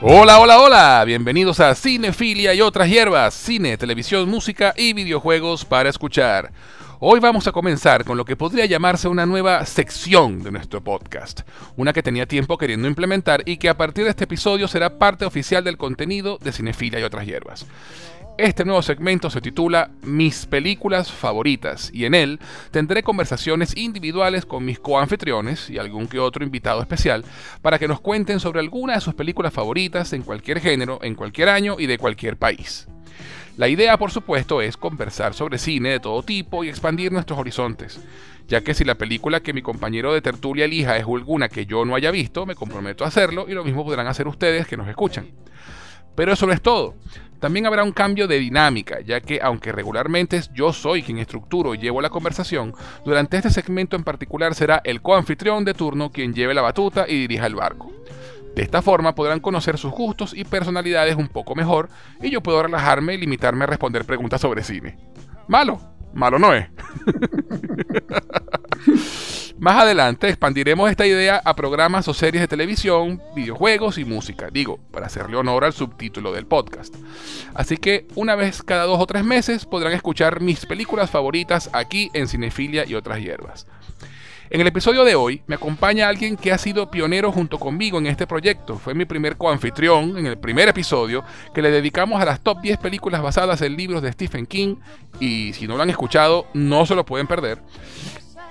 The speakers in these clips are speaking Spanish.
Hola, hola, hola, bienvenidos a Cinefilia y otras hierbas, cine, televisión, música y videojuegos para escuchar. Hoy vamos a comenzar con lo que podría llamarse una nueva sección de nuestro podcast, una que tenía tiempo queriendo implementar y que a partir de este episodio será parte oficial del contenido de Cinefilia y otras hierbas. Este nuevo segmento se titula Mis películas favoritas y en él tendré conversaciones individuales con mis coanfitriones y algún que otro invitado especial para que nos cuenten sobre alguna de sus películas favoritas en cualquier género, en cualquier año y de cualquier país. La idea, por supuesto, es conversar sobre cine de todo tipo y expandir nuestros horizontes, ya que si la película que mi compañero de tertulia elija es alguna que yo no haya visto, me comprometo a hacerlo y lo mismo podrán hacer ustedes que nos escuchan. Pero eso no es todo. También habrá un cambio de dinámica, ya que aunque regularmente yo soy quien estructuro y llevo la conversación, durante este segmento en particular será el coanfitrión de turno quien lleve la batuta y dirija el barco. De esta forma podrán conocer sus gustos y personalidades un poco mejor y yo puedo relajarme y limitarme a responder preguntas sobre cine. Malo, malo no es. Más adelante expandiremos esta idea a programas o series de televisión, videojuegos y música, digo, para hacerle honor al subtítulo del podcast. Así que una vez cada dos o tres meses podrán escuchar mis películas favoritas aquí en Cinefilia y otras hierbas. En el episodio de hoy me acompaña alguien que ha sido pionero junto conmigo en este proyecto. Fue mi primer coanfitrión en el primer episodio que le dedicamos a las top 10 películas basadas en libros de Stephen King y si no lo han escuchado no se lo pueden perder.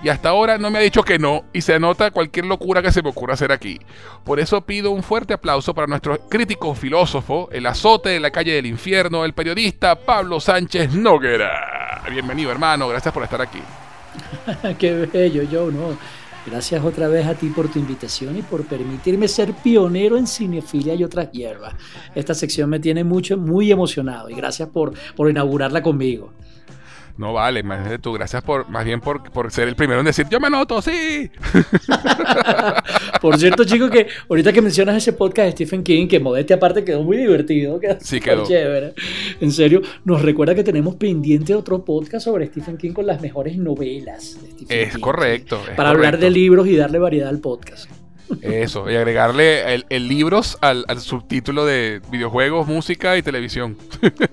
Y hasta ahora no me ha dicho que no y se anota cualquier locura que se me ocurra hacer aquí. Por eso pido un fuerte aplauso para nuestro crítico filósofo, el azote de la calle del infierno, el periodista Pablo Sánchez Noguera. Bienvenido hermano, gracias por estar aquí. Qué bello, yo no. Gracias otra vez a ti por tu invitación y por permitirme ser pionero en cinefilia y otras hierbas. Esta sección me tiene mucho, muy emocionado y gracias por, por inaugurarla conmigo. No vale, más tú, gracias por, más bien por, por ser el primero en decir, yo me anoto, sí. por cierto, chicos, que ahorita que mencionas ese podcast de Stephen King, que modestia aparte quedó muy divertido, quedó sí, quedó. chévere. En serio, nos recuerda que tenemos pendiente otro podcast sobre Stephen King con las mejores novelas de Stephen es King. Correcto, es para correcto. hablar de libros y darle variedad al podcast. Eso, y agregarle el, el libros al, al, subtítulo de videojuegos, música y televisión.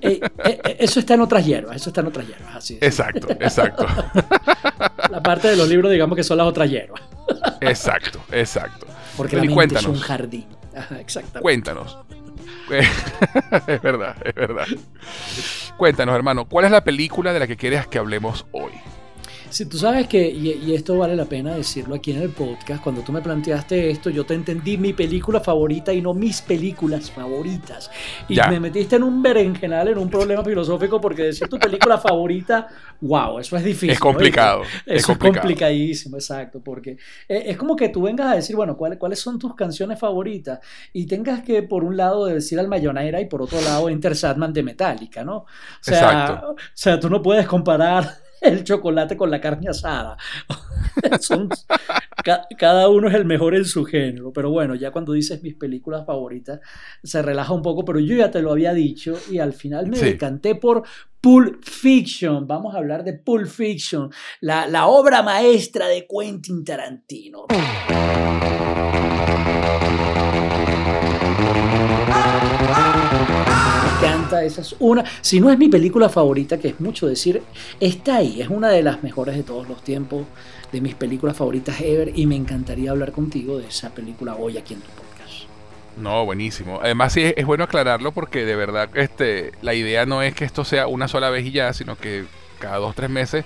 Eh, eh, eso está en otras hierbas, eso está en otras hierbas, así es. Exacto, exacto. La parte de los libros, digamos que son las otras hierbas. Exacto, exacto. Porque la mente es un jardín. Ajá, exactamente. Cuéntanos. es verdad, es verdad. Cuéntanos, hermano, ¿cuál es la película de la que quieres que hablemos hoy? Si tú sabes que, y, y, esto vale la pena decirlo aquí en el podcast, cuando tú me planteaste esto, yo te entendí mi película favorita y no mis películas favoritas. Y Ya. me metiste en un berenjenal, en un problema filosófico, porque decir tu película favorita, wow, eso es difícil. Es complicado. ¿no? es Eso es, complicado. complicadísimo, exacto, porque eh, es como que tú vengas a decir, bueno, ¿cuáles, ¿cuáles son tus canciones favoritas? Y tengas que, por un lado, decir al Mayonera y por otro lado, Enter Sandman de Metallica, ¿no? O sea, Exacto. o sea, tú no puedes comparar el chocolate con la carne asada. Son, ca, cada uno es el mejor en su género. Pero bueno, ya cuando dices mis películas favoritas, se relaja un poco, pero yo ya te lo había dicho y al final me Sí. decanté por Pulp Fiction. Vamos a hablar de Pulp Fiction, la, la obra maestra de Quentin Tarantino. Esa es una. Si no es mi película favorita, que es mucho decir, está ahí. Es una de las mejores de todos los tiempos, de mis películas favoritas ever. Y me encantaría hablar contigo de esa película hoy aquí en tu podcast. No, buenísimo. Además, sí, es, bueno aclararlo porque de verdad este, la idea no es que esto sea una sola vez y ya, sino que cada dos tres meses,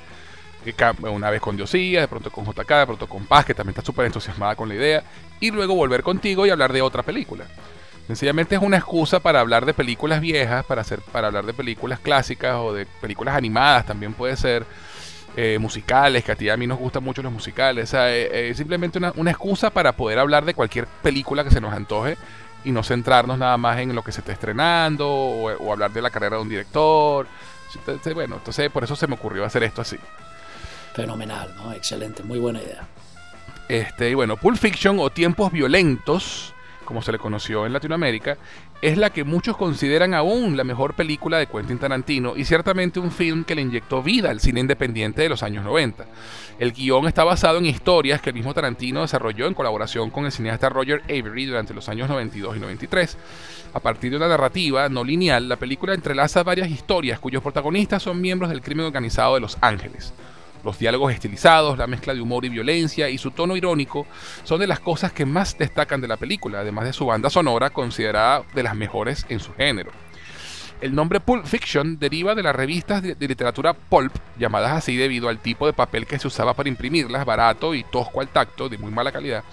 una vez con Diosía, de pronto con JK, de pronto con Paz, que también está súper entusiasmada con la idea, y luego volver contigo y hablar de otra película. Sencillamente es una excusa para hablar de películas viejas, para, hacer, para hablar de películas clásicas o de películas animadas, también puede ser eh, musicales, que a ti y a mí nos gustan mucho los musicales. O sea, eh, eh, simplemente una, una excusa para poder hablar de cualquier película que se nos antoje y no centrarnos nada más en lo que se está estrenando o, o hablar de la carrera de un director. Entonces, bueno, entonces por eso se me ocurrió hacer esto así. Fenomenal, ¿no? Excelente, muy buena idea. Este, y bueno, Pulp Fiction o Tiempos Violentos, como se le conoció en Latinoamérica, es la que muchos consideran aún la mejor película de Quentin Tarantino y ciertamente un film que le inyectó vida al cine independiente de los años 90. El guion está basado en historias que el mismo Tarantino desarrolló en colaboración con el cineasta Roger Avery durante los años 92 y 93. A partir de una narrativa no lineal, la película entrelaza varias historias cuyos protagonistas son miembros del crimen organizado de Los Ángeles. Los diálogos estilizados, la mezcla de humor y violencia y su tono irónico son de las cosas que más destacan de la película, además de su banda sonora considerada de las mejores en su género. El nombre Pulp Fiction deriva de las revistas de, literatura pulp, llamadas así debido al tipo de papel que se usaba para imprimirlas, barato y tosco al tacto, de muy mala calidad,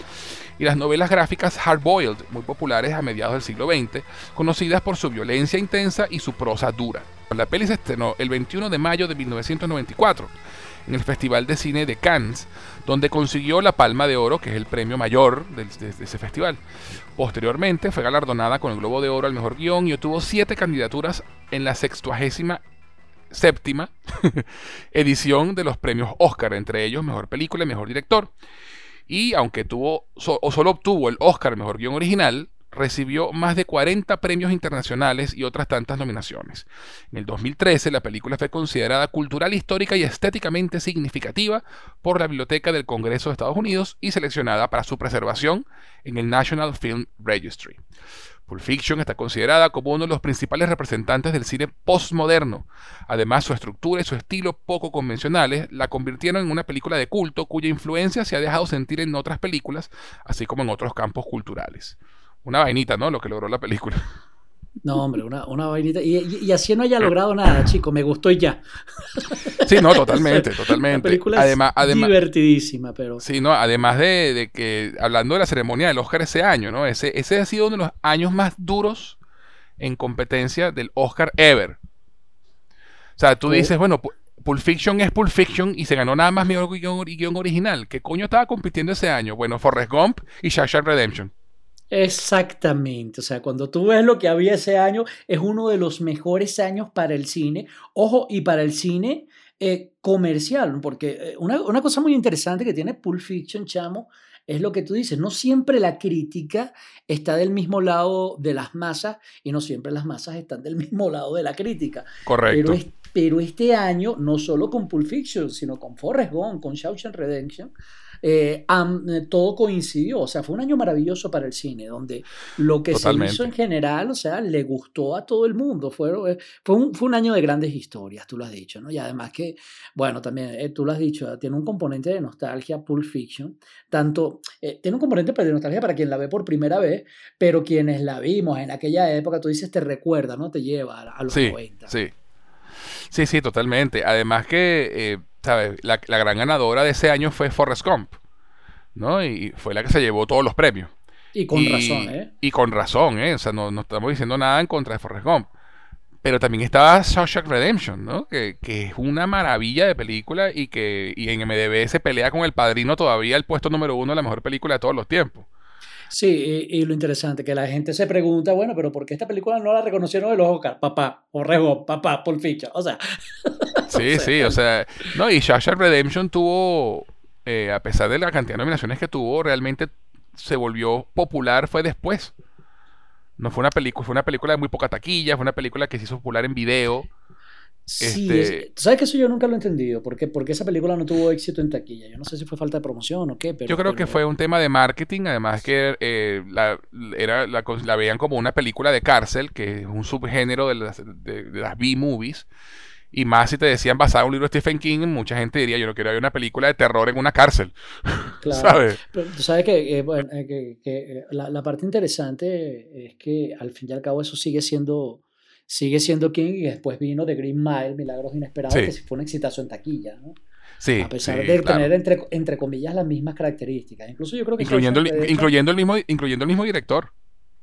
y las novelas gráficas hard-boiled, muy populares a mediados del siglo XX, conocidas por su violencia intensa y su prosa dura. La peli se estrenó el 21 de mayo de 1994 en el Festival de Cine de Cannes, donde consiguió la Palma de Oro, que es el premio mayor de, ese festival. Posteriormente fue galardonada con el Globo de Oro al mejor guion y obtuvo siete candidaturas en la sextuagésima séptima edición de los premios Oscar, entre ellos mejor película y mejor director. Y aunque tuvo o solo obtuvo el Oscar mejor guion original, recibió más de 40 premios internacionales y otras tantas nominaciones. En el 2013 la película fue considerada cultural, histórica y estéticamente significativa por la Biblioteca del Congreso de Estados Unidos y seleccionada para su preservación en el National Film Registry. Pulp Fiction está considerada como uno de los principales representantes del cine postmoderno. Además, su estructura y su estilo poco convencionales la convirtieron en una película de culto cuya influencia se ha dejado sentir en otras películas, así como en otros campos culturales una vainita, ¿no? Lo que logró la película. No, hombre, una, una vainita. Y, así no haya logrado nada, chico. Me gustó y ya. Sí, no, totalmente, totalmente. La película además, es divertidísima, pero. Sí, no, además de, que, hablando de la ceremonia del Oscar ese año, ¿no? Ese, ese ha sido uno de los años más duros en competencia del Oscar ever. O sea, tú dices, bueno, Pulp Fiction es Pulp Fiction y se ganó nada más mejor guion, guion original. ¿Qué coño estaba compitiendo ese año? Bueno, Forrest Gump y Shawshank Redemption. Exactamente, o sea, cuando tú ves lo que había ese año, es uno de los mejores años para el cine, ojo, y para el cine eh, comercial, porque eh, una, una, cosa muy interesante que tiene Pulp Fiction, chamo, es lo que tú dices, no siempre la crítica está del mismo lado de las masas y no siempre las masas están del mismo lado de la crítica. Correcto. Pero, pero este año, no solo con Pulp Fiction, sino con Forrest Gump, con Shawshank Redemption, eh, eh, todo coincidió. O sea, fue un año maravilloso para el cine, donde lo que se hizo en general, o sea, le gustó a todo el mundo. Fue, eh, fue, un, fue un año de grandes historias, tú lo has dicho, ¿no? Y además que, bueno, también tú lo has dicho, tiene un componente de nostalgia, Pulp Fiction. Tanto, tiene un componente de nostalgia para quien la ve por primera vez, pero quienes la vimos en aquella época, tú dices, te recuerda, ¿no? Te lleva a, los sí, 90. Sí. Sí, sí, totalmente. Además que la, gran ganadora de ese año fue Forrest Gump, ¿no? Y fue la que se llevó todos los premios. Y con razón, ¿eh? Y con razón, ¿eh? O sea, no, estamos diciendo nada en contra de Forrest Gump. Pero también estaba Shawshank Redemption, ¿no? Que, es una maravilla de película y que y en MDB se pelea con El Padrino todavía el puesto número uno de la mejor película de todos los tiempos. Sí, y, lo interesante, que la gente se pregunta, bueno, pero ¿por qué esta película no la reconocieron de los Oscar? Papá, Orrego, papá, por ficha, o sea. Sí, sí, o sea, no, y Shawshank Redemption tuvo, eh, a pesar de la cantidad de nominaciones que tuvo, realmente se volvió popular fue después. No fue una película, fue una película de muy poca taquilla, fue una película que se hizo popular en video. Sí, este... sabes que eso yo nunca lo he entendido. ¿Por qué? Porque esa película no tuvo éxito en taquilla. Yo no sé si fue falta de promoción o qué, pero. Yo creo que fue un tema de marketing. Además, que eh, la, era, la, veían como una película de cárcel, que es un subgénero de las, de, las B-movies. Y más si te decían basado en un libro de Stephen King, mucha gente diría: Yo no quiero ver una película de terror en una cárcel. Claro. ¿Sabes? Pero tú sabes que, eh, eh, que, la, la parte interesante es que al fin y al cabo eso sigue siendo sigue siendo King y después vino The Green Mile, Milagros Inesperados, que fue un exitazo en taquilla, ¿no? Sí, a pesar de tener entre, entre comillas las mismas características. Incluso yo creo que incluyendo, el, incluyendo el mismo incluyendo el mismo director.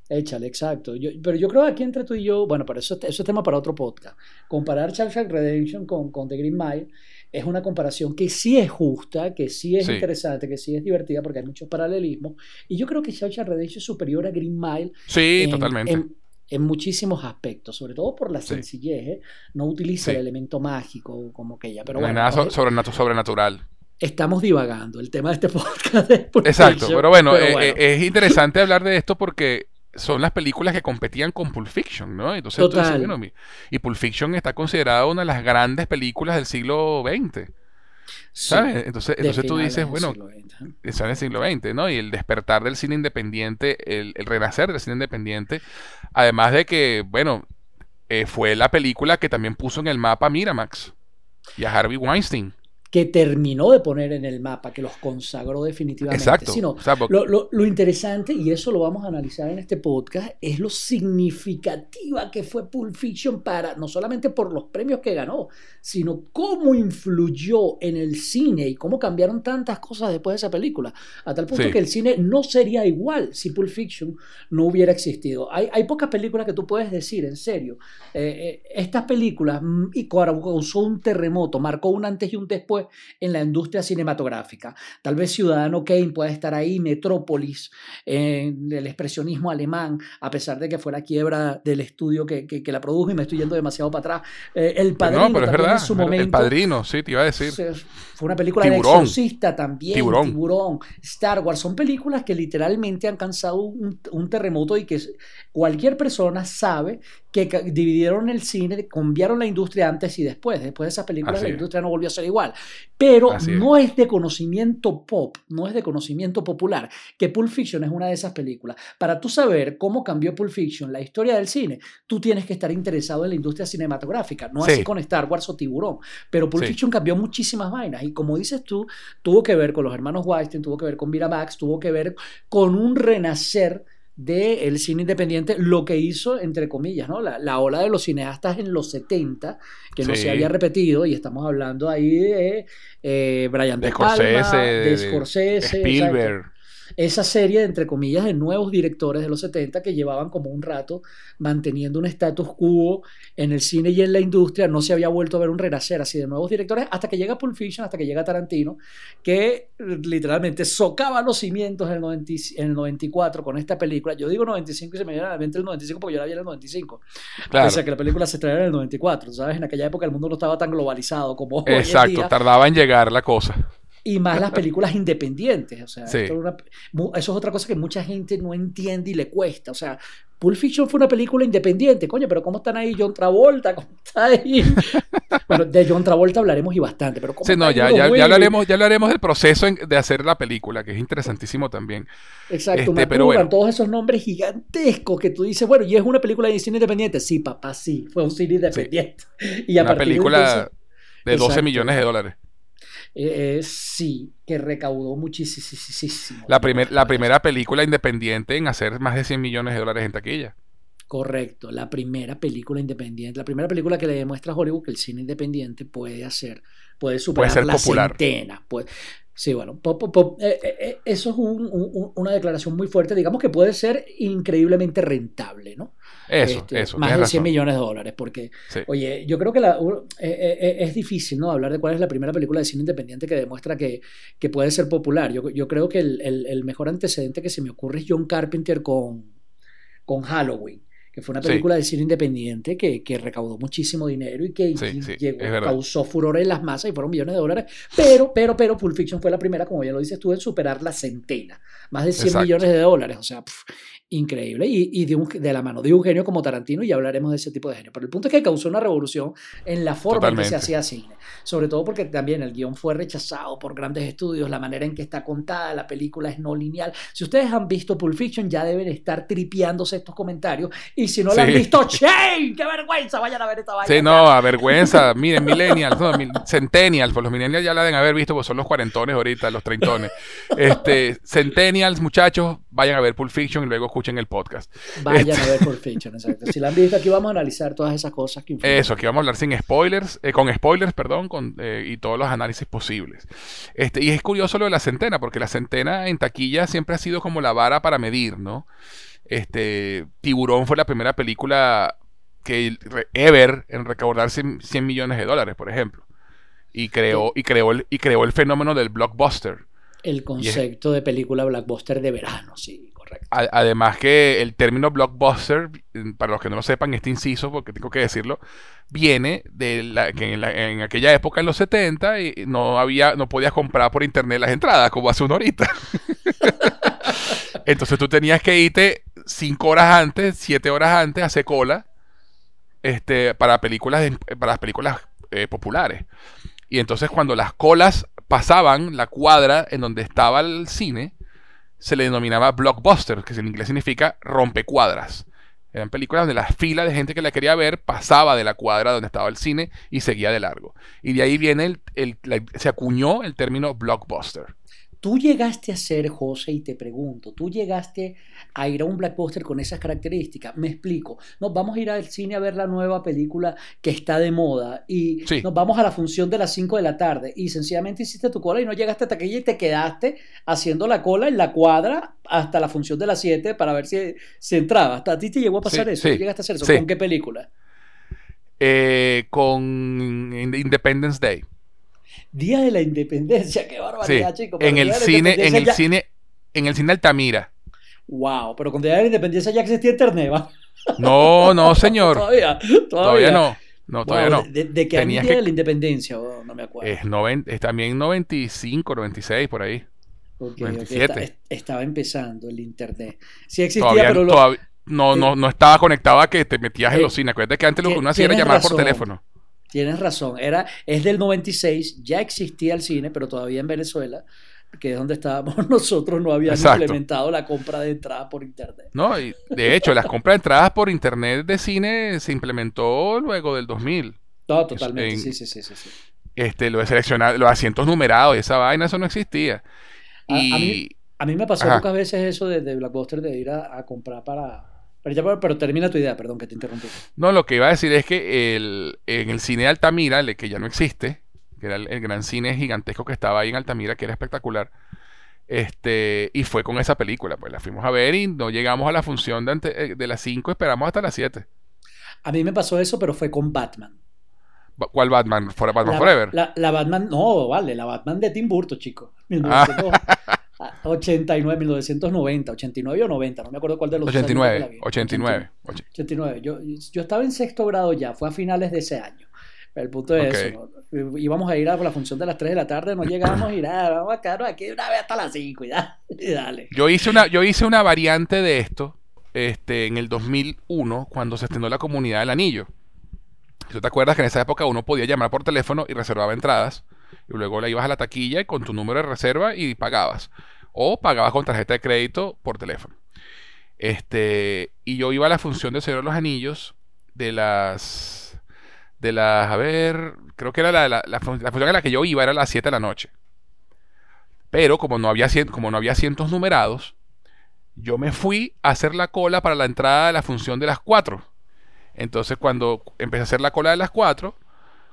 Échale, exacto. pero yo creo que aquí entre tú y yo, bueno, pero eso, eso es tema para otro podcast. Comparar Shawshank Redemption con, con The Green Mile es una comparación que sí es justa, que sí es interesante, que sí es divertida, porque hay muchos paralelismos. Y yo creo que Shawshank Redemption es superior a Green Mile. Sí, totalmente en muchísimos aspectos, sobre todo por la sencillez, ¿eh? no utiliza el elemento mágico como que ella. Pero no hay nada sobrenatural. estamos divagando. El tema de este podcast es Exacto, pero bueno, eh, eh, es interesante hablar de esto porque son las películas que competían con Pulp Fiction, ¿no? Entonces, y Pulp Fiction está considerada una de las grandes películas del siglo XX. ¿Sabes? entonces, entonces tú dices, bueno, está en el siglo XX, ¿no? Y el despertar del cine independiente, el, renacer del cine independiente, además de que, bueno, eh, fue la película que también puso en el mapa Miramax y a Harvey Weinstein que terminó de poner en el mapa, que los consagró definitivamente. Exacto. Sino, lo, interesante, y eso lo vamos a analizar en este podcast, es lo significativa que fue Pulp Fiction para, no solamente por los premios que ganó, sino cómo influyó en el cine y cómo cambiaron tantas cosas después de esa película. A tal punto que el cine no sería igual si Pulp Fiction no hubiera existido. Hay, hay pocas películas que tú puedes decir, en serio, eh, eh, estas películas, mm, y causó un terremoto, marcó un antes y un después en la industria cinematográfica. Tal vez Ciudadano Kane pueda estar ahí, Metrópolis, en el expresionismo alemán, a pesar de que fue la quiebra del estudio que, que, la produjo y me estoy yendo demasiado para atrás. Eh, el Padrino no, pero es verdad, en su momento. El Padrino, sí, te iba a decir. Fue una película de exorcista también. Tiburón. Star Wars. Son películas que literalmente han causado un, un terremoto y que cualquier persona sabe que dividieron el cine, cambiaron la industria antes y después. Después de esas películas la industria no volvió a ser igual. Pero no es. de conocimiento pop, no es de conocimiento popular, que Pulp Fiction es una de esas películas. Para tú saber cómo cambió Pulp Fiction la historia del cine, tú tienes que estar interesado en la industria cinematográfica, no así con Star Wars o Tiburón. Pero Pulp Fiction cambió muchísimas vainas y como dices tú, tuvo que ver con los hermanos Weinstein, tuvo que ver con Miramax, tuvo que ver con un renacer del cine independiente, lo que hizo, entre comillas, ¿no? La, ola de los cineastas en los 70, que no se había repetido, y estamos hablando ahí de eh, Brian De, Palma, de, Scorsese, Spielberg esa serie, entre comillas, de nuevos directores de los 70 que llevaban como un rato manteniendo un status quo en el cine y en la industria. No se había vuelto a ver un renacer así de nuevos directores hasta que llega Pulp Fiction, hasta que llega Tarantino, que literalmente socava los cimientos en el, 94 con esta película. Yo digo 95 y se me viene a la mente el 95 porque yo la vi en el 95. Claro. O sea que la película se estrenó en el 94, ¿sabes? En aquella época el mundo no estaba tan globalizado como Exacto, tardaba en llegar la cosa y más las películas independientes. O sea, eso es otra cosa que mucha gente no entiende y le cuesta. O sea, Pulp Fiction fue una película independiente, coño, pero ¿cómo están ahí John Travolta? ¿Cómo está ahí? bueno, de John Travolta hablaremos y bastante, pero ¿cómo Sí, no, ya, ya, ya, hablaremos, ya hablaremos del proceso de hacer la película, que es interesantísimo también. Exacto, este, pero bueno. todos esos nombres gigantescos que tú dices, bueno, ¿y es una película de cine independiente? Sí, papá, sí, fue un cine independiente. Y a una película de, 12 millones de dólares. Eh, eh, sí, que recaudó muchísimo. La, la primera película independiente en hacer más de 100 millones de dólares en taquilla. Correcto, la primera película independiente, la primera película que le demuestra a Hollywood que el cine independiente puede hacer, puede superar puede ser la popular. centena. sí, bueno, eh, eso es una declaración muy fuerte, digamos que puede ser increíblemente rentable, ¿no? Eso, este, eso. Más de 100 millones de dólares, porque, oye, yo creo que la, eh, eh, eh, es difícil, ¿no? Hablar de cuál es la primera película de cine independiente que demuestra que, que puede ser popular. Yo, yo creo que el, el, mejor antecedente que se me ocurre es John Carpenter con, con Halloween que fue una película de cine independiente que, que, recaudó muchísimo dinero y que causó furor en las masas y fueron millones de dólares, pero, pero, pero Pulp Fiction fue la primera, como ya lo dices tú, en superar la centena, más de 100 millones de dólares, o sea, increíble y, y de, de, la mano de un genio como Tarantino y hablaremos de ese tipo de genio. Pero el punto es que causó una revolución en la forma en que se hacía cine, sobre todo porque también el guion fue rechazado por grandes estudios, la manera en que está contada, la película es no lineal. Si ustedes han visto Pulp Fiction ya deben estar tripiándose estos comentarios y si no lo han visto, ¡che! ¡Qué vergüenza! Vayan a ver esta vaina. Sí, no, a vergüenza. Miren, millennials, no, centennials, pues los millennials ya la deben haber visto, pues son los cuarentones ahorita, los treintones. Este, centennials, muchachos, vayan a ver Pulp Fiction y luego en el podcast. Vayan a ver por Fiction, exacto. Si la han visto, aquí vamos a analizar todas esas cosas que Eso, aquí vamos a hablar sin spoilers, eh, con spoilers, perdón, con, eh, y todos los análisis posibles. Este, y es curioso lo de la centena, porque la centena en taquilla siempre ha sido como la vara para medir, ¿no? Este, Tiburón fue la primera película que ever en recaudar 100, millones de dólares, por ejemplo. Y creó, y creó, el, y creó el fenómeno del blockbuster. El concepto de película blockbuster de verano, sí, correcto. Además que el término blockbuster, para los que no lo sepan, este inciso, porque tengo que decirlo, viene de la, que en, aquella época, en los 70, y no había, no podías comprar por internet las entradas, como hace una horita. Entonces tú tenías que irte cinco horas antes, siete horas antes, a hacer cola este, para películas, para las películas eh, populares. Y entonces cuando las colas pasaban la cuadra en donde estaba el cine, se le denominaba blockbuster, que en inglés significa rompecuadras. Eran películas donde la fila de gente que la quería ver pasaba de la cuadra donde estaba el cine y seguía de largo. Y de ahí viene el, se acuñó el término blockbuster. Tú llegaste a ser, José, y te pregunto, tú llegaste a ir a un blockbuster con esas características. Me explico. Nos vamos a ir al cine a ver la nueva película que está de moda y nos vamos a la función de las 5 de la tarde y sencillamente hiciste tu cola y no llegaste hasta aquella y te quedaste haciendo la cola en la cuadra hasta la función de las 7 para ver si, se entraba. ¿Hasta a ti te llegó a pasar eso? ¿Llegaste a hacer eso? ¿Con qué película? Eh, con Independence Day. Día de la Independencia, qué barbaridad, chicos. En el cine, en el cine, en el cine Altamira. Wow, pero con Día de la Independencia ya existía Internet, No, no, señor. todavía, todavía, no. No, todavía no. ¿De, de qué año de la independencia? Oh, no me acuerdo. Es, también 95, 96, por ahí. estaba empezando el internet. Sí existía, pero no, no, no estaba conectado a que te metías en eh, los cines. Acuérdate que antes lo que uno hacía era llamar por teléfono. Tienes razón. Era, es del 96, ya existía el cine, pero todavía en Venezuela, que es donde estábamos nosotros, no habíamos implementado la compra de entradas por internet. No, y de hecho, las compras de entradas por internet de cine se implementó luego del 2000. No, totalmente. sí, sí, sí, sí, Este, lo de seleccionar, los asientos numerados, esa vaina, eso no existía. Y... A, mí, me pasó pocas veces eso de, de Blackbuster de ir a comprar para, pero, termina tu idea, perdón que te interrumpí. No, lo que iba a decir es que el, en el cine de Altamira, que ya no existe, que era el, gran cine gigantesco que estaba ahí en Altamira, que era espectacular, este, y fue con esa película, pues la fuimos a ver y no llegamos a la función de, eh, de las 5, esperamos hasta las 7. A mí me pasó eso, pero fue con Batman. ¿Cuál Batman? Batman Forever? La, Batman, no, vale, la Batman de Tim Burton, chico. Ah. 89, 1990, 89 o 90, no me acuerdo cuál de los 89, 89, 89. Yo, yo estaba en sexto grado ya, fue a finales de ese año. El punto es eso. Íbamos a ir a la función de las 3 de la tarde, no llegamos a ir a, vamos a quedarnos aquí una vez hasta las 5 y, dale. Yo hice una, yo hice una variante de esto este, en el 2001 cuando se estrenó la comunidad del anillo. ¿Tú te acuerdas que en esa época uno podía llamar por teléfono y reservaba entradas? Y luego le ibas a la taquilla con tu número de reserva y pagabas o pagabas con tarjeta de crédito por teléfono. Este, y yo iba a la función de Señor de los Anillos de las de las a ver, creo que era la, la, función en la que yo iba era a las 7 de la noche. Pero como no había como no había cientos numerados, yo me fui a hacer la cola para la entrada de la función de las 4. Entonces cuando empecé a hacer la cola de las 4,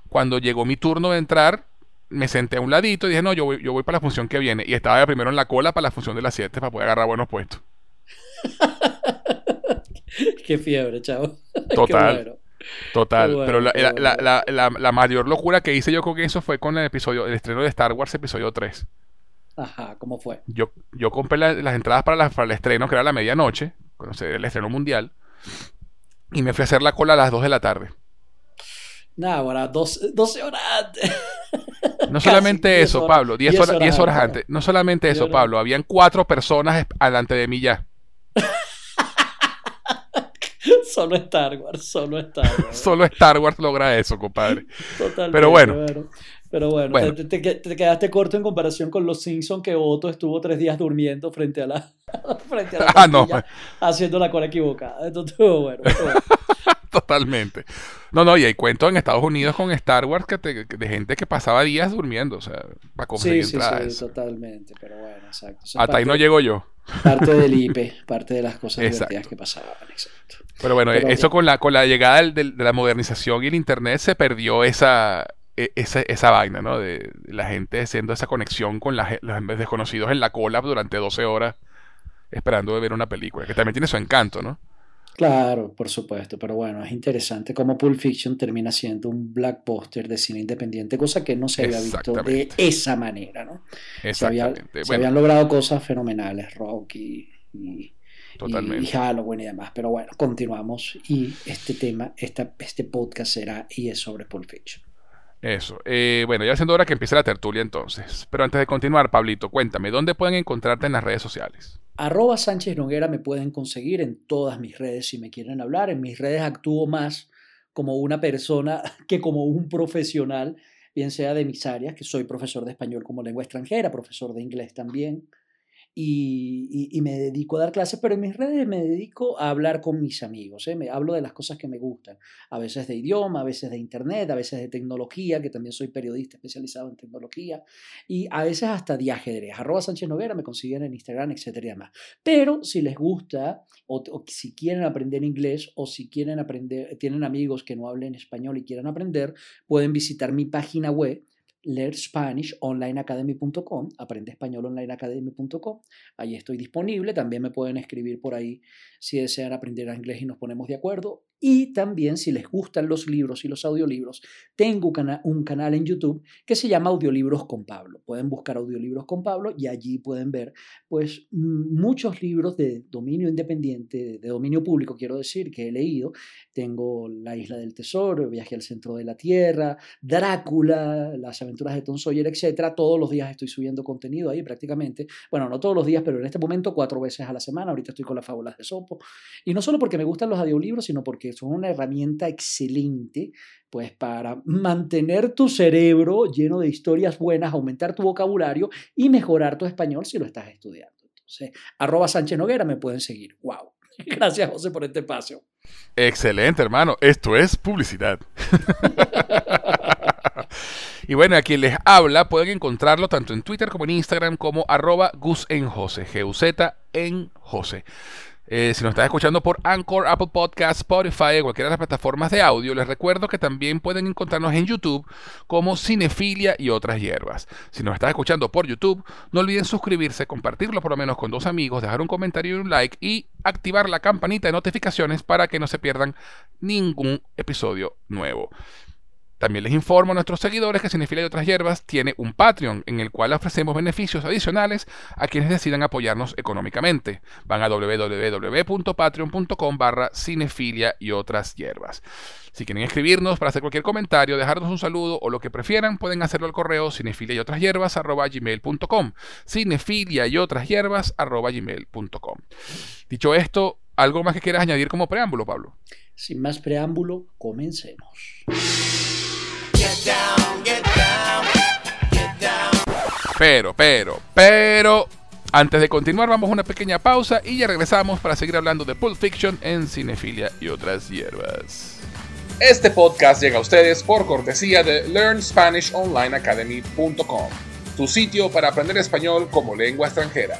cuando llegó mi turno de entrar, me senté a un ladito y dije, no, yo voy, yo voy para la función que viene. Y estaba primero en la cola para la función de las 7 para poder agarrar buenos puestos. Qué fiebre, chavo. Total. Total. Pero la, mayor locura que hice yo con eso fue con el episodio, el estreno de Star Wars episodio 3. Ajá, ¿cómo fue? Yo, yo compré las entradas para, para, el estreno, que era la medianoche, cuando se el estreno mundial, y me fui a hacer la cola a las 2 de la tarde. Nada, ahora 12, 12 horas antes. No solamente eso, Pablo, 10 horas, horas, antes. No solamente eso, Pablo, habían cuatro personas delante de mí ya. solo Star Wars, solo Star Wars. solo Star Wars logra eso, compadre. Totalmente. Pero bueno. Pero bueno, Te, quedaste corto en comparación con los Simpsons que Otto estuvo tres días durmiendo frente a la, frente a la ah, no. haciendo la cola equivocada. Esto estuvo bueno. Totalmente. No, no, y hay cuentos en Estados Unidos con Star Wars que de gente que pasaba días durmiendo, o sea, para conseguir sí, sí, Sí, totalmente, pero bueno, exacto. Hasta ahí no llego yo. Parte del IPE, parte de las cosas divertidas que pasaban, exacto. Pero bueno, eso con la, con la llegada de la modernización y el Internet se perdió esa, e, esa, esa vaina, ¿no? De, la gente haciendo esa conexión con la, los desconocidos en la cola durante 12 horas esperando ver una película, que también tiene su encanto, ¿no? Claro, por supuesto, pero bueno, es interesante cómo Pulp Fiction termina siendo un blackbuster de cine independiente, cosa que no se había visto de esa manera, ¿no? Se, había, se habían logrado cosas fenomenales, Rock y, y, y, Halloween y demás, pero bueno, continuamos y este tema, esta, este podcast será y es sobre Pulp Fiction. Eso. Eh, bueno, ya siendo hora que empiece la tertulia entonces. Pero antes de continuar, Pablito, cuéntame, ¿dónde pueden encontrarte en las redes sociales? Arroba Sánchez Noguera me pueden conseguir en todas mis redes si me quieren hablar. En mis redes actúo más como una persona que como un profesional, bien sea de mis áreas, que soy profesor de español como lengua extranjera, profesor de inglés también, y, me dedico a dar clases, pero en mis redes me dedico a hablar con mis amigos. ¿eh? Me, hablo de las cosas que me gustan, a veces de idioma, a veces de internet, a veces de tecnología, que también soy periodista especializado en tecnología, y a veces hasta de ajedrez. Arroba Sánchez Noguera me consiguen en Instagram, etcétera y demás. Pero si les gusta, o, o si quieren aprender inglés, o si quieren aprender, tienen amigos que no hablen español y quieran aprender, pueden visitar mi página web learnspanishonlineacademy.com, aprende español onlineacademy.com. Ahí estoy disponible. También me pueden escribir por ahí si desean aprender inglés y nos ponemos de acuerdo. Y también si les gustan los libros y los audiolibros, tengo un canal en YouTube que se llama Audiolibros con Pablo. Pueden buscar Audiolibros con Pablo y allí pueden ver pues muchos libros de dominio independiente, de dominio público, quiero decir, que he leído. Tengo La Isla del Tesoro, Viaje al Centro de la Tierra, Drácula, Las aventuras de Tom Sawyer, etc. Todos los días estoy subiendo contenido ahí prácticamente. Bueno, no todos los días, pero en este momento cuatro veces a la semana. Ahorita estoy con las fábulas de Sopo. Y no solo porque me gustan los audiolibros, sino porque son una herramienta excelente pues para mantener tu cerebro lleno de historias buenas, aumentar tu vocabulario y mejorar tu español si lo estás estudiando. Entonces, arroba Sánchez Noguera me pueden seguir. ¡Wow! Gracias, José, por este espacio. Excelente, hermano. Esto es publicidad. y bueno, a quien les habla pueden encontrarlo tanto en Twitter como en Instagram como arroba Gus en Jose, G-U-Z en Jose. Eh, si nos estás escuchando por Anchor, Apple Podcast, Spotify cualquiera de las plataformas de audio, les recuerdo que también pueden encontrarnos en YouTube como Cinefilia y otras hierbas. Si nos estás escuchando por YouTube, no olviden suscribirse, compartirlo por lo menos con dos amigos, dejar un comentario y un like y activar la campanita de notificaciones para que no se pierdan ningún episodio nuevo. También les informo a nuestros seguidores que Cinefilia y otras hierbas tiene un Patreon en el cual ofrecemos beneficios adicionales a quienes decidan apoyarnos económicamente. Van a www.patreon.com barra cinefilia y otras hierbas. Si quieren escribirnos para hacer cualquier comentario, dejarnos un saludo o lo que prefieran, pueden hacerlo al correo cinefilia y otras hierbas gmail.com. Cinefilia y otras hierbas gmail.com. Dicho esto, ¿algo más que quieras añadir como preámbulo, Pablo? Sin más preámbulo, comencemos. Pero, pero, pero, antes de continuar vamos a una pequeña pausa y ya regresamos para seguir hablando de Pulp Fiction en Cinefilia y otras hierbas. Este podcast llega a ustedes por cortesía de LearnSpanishOnlineAcademy.com, tu sitio para aprender español como lengua extranjera.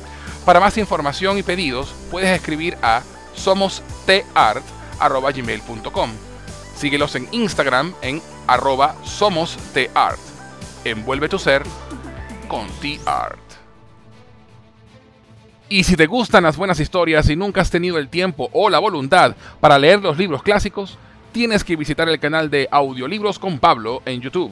Para más información y pedidos, puedes escribir a somostart.gmail.com. Síguelos en Instagram en arroba somostart. Envuelve tu ser con T-Art. Y si te gustan las buenas historias y nunca has tenido el tiempo o la voluntad para leer los libros clásicos, tienes que visitar el canal de Audiolibros con Pablo en YouTube.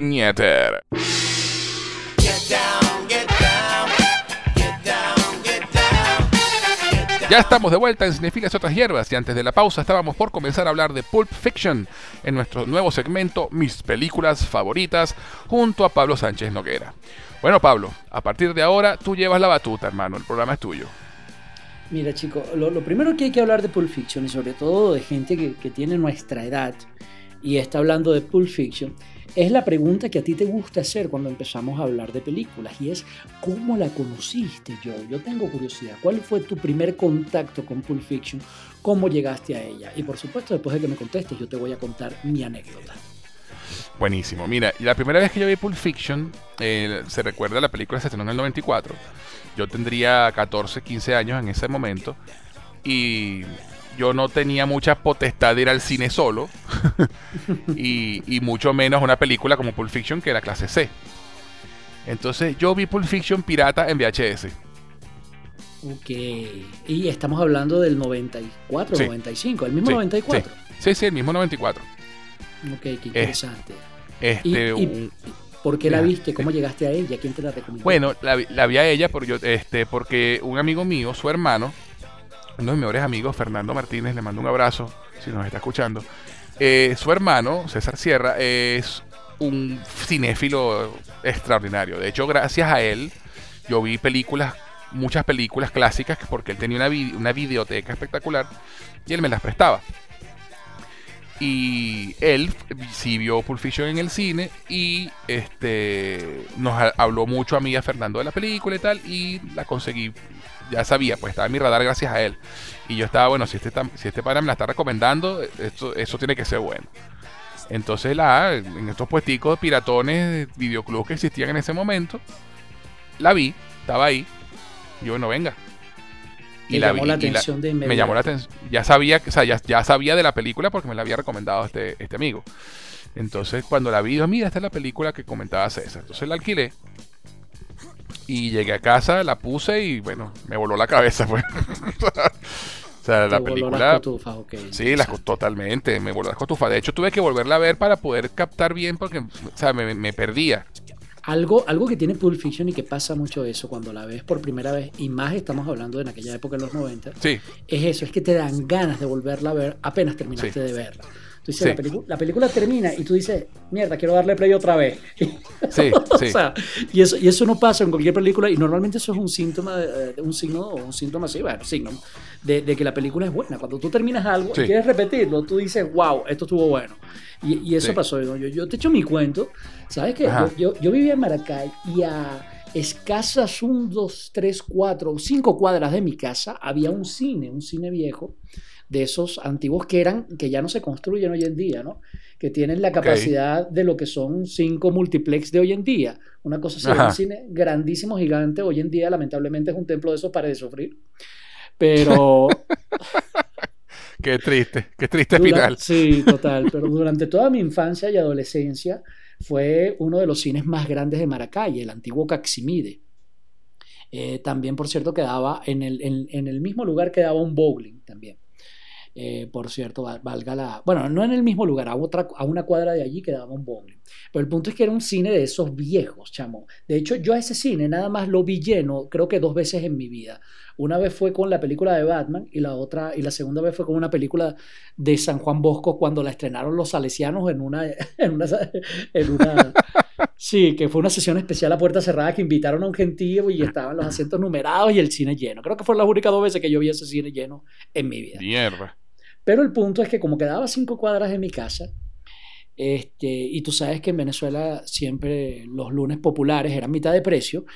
Nieter. Ya estamos de vuelta en Cinefilas y otras hierbas y antes de la pausa estábamos por comenzar a hablar de Pulp Fiction en nuestro nuevo segmento Mis películas favoritas junto a Pablo Sánchez Noguera. Bueno Pablo, a partir de ahora tú llevas la batuta hermano, el programa es tuyo. Mira chicos, lo, primero que hay que hablar de Pulp Fiction y sobre todo de gente que, que tiene nuestra edad y está hablando de Pulp Fiction es la pregunta que a ti te gusta hacer cuando empezamos a hablar de películas y es ¿cómo la conociste yo? Yo tengo curiosidad. ¿Cuál fue tu primer contacto con Pulp Fiction? ¿Cómo llegaste a ella? Y por supuesto, después de que me contestes, yo te voy a contar mi anécdota. Buenísimo. Mira, la primera vez que yo vi Pulp Fiction, eh, se recuerda la película se estrenó en el 94. Yo tendría 14, 15 años en ese momento. Y yo no tenía mucha potestad de ir al cine solo y, mucho menos una película como Pulp Fiction que era clase C. Entonces yo vi Pulp Fiction pirata en VHS. Ok. Y estamos hablando del 94, 95, el mismo 94. Sí. sí. el mismo 94. Ok, qué interesante. Este, ¿Por qué la viste? ¿Cómo llegaste a ella? ¿Quién te la recomendó? Bueno, la, vi a ella por yo, este, porque un amigo mío, su hermano, uno de mis mejores amigos, Fernando Martínez, le mando un abrazo si nos está escuchando. Eh, su hermano, César Sierra, es un cinéfilo extraordinario. De hecho, gracias a él, yo vi películas, muchas películas clásicas, porque él tenía una, una videoteca espectacular y él me las prestaba. Y él sí vio Pulp Fiction en el cine y este nos habló mucho a mí a Fernando de la película y tal y la conseguí ya sabía, pues estaba en mi radar gracias a él. Y yo estaba, bueno, si este, si este padre me la está recomendando, esto, eso tiene que ser bueno. Entonces, la, en estos puesticos de piratones, de videoclubs que existían en ese momento, la vi, estaba ahí. Y yo, bueno, venga. Y la llamó la atención de Me llamó la atención. Ya sabía, o sea, ya, sabía de la película porque me la había recomendado este, este amigo. Entonces, cuando la vi, yo, mira, esta es la película que comentaba César. Entonces la alquilé y llegué a casa, la puse y bueno, me voló la cabeza, pues. o sea, la película. sí, las totalmente, me voló las cotufas. De hecho, tuve que volverla a ver para poder captar bien porque, o sea, me, perdía. Algo, algo que tiene Pulp Fiction y que pasa mucho eso cuando la ves por primera vez, y más estamos hablando de en aquella época en los 90, sí. es eso, es que te dan ganas de volverla a ver apenas terminaste de verla la, película termina y tú dices, mierda, quiero darle play otra vez. Sí, y, eso, y eso no pasa en cualquier película y normalmente eso es un síntoma, de, un signo o un síntoma así, bueno, signo, de, que la película es buena. Cuando tú terminas algo y quieres repetirlo, tú dices, wow, esto estuvo bueno. Y, eso pasó. Yo, yo, te echo mi cuento. ¿Sabes qué? Yo, yo, vivía en Maracay y a escasas un, dos, tres, cuatro, cinco cuadras de mi casa había un cine, un cine viejo de esos antiguos que eran, que ya no se construyen hoy en día, ¿no? Que tienen la capacidad de lo que son cinco multiplex de hoy en día. Una cosa así, un cine grandísimo, gigante, hoy en día lamentablemente es un templo de esos para de sufrir. Pero... qué triste, qué triste final. Sí, total, pero durante toda mi infancia y adolescencia fue uno de los cines más grandes de Maracay, el antiguo Caximide. Eh, también, por cierto, quedaba en el, en el mismo lugar quedaba un bowling también. Eh, por cierto, valga la... Bueno, no en el mismo lugar, a, otra, a una cuadra de allí quedaba un bowling. Pero el punto es que era un cine de esos viejos, chamo. De hecho, yo a ese cine nada más lo vi lleno, creo que dos veces en mi vida. Una vez fue con la película de Batman y la otra y la segunda vez fue con una película de San Juan Bosco cuando la estrenaron los salesianos en una en una, en una sí, que fue una sesión especial a puerta cerrada que invitaron a un gentío y estaban los asientos numerados y el cine lleno. Creo que fue la única dos veces que yo vi ese cine lleno en mi vida. Mierda. Pero el punto es que como quedaba cinco cuadras de mi casa, este, y tú sabes que en Venezuela siempre los lunes populares eran mitad de precio,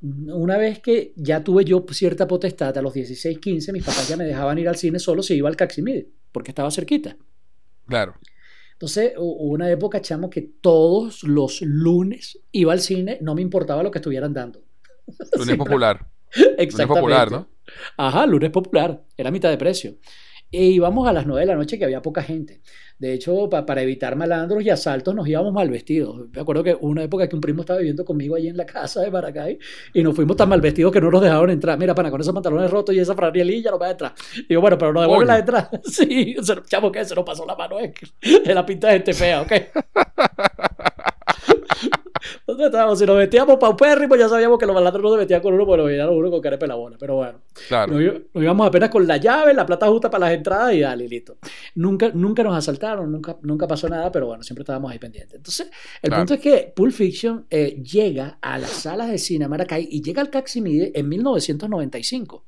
una vez que ya tuve yo cierta potestad, a los 16, 15, mis papás ya me dejaban ir al cine solo si iba al Caximide, porque estaba cerquita. Claro. Entonces, hubo una época, chamo, que todos los lunes iba al cine, no me importaba lo que estuvieran dando. Lunes popular. Exactamente. Lunes popular, ¿no? Ajá, lunes popular, era mitad de precio. E íbamos a las 9 de la noche que había poca gente. De hecho, para evitar malandros y asaltos nos íbamos mal vestidos. Me acuerdo que una época que un primo estaba viviendo conmigo allí en la casa de Maracay y nos fuimos tan mal vestidos que no nos dejaron entrar. Mira, pana, con esos pantalones rotos y esa franelilla no va a entrar. Digo, bueno, pero no devuelve la entrada. Sí, chavo, ¿qué? Se nos pasó la mano. Es de la pinta de gente fea, ¿ok? Nosotros estábamos, si nos vestíamos paupérrimos, ya sabíamos que los malandros no se vestían con uno, porque lo veían uno con carepe la bola. Pero bueno, claro. nos, íbamos apenas con la llave, la plata justa para las entradas y dale, listo. Nunca, nunca nos asaltaron, nunca, nunca pasó nada, pero bueno, siempre estábamos ahí pendientes. Entonces, el punto es que Pulp Fiction eh, llega a las salas de cine Maracay y llega al Caximide en 1995.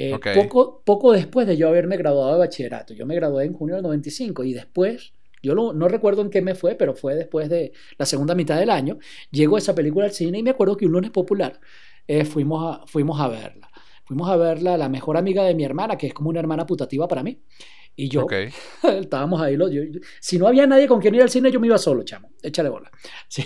Eh, poco, poco después de yo haberme graduado de bachillerato. Yo me gradué en junio del 95 y después yo no recuerdo en qué me fue, pero fue después de la segunda mitad del año. Llegó esa película al cine y me acuerdo que un lunes popular eh, fuimos, a, fuimos a verla. Fuimos a verla, la mejor amiga de mi hermana, que es como una hermana putativa para mí. Y yo, estábamos ahí. Los, si no había nadie con quien ir al cine, yo me iba solo, chamo. Échale bola.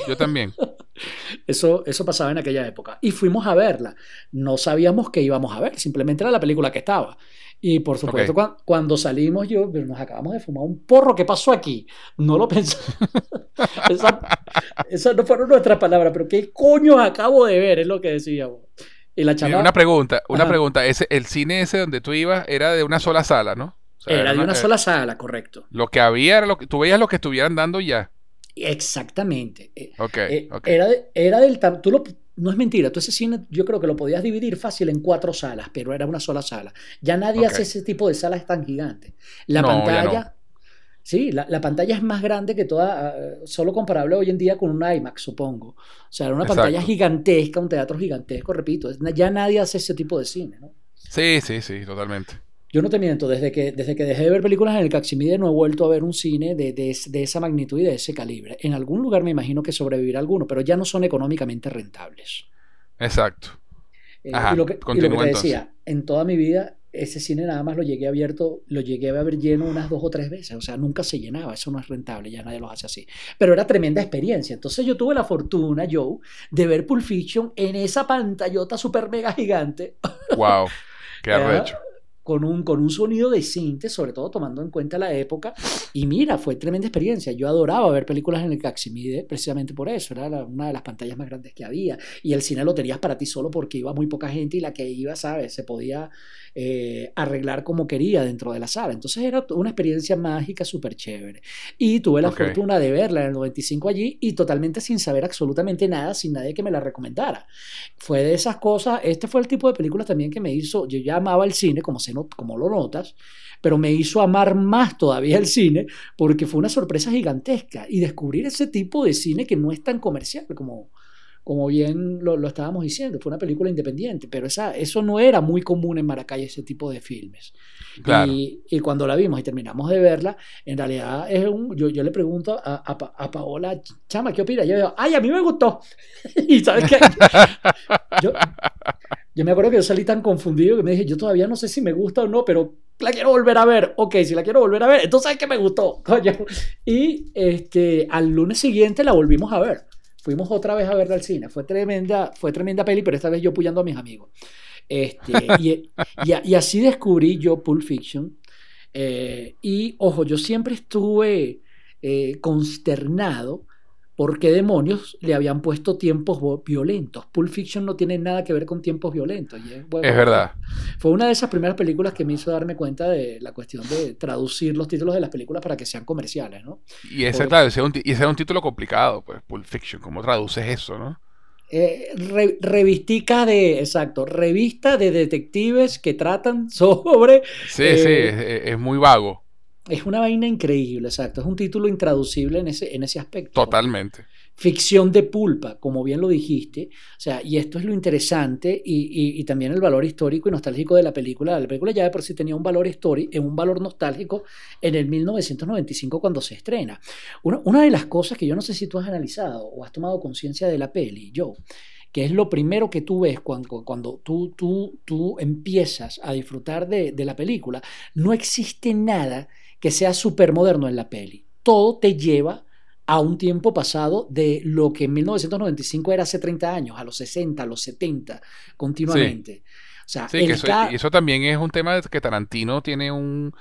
Yo también. Eso, eso pasaba en aquella época. Y fuimos a verla. No sabíamos qué íbamos a ver, simplemente era la película que estaba. Y por supuesto, cuando, salimos, yo, nos acabamos de fumar un porro. ¿Qué pasó aquí? No lo pensé. esas no fueron nuestras palabras, pero ¿qué coño acabo de ver? Es lo que decíamos. Y la Una pregunta, una pregunta. Ese, el cine ese donde tú ibas era de una sola sala, ¿no? era, de una, sola sala, correcto. Lo que había era lo que tú veías lo que estuvieran dando ya. Exactamente. Eh, ok. Eh, era, era del tú lo, no es mentira, tú ese cine yo creo que lo podías dividir fácil en cuatro salas, pero era una sola sala. Ya nadie hace ese tipo de salas tan gigantes. La pantalla, sí, la, pantalla es más grande que toda, ah, solo comparable hoy en día con un IMAX, supongo. O sea, era una pantalla gigantesca, un teatro gigantesco, repito. Ya nadie hace ese tipo de cine, ¿no? Sí, sí, sí, totalmente. Yo no te miento, desde que, desde que dejé de ver películas en el Caximide no he vuelto a ver un cine de, de, esa magnitud y de ese calibre. En algún lugar me imagino que sobrevivirá alguno, pero ya no son económicamente rentables. Exacto. Eh, y, lo que, te decía, en toda mi vida ese cine nada más lo llegué abierto, lo llegué a ver lleno unas dos o tres veces, o sea, nunca se llenaba, eso no es rentable, ya nadie lo hace así. Pero era tremenda experiencia. Entonces yo tuve la fortuna, Joe, de ver Pulp Fiction en esa pantallota super mega gigante. Wow, qué arrecho con un, con un sonido decente, sobre todo tomando en cuenta la época. Y mira, fue tremenda experiencia. Yo adoraba ver películas en el Caximide precisamente por eso. Era una de las pantallas más grandes que había. Y el cine lo tenías para ti solo porque iba muy poca gente y la que iba, ¿sabes? Se podía eh, arreglar como quería dentro de la sala. Entonces era una experiencia mágica súper chévere. Y tuve la fortuna de verla en el 95 allí y totalmente sin saber absolutamente nada, sin nadie que me la recomendara. Fue de esas cosas, este fue el tipo de películas también que me hizo, yo ya amaba el cine, como se como lo notas, pero me hizo amar más todavía el cine porque fue una sorpresa gigantesca y descubrir ese tipo de cine que no es tan comercial como, como bien lo, estábamos diciendo, fue una película independiente, pero esa, eso no era muy común en Maracay, ese tipo de filmes. Y, y, cuando la vimos y terminamos de verla, en realidad es un, yo, yo le pregunto a, a, Paola, chama, ¿qué opina? Yo digo, ay, a mí me gustó. y sabes qué, yo, yo me acuerdo que yo salí tan confundido que me dije, yo todavía no sé si me gusta o no, pero la quiero volver a ver. Ok, si la quiero volver a ver, entonces sabes que me gustó, coño. Y este, al lunes siguiente la volvimos a ver. Fuimos otra vez a verla al cine. Fue tremenda, fue tremenda peli, pero esta vez yo apoyando a mis amigos. Este, y, y, así descubrí yo Pulp Fiction. Eh, y ojo, yo siempre estuve eh, consternado por qué demonios le habían puesto tiempos violentos. Pulp Fiction no tiene nada que ver con tiempos violentos. es, verdad. Fue una de esas primeras películas que me hizo darme cuenta de la cuestión de traducir los títulos de las películas para que sean comerciales, ¿no? Y ese, claro, ese, era un título complicado, pues, Pulp Fiction. ¿Cómo traduces eso, no? Eh, revistica de, exacto, revista de detectives que tratan sobre... Sí, sí, eh, es, muy vago. Es una vaina increíble, exacto. Es un título intraducible en ese, en ese aspecto. Totalmente. Ficción de pulpa, como bien lo dijiste. O sea, y esto es lo interesante y, y, también el valor histórico y nostálgico de la película. La película ya de por sí tenía un valor histórico, un valor nostálgico en el 1995 cuando se estrena. Una, una de las cosas que yo no sé si tú has analizado o has tomado conciencia de la peli, yo, que es lo primero que tú ves cuando, cuando tú, tú, tú empiezas a disfrutar de, de la película, no existe nada que sea súper moderno en la peli. Todo te lleva a un tiempo pasado de lo que en 1995 era hace 30 años, a los 60, a los 70, continuamente. O sea, eso, también es un tema que Tarantino tiene un,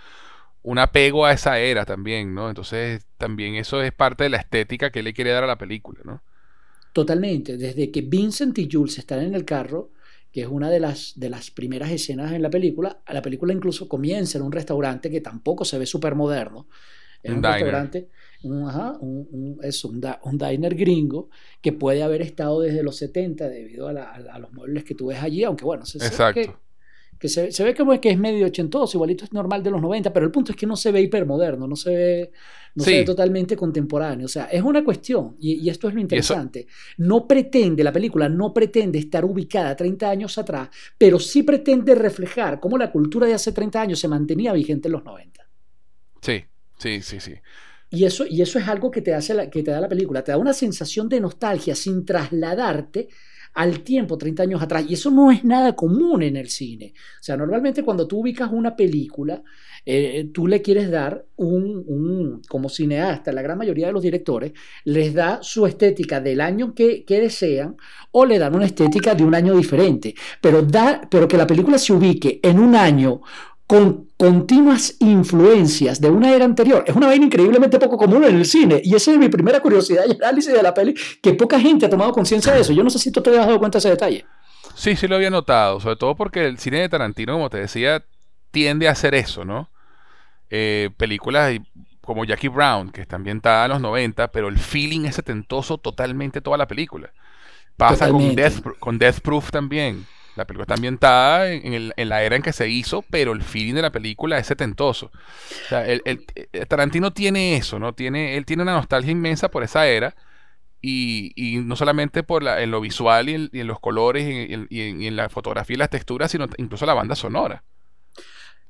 un apego a esa era también, ¿no? Entonces también eso es parte de la estética que él le quiere dar a la película, ¿no? Totalmente. Desde que Vincent y Jules están en el carro, que es una de las, de las primeras escenas en la película. La película incluso comienza en un restaurante que tampoco se ve súper moderno. Es un, restaurante, un, ajá, un, es un, diner gringo que puede haber estado desde los 70 debido a, los muebles que tú ves allí, aunque bueno, se, Exacto que se, se, ve como que es medio ochentoso, igualito es normal de los 90, pero el punto es que no se ve hipermoderno, no se ve, no se ve totalmente contemporáneo. O sea, es una cuestión, y, esto es lo interesante. No pretende, la película no pretende estar ubicada 30 años atrás, pero sí pretende reflejar cómo la cultura de hace 30 años se mantenía vigente en los 90. Sí, sí, sí, sí. Y eso, y eso es algo que te, hace que te da la película, te da una sensación de nostalgia sin trasladarte al tiempo 30 años atrás. Y eso no es nada común en el cine. O sea, normalmente cuando tú ubicas una película, eh, tú le quieres dar un, como cineasta, la gran mayoría de los directores, les da su estética del año que, que desean o le dan una estética de un año diferente. Pero, da, pero que la película se ubique en un año con continuas influencias de una era anterior. Es una vaina increíblemente poco común en el cine. Y esa es mi primera curiosidad y análisis de la peli, que poca gente ha tomado conciencia de eso. Yo no sé si tú te has dado cuenta de ese detalle. Sí, sí lo había notado, sobre todo porque el cine de Tarantino, como te decía, tiende a hacer eso, ¿no? Eh, películas como Jackie Brown, que está ambientada en los 90, pero el feeling es setentoso totalmente toda la película. Pasa con Death, con Death Proof también. La película está ambientada en, la era en que se hizo, pero el feeling de la película es setentoso. el, eh, Tarantino tiene eso, ¿no? Tiene, él tiene una nostalgia inmensa por esa era. Y, no solamente por la, en lo visual y en, los colores y en, la fotografía y las texturas, sino incluso la banda sonora.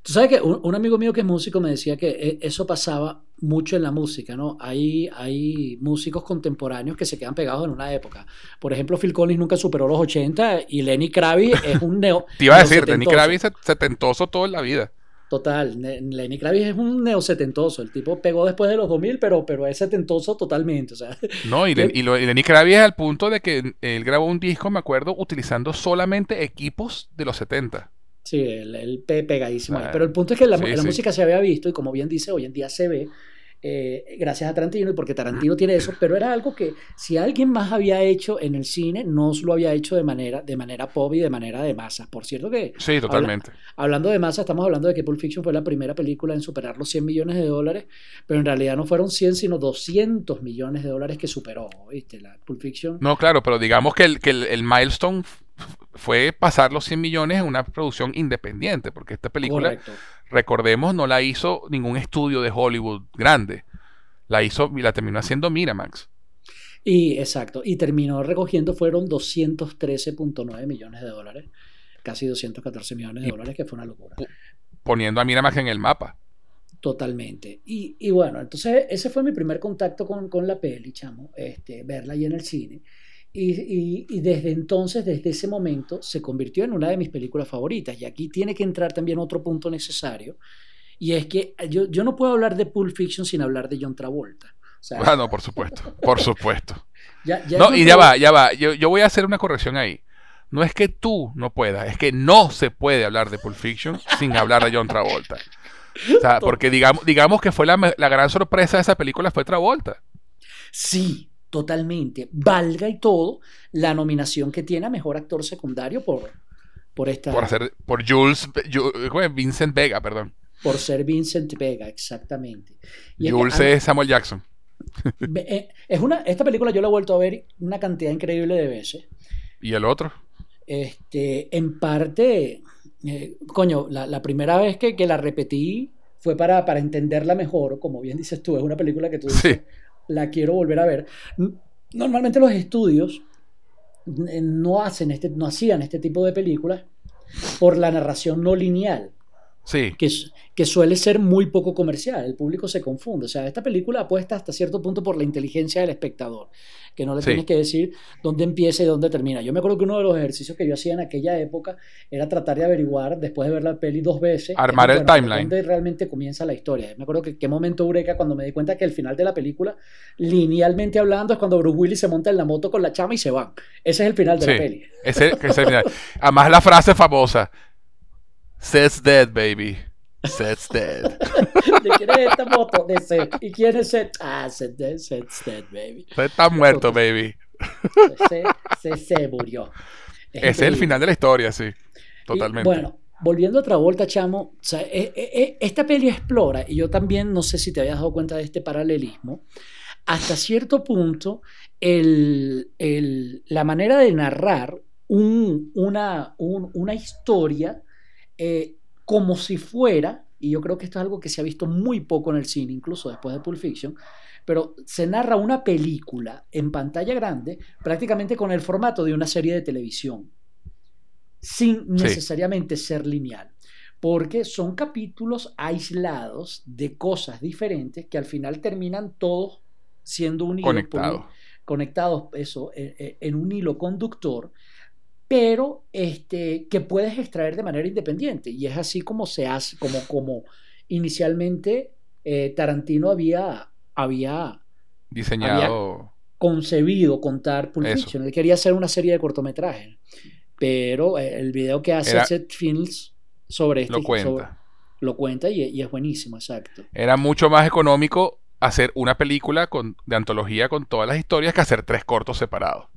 Tú sabes que un, amigo mío que es músico me decía que eh, eso pasaba mucho en la música, ¿no? Hay, hay músicos contemporáneos que se quedan pegados en una época. Por ejemplo, Phil Collins nunca superó los 80 y Lenny Kravitz es un neo. Te iba a decir, Lenny Kravitz es setentoso toda la vida. Total, Lenny Kravitz es un neosetentoso. El tipo pegó después de los 2000, pero, pero es setentoso totalmente. O sea, no, y, y, Lenny Kravitz es al punto de que él grabó un disco, me acuerdo, utilizando solamente equipos de los 70. Sí, el, P pegadísimo. Ah, Pero el punto es que la, música se había visto y como bien dice, hoy en día se ve. Eh, gracias a Tarantino y porque Tarantino tiene eso, pero era algo que si alguien más había hecho en el cine, no lo había hecho de manera, de manera pop y de manera de masa. Por cierto que... Sí, totalmente. hablando de masa, estamos hablando de que Pulp Fiction fue la primera película en superar los 100 millones de dólares, pero en realidad no fueron 100, sino 200 millones de dólares que superó, ¿viste? La Pulp Fiction. No, claro, pero digamos que el, que el milestone fue pasar los 100 millones en una producción independiente, porque esta película, recordemos, no la hizo ningún estudio de Hollywood grande. La hizo y la terminó haciendo Miramax. Y exacto, y terminó recogiendo fueron 213.9 millones de dólares, casi 214 millones de dólares, que fue una locura. Poniendo a Miramax en el mapa. Totalmente. Y, y bueno, entonces ese fue mi primer contacto con, con la peli, chamo, este, verla ahí en el cine. Y, desde entonces, desde ese momento, se convirtió en una de mis películas favoritas. Y aquí tiene que entrar también otro punto necesario. Y es que yo, yo no puedo hablar de Pulp Fiction sin hablar de John Travolta. ah, no, por supuesto, por supuesto. no, y ya va, ya va. Yo, yo voy a hacer una corrección ahí. No es que tú no puedas, es que no se puede hablar de Pulp Fiction sin hablar de John Travolta. O sea, porque digamos, digamos que fue la, la gran sorpresa de esa película fue Travolta. Sí, totalmente. Valga y todo la nominación que tiene a mejor actor secundario por, por esta. Por hacer. Por Jules. Vincent Vega, perdón. Por ser Vincent Vega, exactamente. Jules es, Samuel Jackson. Eh, es una, esta película yo la he vuelto a ver una cantidad increíble de veces. ¿Y el otro? Este, en parte, eh, coño, la, primera vez que, que, la repetí fue para, para entenderla mejor, como bien dices tú, es una película que tú dices, la quiero volver a ver. Normalmente los estudios no, hacen este, no hacían este tipo de películas por la narración no lineal. Sí. Que, que suele ser muy poco comercial. El público se confunde. O sea, esta película apuesta hasta cierto punto por la inteligencia del espectador, que no le tienes que decir dónde empieza y dónde termina. Yo me acuerdo que uno de los ejercicios que yo hacía en aquella época era tratar de averiguar, después de ver la peli dos veces, armar el timeline. Dónde realmente comienza la historia. Me acuerdo que qué momento eureka cuando me di cuenta que el final de la película, linealmente hablando, es cuando Bruce Willis se monta en la moto con la chama y se van. Ese es el final de la peli. Ese, ese final. Además, la frase famosa. Seth's dead, baby. Seth's dead. ¿De quién es esta moto? De Seth. ¿Y quién es Seth? Ah, Seth dead, Seth's dead, baby. Seth está muerto, baby. Se, se, murió. Ese es el final de la historia, sí. Totalmente. bueno, volviendo a Travolta, chamo, o sea, eh, eh, eh, esta peli explora, y yo también no sé si te habías dado cuenta de este paralelismo, hasta cierto punto, el, el, la manera de narrar un, una, un, una historia eh, como si fuera, y yo creo que esto es algo que se ha visto muy poco en el cine, incluso después de Pulp Fiction, pero se narra una película en pantalla grande prácticamente con el formato de una serie de televisión, sin necesariamente ser lineal, porque son capítulos aislados de cosas diferentes que al final terminan todos siendo un conectados eso, eh, eh, en un hilo conductor pero este, que puedes extraer de manera independiente. Y es así como se hace, como, como inicialmente eh, Tarantino había, había diseñado, concebido contar Pulp Fiction. Él quería hacer una serie de cortometrajes, pero eh, el video que hace Seth Films sobre este lo cuenta, lo cuenta y, es buenísimo, exacto. Era mucho más económico hacer una película con, de antología con todas las historias que hacer tres cortos separados.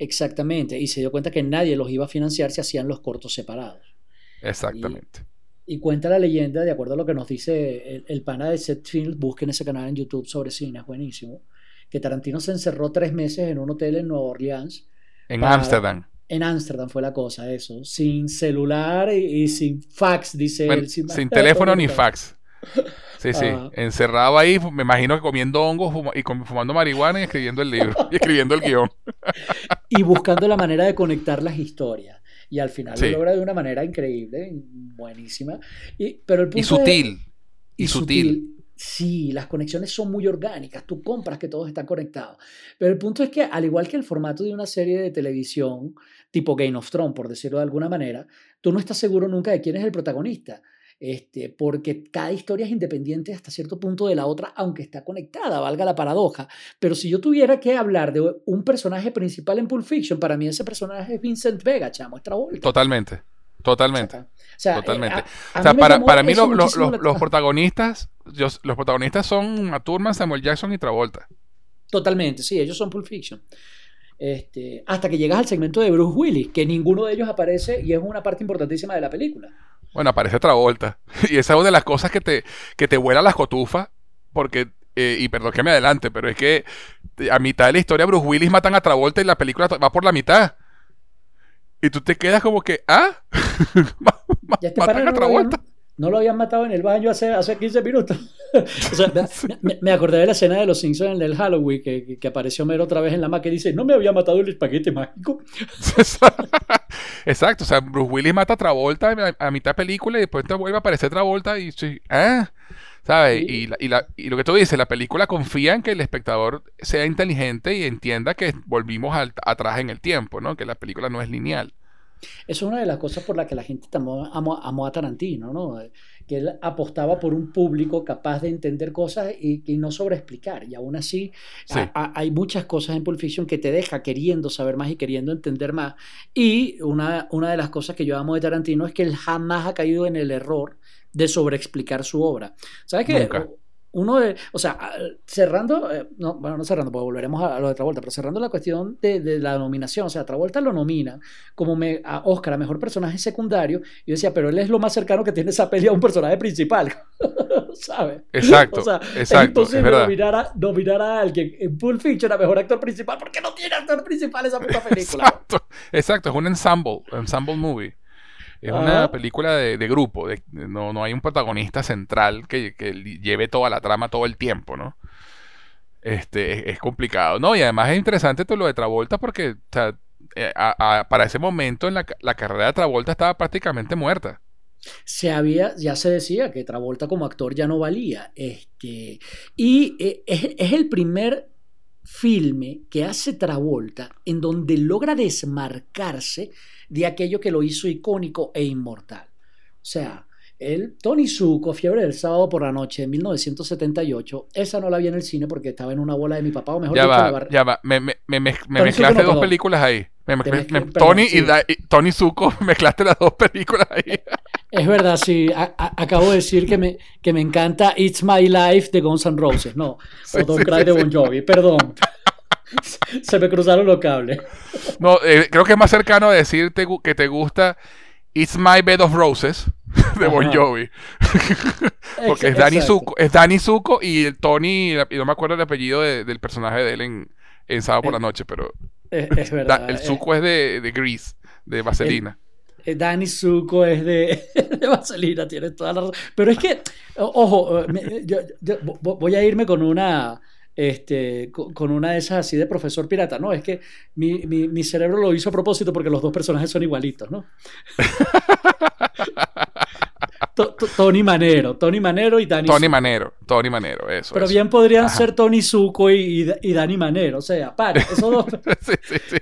Exactamente, y se dio cuenta que nadie los iba a financiar si hacían los cortos separados. Exactamente. Y, cuenta la leyenda, de acuerdo a lo que nos dice el, pana de Set Film, busquen ese canal en YouTube sobre cine, es buenísimo, que Tarantino se encerró tres meses en un hotel en Nueva Orleans. En Ámsterdam. En Ámsterdam fue la cosa, eso. Sin celular y, sin fax, dice él. Sin, sin teléfono ni fax. Sí, sí. Ah. Encerrado ahí, me imagino que comiendo hongos y fumando marihuana y escribiendo el libro. y escribiendo el guion. y buscando la manera de conectar las historias. Y al final lo logra de una manera increíble, buenísima. Y, pero el y sutil. y, sutil. Sí, las conexiones son muy orgánicas. Tú compras que todos están conectados. Pero el punto es que, al igual que el formato de una serie de televisión, tipo Game of Thrones, por decirlo de alguna manera, tú no estás seguro nunca de quién es el protagonista este, porque cada historia es independiente hasta cierto punto de la otra, aunque está conectada, valga la paradoja. Pero si yo tuviera que hablar de un personaje principal en Pulp Fiction, para mí ese personaje es Vincent Vega, chamo, es Travolta. Totalmente, totalmente. O sea, totalmente. o sea, para, para mí los, los protagonistas, los protagonistas son a Turman, Samuel Jackson y Travolta. Totalmente, sí, ellos son Pulp Fiction. Este, hasta que llegas al segmento de Bruce Willis, que ninguno de ellos aparece y es una parte importantísima de la película. Bueno, aparece Travolta. Y esa es una de las cosas que te, que te vuela las cotufas, porque, eh, y perdón que me adelante, pero es que a mitad de la historia Bruce Willis matan a Travolta y la película va por la mitad. Y tú te quedas como que, ¿ah? matan a Travolta. No lo habían matado en el baño hace, hace 15 minutos. o sea, me, acordé de la escena de los Simpsons en el Halloween, que, que, apareció Mero otra vez en la máquina y dice, no me había matado el espaguete mágico. Exacto, o sea, Bruce Willis mata a Travolta a, mitad película y después te vuelve a aparecer Travolta y, ¿ah? ¿Sabes? Y, y, lo que tú dices, la película confía en que el espectador sea inteligente y entienda que volvimos atrás en el tiempo, ¿no? Que la película no es lineal. Eso es una de las cosas por las que la gente amó, amó, a Tarantino, ¿no? Que él apostaba por un público capaz de entender cosas y, y no sobreexplicar. Y aún así, hay muchas cosas en Pulp Fiction que te deja queriendo saber más y queriendo entender más. Y una, una de las cosas que yo amo de Tarantino es que él jamás ha caído en el error de sobreexplicar su obra. ¿Sabes qué? Uno de, o sea, cerrando, eh, no, bueno, no cerrando, porque volveremos a, lo de Travolta, pero cerrando la cuestión de, de, la nominación, o sea, Travolta lo nomina como me, a Oscar a mejor personaje secundario, y yo decía, pero él es lo más cercano que tiene esa peli a un personaje principal, ¿sabes? Exacto, o sea, exacto, es imposible nominar, a, nominar, a, alguien en Pulp Fiction a mejor actor principal, porque no tiene actor principal esa puta película. Exacto, exacto, es un ensemble, ensemble movie. Es una película de, grupo, no, no, hay un protagonista central que, lleve toda la trama todo el tiempo, ¿no? Este, es, complicado, ¿no? Y además es interesante todo lo de Travolta porque, eh, para ese momento en la, carrera de Travolta estaba prácticamente muerta. Se había, ya se decía que Travolta como actor ya no valía. Este, y eh, es el primer filme que hace Travolta en donde logra desmarcarse de aquello que lo hizo icónico e inmortal. O sea, el Tony Zuko, Fiebre del Sábado por la Noche de 1978, esa no la vi en el cine porque estaba en una bola de mi papá, o mejor ya va, Ya va, me, me, me, mezclaste dos películas ahí. Tony y, Tony Zuko, mezclaste las dos películas ahí. Es verdad, sí. acabo de decir que me, que me encanta It's My Life de Guns N' Roses. No, o Don't Cry de Bon Jovi. Perdón. Se me cruzaron los cables. No, eh, creo que es más cercano a decirte que te gusta It's My Bed of Roses de Bon Jovi. Porque es Danny, Zuko, es Danny Zuko y el Tony, y no me acuerdo el apellido del personaje de él en, en Sábado por la Noche, pero. Es, verdad. el Zuko es de, de Grease, de Vaselina. Danny Zuko es de, de, Vaselina, tienes toda la razón. Pero es que, ojo, yo, voy a irme con una este, con una de esas así de profesor pirata. No, es que mi, mi, cerebro lo hizo a propósito porque los dos personajes son igualitos, ¿no? Tony Manero, Tony Manero y Dani Tony Manero, Tony Manero, eso. Pero bien podrían ser Tony Zuko y, y, Dani Manero, o sea, pare, esos dos. sí, sí, sí.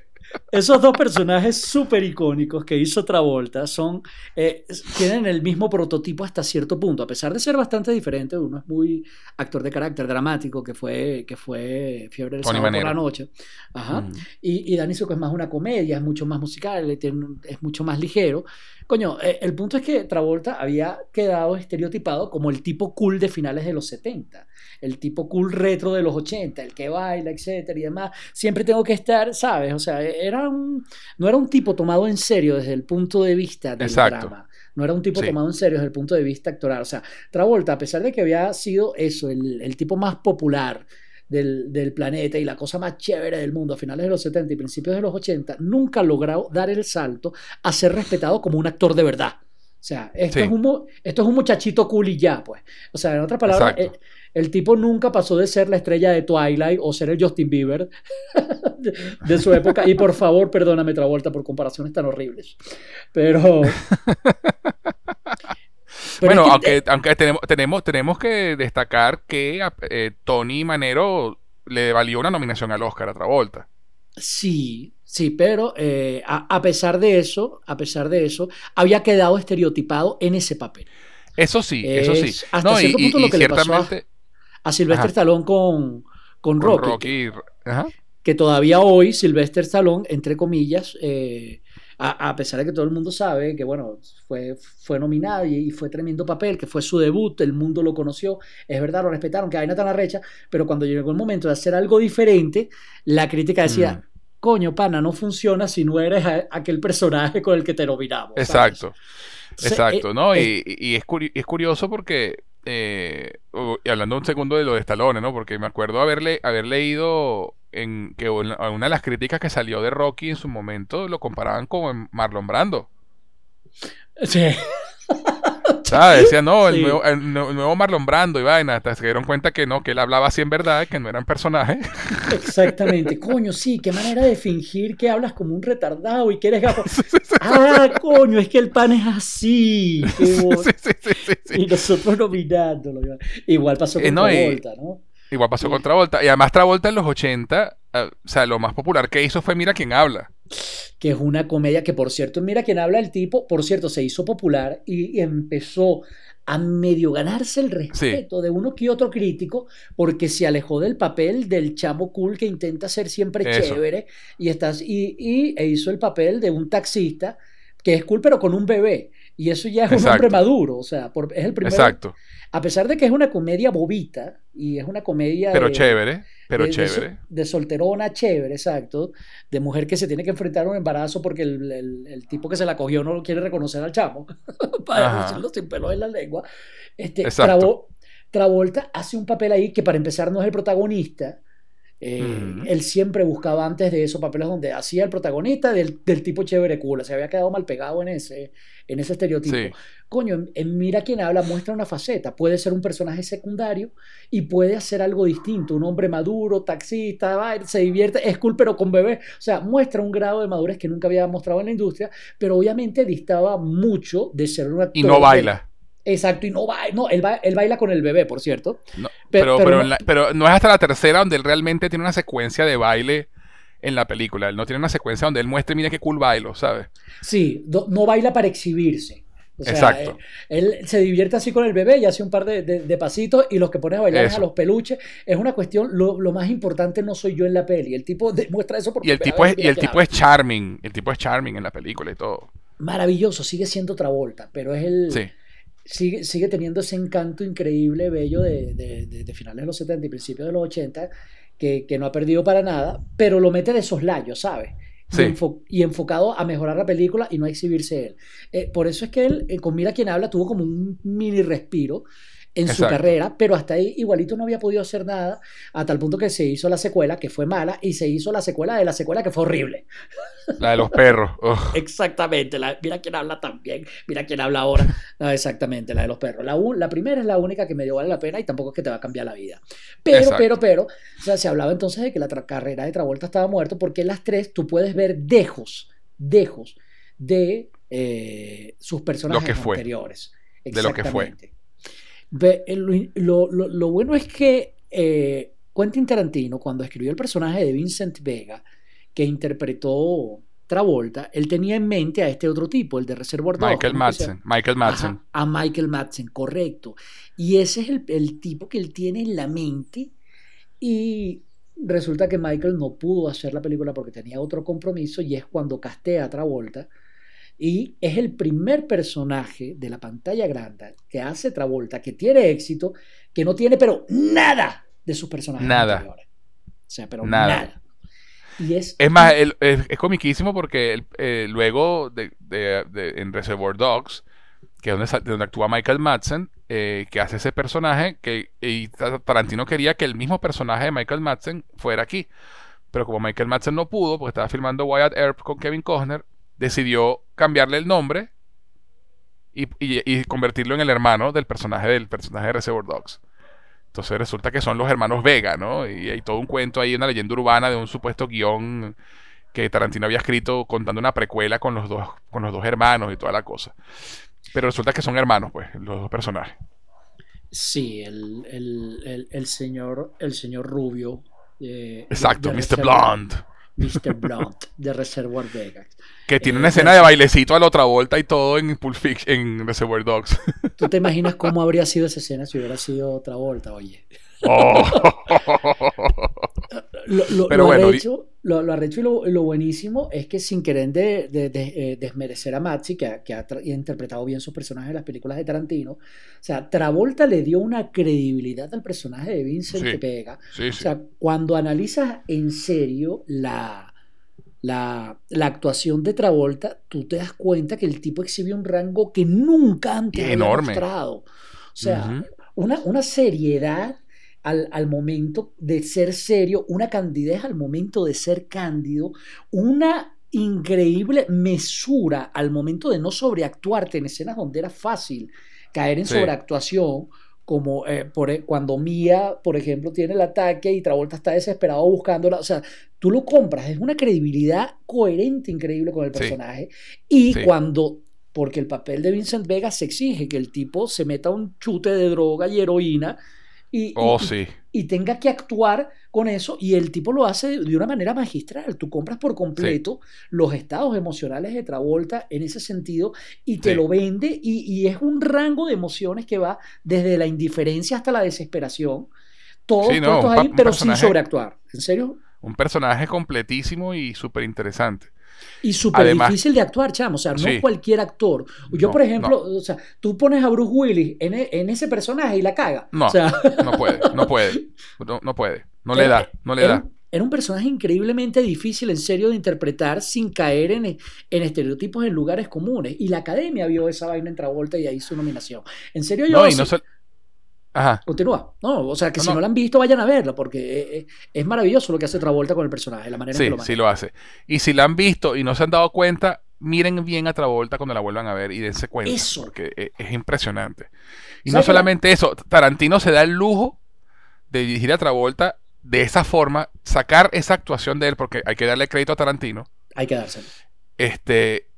Esos dos personajes súper icónicos que hizo Travolta son, eh, tienen el mismo prototipo hasta cierto punto, a pesar de ser bastante diferentes. Uno es muy actor de carácter dramático, que fue, que fue Fiebre del Sábado por la Noche. Ajá. Mm. Y, y Dani es más una comedia, es mucho más musical, es mucho más ligero. Coño, eh, el punto es que Travolta había quedado estereotipado como el tipo cool de finales de los 70 el tipo cool retro de los 80, el que baila, etcétera y demás. Siempre tengo que estar, ¿sabes? O sea, era un, no era un tipo tomado en serio desde el punto de vista del drama. No era un tipo tomado en serio desde el punto de vista actoral. O sea, Travolta, a pesar de que había sido eso, el, tipo más popular del, del, planeta y la cosa más chévere del mundo a finales de los 70 y principios de los 80, nunca logró dar el salto a ser respetado como un actor de verdad. O sea, esto, es, un, esto es un muchachito cool y ya, pues. O sea, en otras palabras, el tipo nunca pasó de ser la estrella de Twilight o ser el Justin Bieber de, su época. Y por favor, perdóname, Travolta, por comparaciones tan horribles. Pero. bueno, aunque, aunque tenemos, tenemos, tenemos que destacar que eh, Tony Manero le valió una nominación al Oscar a Travolta. Sí, sí, pero eh, a, pesar de eso, a pesar de eso, había quedado estereotipado en ese papel. Eso sí, eso sí. Hasta cierto punto lo que le pasó a Sylvester Stallone con, con, Rocky. Que todavía hoy Sylvester Stallone, entre comillas, eh, a, pesar de que todo el mundo sabe que, bueno, fue, fue nominado y, fue tremendo papel, que fue su debut, el mundo lo conoció, es verdad, lo respetaron, que hay una tan arrecha, pero cuando llegó el momento de hacer algo diferente, la crítica decía, mm. coño, pana, no funciona si no eres aquel personaje con el que te nominamos. Exacto. Exacto, ¿no? y, y, es, es curioso porque eh, y hablando un segundo de lo de Stallone, ¿no? Porque me acuerdo haberle, haber leído en que una de las críticas que salió de Rocky en su momento lo comparaban con Marlon Brando. Sí. ¿Sabes? Decía, no, el, nuevo, Marlon Brando y vaina. Hasta se dieron cuenta que no, que él hablaba así en verdad, que no eran personajes. Exactamente. Coño, sí, qué manera de fingir que hablas como un retardado y que eres gafo. ah, coño, es que el pan es así. y nosotros nominándolo. Igual pasó con eh, Travolta, ¿no? Igual pasó con Travolta. Y además Travolta en los 80, eh, o sea, lo más popular que hizo fue Mira quién habla que es una comedia que, por cierto, mira quién habla el tipo, por cierto, se hizo popular y empezó a medio ganarse el respeto de uno que otro crítico porque se alejó del papel del chamo cool que intenta ser siempre chévere y, estás, y, y, e hizo el papel de un taxista que es cool pero con un bebé Y eso ya es un hombre maduro, o sea, es el primero. Exacto. A pesar de que es una comedia bobita y es una comedia. Pero chévere, pero chévere. De, solterona chévere, exacto. De mujer que se tiene que enfrentar a un embarazo porque el, tipo que se la cogió no quiere reconocer al chamo. para decirlo sin pelo en la lengua. Este, Travolta hace un papel ahí que para empezar no es el protagonista eh, él siempre buscaba antes de esos papeles donde hacía el protagonista del, tipo chévere cool, se había quedado mal pegado en ese, en ese estereotipo. Coño, en, Mira quién habla muestra una faceta, puede ser un personaje secundario y puede hacer algo distinto, un hombre maduro, taxista, se divierte, es cool pero con bebé, o sea, muestra un grado de madurez que nunca había mostrado en la industria, pero obviamente distaba mucho de ser un actor. Y no baila. Exacto, y no baila, no, él, baila con el bebé, por cierto. pero, pero, no, es hasta la tercera donde él realmente tiene una secuencia de baile en la película. Él no tiene una secuencia donde él muestre, mira qué cool bailo, ¿sabes? Sí, no baila para exhibirse. Exacto. Eh, él, se divierte así con el bebé y hace un par de, pasitos y los que pone a bailar es a los peluches. Es una cuestión, lo, más importante no soy yo en la peli. El tipo demuestra eso porque... Y el tipo, es, y el tipo es charming. El tipo es charming en la película y todo. Maravilloso, sigue siendo Travolta, pero es el... Sí sigue, sigue teniendo ese encanto increíble, bello de, de, finales de los 70 y principios de los 80, que, que, no ha perdido para nada, pero lo mete de soslayos, ¿sabes? Y, enfocado a mejorar la película y no a exhibirse él. Eh, por eso es que él, eh, con Mira quien habla, tuvo como un mini respiro en su carrera, pero hasta ahí igualito no había podido hacer nada, a tal punto que se hizo la secuela, que fue mala, y se hizo la secuela de la secuela, que fue horrible. La de los perros. Exactamente, mira quién habla también, mira quién habla ahora. exactamente, la de los perros. La, la, primera es la única que me dio vale la pena y tampoco es que te va a cambiar la vida. Pero, pero, pero, o sea, se hablaba entonces de que la carrera de Travolta estaba muerta porque en las tres tú puedes ver dejos, dejos de eh, sus personajes anteriores. De lo que fue. Lo, bueno es que eh, Quentin Tarantino, cuando escribió el personaje de Vincent Vega, que interpretó Travolta, él tenía en mente a este otro tipo, el de Reservoir Dogs. Michael Madsen. Michael Madsen. a Michael Madsen, correcto. Y ese es el, el, tipo que él tiene en la mente. Y resulta que Michael no pudo hacer la película porque tenía otro compromiso y es cuando castea a Travolta y es el primer personaje de la pantalla grande que hace Travolta, que tiene éxito, que no tiene pero nada de sus personajes nada. anteriores. O sea, pero nada. Y es, es más, es, comiquísimo porque eh, luego de, en Reservoir Dogs, que es donde, actúa Michael Madsen, eh, que hace ese personaje, que y Tarantino quería que el mismo personaje de Michael Madsen fuera aquí. Pero como Michael Madsen no pudo, porque estaba filmando Wyatt Earp con Kevin Costner, decidió cambiarle el nombre y, convertirlo en el hermano del personaje del personaje de Reservoir Dogs. Entonces resulta que son los hermanos Vega, ¿no? Y hay todo un cuento ahí, una leyenda urbana de un supuesto guion que Tarantino había escrito contando una precuela con los dos, con los dos hermanos y toda la cosa. Pero resulta que son hermanos, pues, los dos personajes. Sí, el, señor, el señor Rubio. Eh, Exacto, Mr. Blonde. Mr. Blunt de Reservoir Vegas. Que tiene una escena de bailecito a la otra vuelta y todo en Pulp Fiction, en Reservoir Dogs. ¿Tú te imaginas cómo habría sido esa escena si hubiera sido otra vuelta, oye? Oh. lo, Pero bueno, arrecho, lo, arrecho y lo, buenísimo es que sin querer de, eh, desmerecer a Maxi, que, ha, interpretado bien sus personajes en las películas de Tarantino, o sea, Travolta le dio una credibilidad al personaje de Vincent Vega. o sea, cuando analizas en serio la, la, actuación de Travolta, tú te das cuenta que el tipo exhibe un rango que nunca antes había mostrado. O sea, una, una seriedad al, momento de ser serio, una candidez al momento de ser cándido, una increíble mesura al momento de no sobreactuarte en escenas donde era fácil caer en sobreactuación, como eh, por, e, cuando Mía, por ejemplo, tiene el ataque y Travolta está desesperado buscándola. O sea, tú lo compras, es una credibilidad coherente, increíble con el personaje. Y cuando, porque el papel de Vincent Vega se exige que el tipo se meta un chute de droga y heroína y, oh, sí. y, tenga que actuar con eso y el tipo lo hace de una manera magistral. Tú compras por completo los estados emocionales de Travolta en ese sentido y te lo vende y, es un rango de emociones que va desde la indiferencia hasta la desesperación. Todos ahí, pero sin sobreactuar. ¿En serio? Un personaje completísimo y súper interesante. Y súper difícil de actuar, chamo. O sea, no cualquier actor. Yo, por ejemplo, o sea, tú pones a Bruce Willis en, e, en, ese personaje y la caga. No, o sea, no puede, no puede. No, no puede. No le da, no le da. Era un personaje increíblemente difícil, en serio, de interpretar sin caer en, en, estereotipos en lugares comunes. Y la academia vio esa vaina en Travolta y ahí su nominación. En serio, yo. No, y no Ajá. Continúa. No, o sea, que si no. la han visto, vayan a verla, porque es, maravilloso lo que hace Travolta con el personaje, la manera sí, en que lo Sí, lo hace. Y si la han visto y no se han dado cuenta, miren bien a Travolta cuando la vuelvan a ver y dense cuenta. Eso. Porque e, es, impresionante. Y no solamente eso, Tarantino se da el lujo de dirigir a Travolta de esa forma, sacar esa actuación de él, porque hay que darle crédito a Tarantino. Hay que dárselo. Este,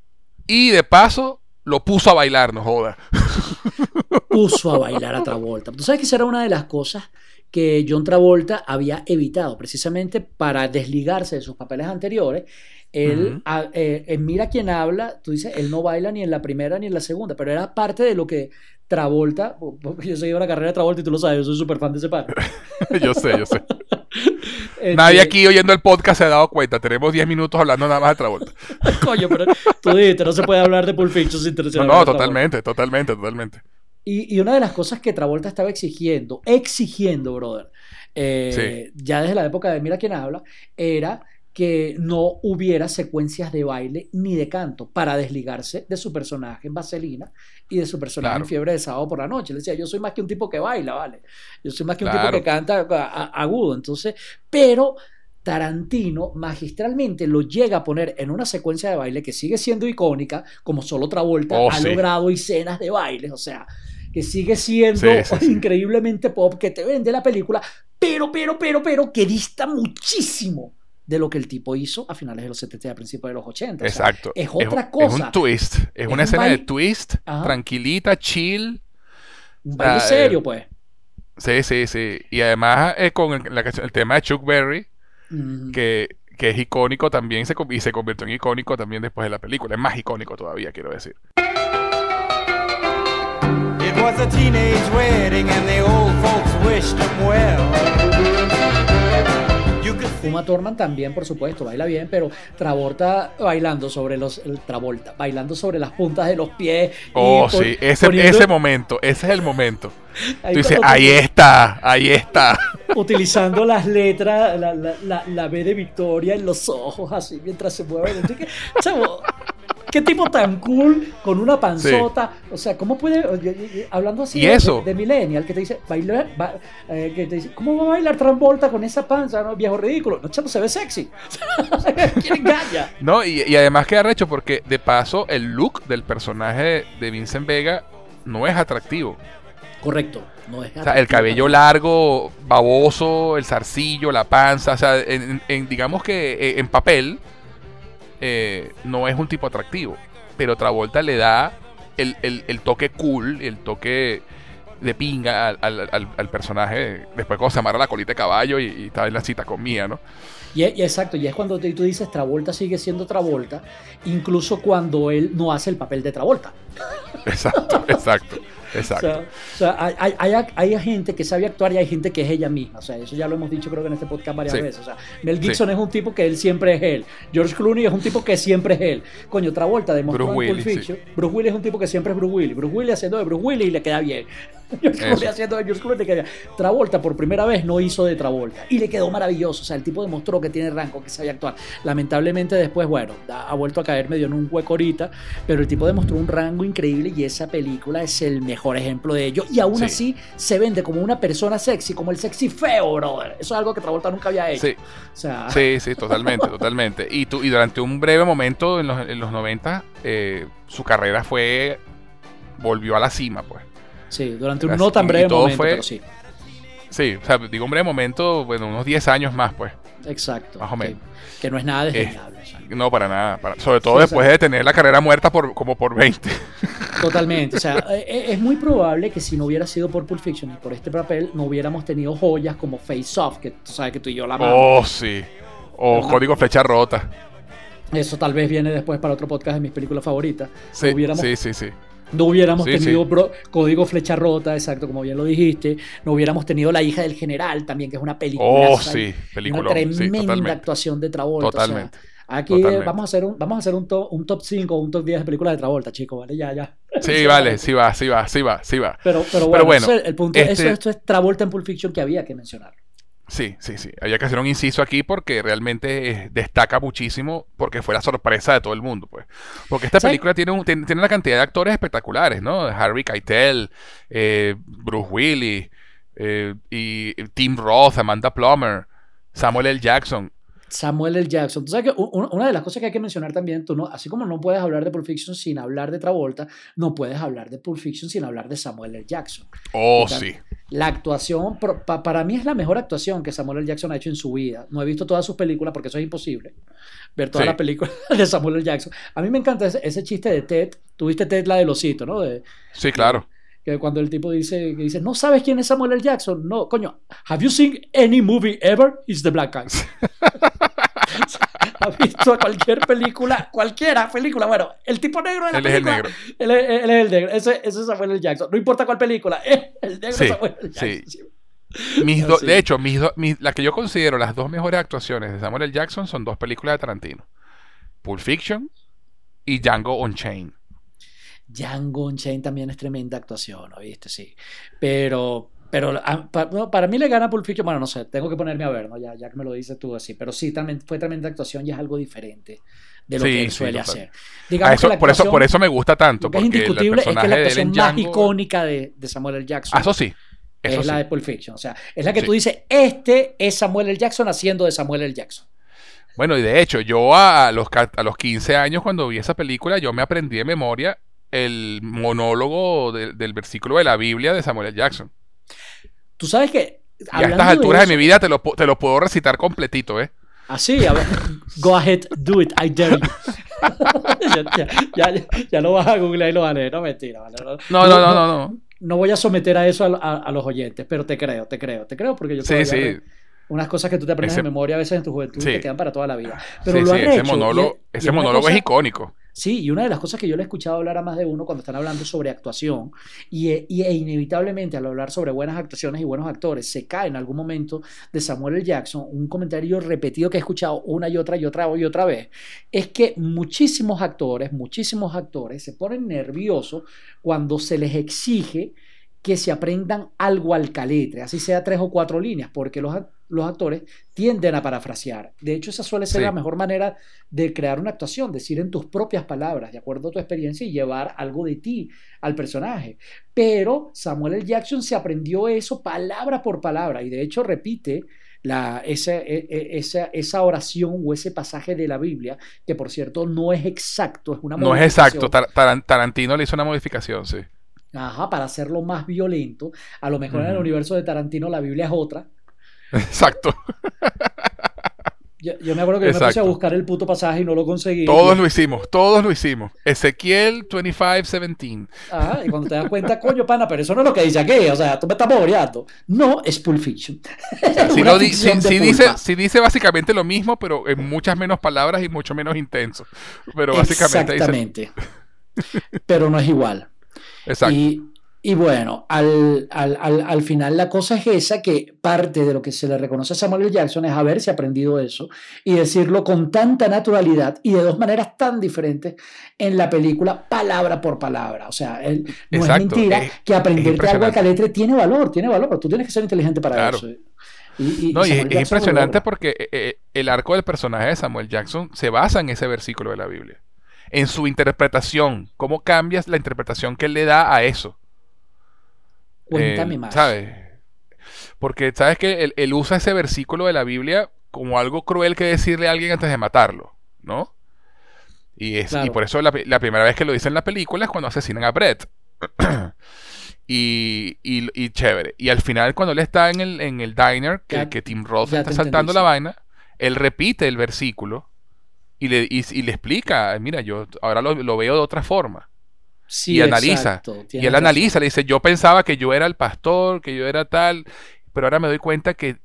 y de paso, lo puso a bailar, no joda. Puso a bailar a Travolta. Tú sabes que esa era una de las cosas que John Travolta había evitado, precisamente para desligarse de sus papeles anteriores. Él, eh, en Mira quién habla, tú dices, él no baila ni en la primera ni en la segunda, pero era parte de lo que Travolta, yo seguí la carrera de Travolta y tú lo sabes, yo soy súper fan de ese par. yo sé, yo sé. Este, Nadie aquí oyendo el podcast se ha dado cuenta. Tenemos 10 minutos hablando nada más de Travolta. Coño, pero tú dijiste, no se puede hablar de Pulp Fiction sin No, no totalmente, totalmente, totalmente. Y, y, una de las cosas que Travolta estaba exigiendo, exigiendo, brother, eh, ya desde la época de Mira quién habla, era que no hubiera secuencias de baile ni de canto para desligarse de su personaje en Vaselina y de su personaje en Fiebre de Sábado por la Noche. Le decía, yo soy más que un tipo que baila, ¿vale? Yo soy más que un tipo que canta agudo. Entonces, pero Tarantino magistralmente lo llega a poner en una secuencia de baile que sigue siendo icónica, como solo Travolta oh, ha logrado escenas de baile, o sea, que sigue siendo increíblemente pop, que te vende la película, pero, pero, pero, pero, que dista muchísimo de lo que el tipo hizo a finales de los 70 y a principios de los 80. Exacto. es otra cosa. Es un twist. Es, una escena de twist, tranquilita, chill. Un baile serio, pues. Sí, sí, sí. Y además eh, con el, tema de Chuck Berry, que, es icónico también se, y se convirtió en icónico también después de la película. Es más icónico todavía, quiero decir. It was a Uma Thurman también, por supuesto, baila bien, pero Travolta bailando sobre los Travolta, bailando sobre las puntas de los pies. Oh, sí, ese, ese momento, ese es el momento. Tú dices, ahí está, ahí está. Utilizando las letras, la, la, la, B de Victoria en los ojos, así, mientras se mueve. Chavo, qué tipo tan cool con una panzota. O sea, ¿cómo puede, hablando así de, Millennial, que te dice, bailar, eh, que te dice, ¿cómo va a bailar Tramvolta con esa panza, no? Viejo ridículo. No, chavo, se ve sexy. ¿Quién engaña? No, y, y además queda recho porque de paso el look del personaje de Vincent Vega no es atractivo. Correcto. No es o sea, el cabello largo, baboso, el zarcillo, la panza, o sea, en, digamos que eh, en papel eh, no es un tipo atractivo. Pero Travolta le da el, toque cool, el toque de pinga al, personaje. Después cuando se amarra la colita de caballo y, y está en la cita con Mía, ¿no? Y, exacto, y es cuando tú dices Travolta sigue siendo Travolta, incluso cuando él no hace el papel de Travolta. Exacto, exacto. Exacto. O sea, hay, hay, hay, gente que sabe actuar y hay gente que es ella misma. O sea, eso ya lo hemos dicho creo que en este podcast varias veces. O sea, Mel Gibson es un tipo que él siempre es él. George Clooney es un tipo que siempre es él. Coño, Travolta demostró Bruce en Pulp Fiction. Bruce Willis es un tipo que siempre es Bruce Willis. Bruce Willis haciendo de Bruce Willis y le queda bien. George Clooney haciendo de George Clooney le queda bien. Travolta por primera vez no hizo de Travolta y le quedó maravilloso. O sea, el tipo demostró que tiene rango, que sabe actuar. Lamentablemente después, bueno, ha vuelto a caer medio en un hueco ahorita, pero el tipo demostró un rango increíble y esa película es el mejor ejemplo de ello y aún así se vende como una persona sexy, como el sexy feo, brother. Eso es algo que Travolta nunca había hecho. Sí, sí, totalmente, totalmente. Y, tú, y durante un breve momento en los, en los 90, eh, su carrera fue. volvió a la cima, pues. Sí, durante un no tan breve momento, pero sí. Sí, o sea, digo un breve momento, bueno, unos 10 años más, pues. Exacto. Más o menos. Que, no es nada desdeñable. no, para nada. sobre todo después de tener la carrera muerta por como por 20. Totalmente. O sea, eh, eh, es muy probable que si no hubiera sido por Pulp Fiction y por este papel, no hubiéramos tenido joyas como Face Off, que tú sabes que tú y yo la amamos. Oh, sí. O Código Flecha Rota. Eso tal vez viene después para otro podcast de mis películas favoritas. Sí, sí, sí, sí. No hubiéramos tenido Código Flecha Rota, exacto, como bien lo dijiste. No hubiéramos tenido La hija del general también, que es una película. Oh, sí, película. Una tremenda actuación de Travolta. Totalmente. Aquí vamos a hacer un, vamos a hacer un, top, un top 5 o un top 10 de películas de Travolta, chicos, ¿vale? Ya, ya. Sí, vale, sí va, sí va, sí va, sí va. Pero, pero bueno, el punto, este esto es Travolta en Pulp Fiction que había que mencionar. Sí, sí, sí. Había que hacer un inciso aquí porque realmente eh, destaca muchísimo porque fue la sorpresa de todo el mundo, pues. Porque esta película tiene, tiene, una cantidad de actores espectaculares, ¿no? Harvey Keitel, eh, Bruce Willis, eh, y Tim Roth, Amanda Plummer, Samuel L. Jackson. Samuel L. Jackson. Tú sabes que una de las cosas que hay que mencionar también, tú no, así como no puedes hablar de Pulp Fiction sin hablar de Travolta, no puedes hablar de Pulp Fiction sin hablar de Samuel L. Jackson. Oh, sí. La actuación, para mí es la mejor actuación que Samuel L. Jackson ha hecho en su vida. No he visto todas sus películas porque eso es imposible. Ver todas las películas de Samuel L. Jackson. A mí me encanta ese, chiste de Ted. Tuviste Ted la del osito, ¿no? sí, claro. Que, cuando el tipo dice, que dice, no sabes quién es Samuel L. Jackson. No, coño, have you seen any movie ever? It's the Black Guy. ha visto cualquier película, cualquiera película. Bueno, el tipo negro de la él película. Es el negro. Él, es el negro. Ese, ese, es Samuel L. Jackson. No importa cuál película, el negro Samuel L. Jackson. Sí. Mis de hecho, mis la que yo considero las dos mejores actuaciones de Samuel L. Jackson son dos películas de Tarantino: Pulp Fiction y Django Unchained. Django Unchained también es tremenda actuación, ¿viste? Sí. Pero pero ah, para, mí le gana Pulp Fiction, bueno, no sé, tengo que ponerme a ver, ¿no? Ya, ya que me lo dices tú así, pero sí, también fue tremenda actuación y es algo diferente de lo que él suele hacer. Digamos por, eso, por eso me gusta tanto. Porque es indiscutible, es que la actuación más icónica de, Samuel L. Jackson. Ah, eso sí. es la de Pulp Fiction. O sea, es la que tú dices, este es Samuel L. Jackson haciendo de Samuel L. Jackson. Bueno, y de hecho, yo a los, a los 15 años cuando vi esa película, yo me aprendí de memoria el monólogo del versículo de la Biblia de Samuel L. Jackson. Tú sabes que. Y a estas alturas de, mi vida te lo, te lo puedo recitar completito, ¿eh? Así, a ver. Go ahead, do it, I dare you. ya, ya, ya, lo vas a googlear y lo vas a leer. No, mentira, ¿vale? No, no, no, no. No, no, voy a someter a eso a, a, los oyentes, pero te creo, te creo, te creo porque yo Sí, sí. Unas cosas que tú te aprendes de memoria a veces en tu juventud y te quedan para toda la vida. Pero sí, ese monólogo, ese monólogo es icónico. Sí, y una de las cosas que yo le he escuchado hablar a más de uno cuando están hablando sobre actuación, y, e, e inevitablemente al hablar sobre buenas actuaciones y buenos actores, se cae en algún momento de Samuel L. Jackson, un comentario repetido que he escuchado una y otra y otra y otra vez, es que muchísimos actores, muchísimos actores se ponen nerviosos cuando se les exige que se aprendan algo al caletre, así sea tres o cuatro líneas, porque los, los actores tienden a parafrasear. De hecho, esa suele ser la mejor manera de crear una actuación, decir en tus propias palabras, de acuerdo a tu experiencia, y llevar algo de ti al personaje. Pero Samuel L. Jackson se aprendió eso palabra por palabra, y de hecho repite la, esa, e, e, esa, esa, oración o ese pasaje de la Biblia, que por cierto no es exacto, es una No es exacto, Tarantino le hizo una modificación, sí. Ajá, para hacerlo más violento. A lo mejor en el universo de Tarantino la Biblia es otra. Exacto. Yo, me acuerdo que yo me puse a buscar el puto pasaje y no lo conseguí. Todos lo hicimos, todos lo hicimos. Ezequiel 25:17. Ajá, y cuando te das cuenta, coño, pana, pero eso no es lo que dice aquí. O sea, tú me estás boreando. No, es Pulp Fiction. si, dice, si dice básicamente lo mismo, pero en muchas menos palabras y mucho menos intenso. Pero básicamente Exactamente. Pero no es igual. Exacto. Y, bueno, al, al, final la cosa es esa, que parte de lo que se le reconoce a Samuel L. Jackson es haberse aprendido eso y decirlo con tanta naturalidad y de dos maneras tan diferentes en la película, palabra por palabra. O sea, no es mentira que aprenderte algo al caletre tiene valor, tiene valor. Tú tienes que ser inteligente para eso. Y, no, y es impresionante porque eh, eh, el arco del personaje de Samuel Jackson se basa en ese versículo de la Biblia en su interpretación. ¿Cómo cambias la interpretación que él le da a eso? Cuéntame eh, más. ¿Sabes? Porque sabes que él, usa ese versículo de la Biblia como algo cruel que decirle a alguien antes de matarlo, ¿no? Y, es, y por eso la, primera vez que lo dice en la película es cuando asesinan a Brett. y, y, chévere. Y al final, cuando él está en el, en el diner, que, que Tim Roth está saltando la vaina, él repite el versículo y le, y, le explica, mira, yo ahora lo, veo de otra forma. Sí, y analiza. y él analiza, le dice, yo pensaba que yo era el pastor, que yo era tal, pero ahora me doy cuenta que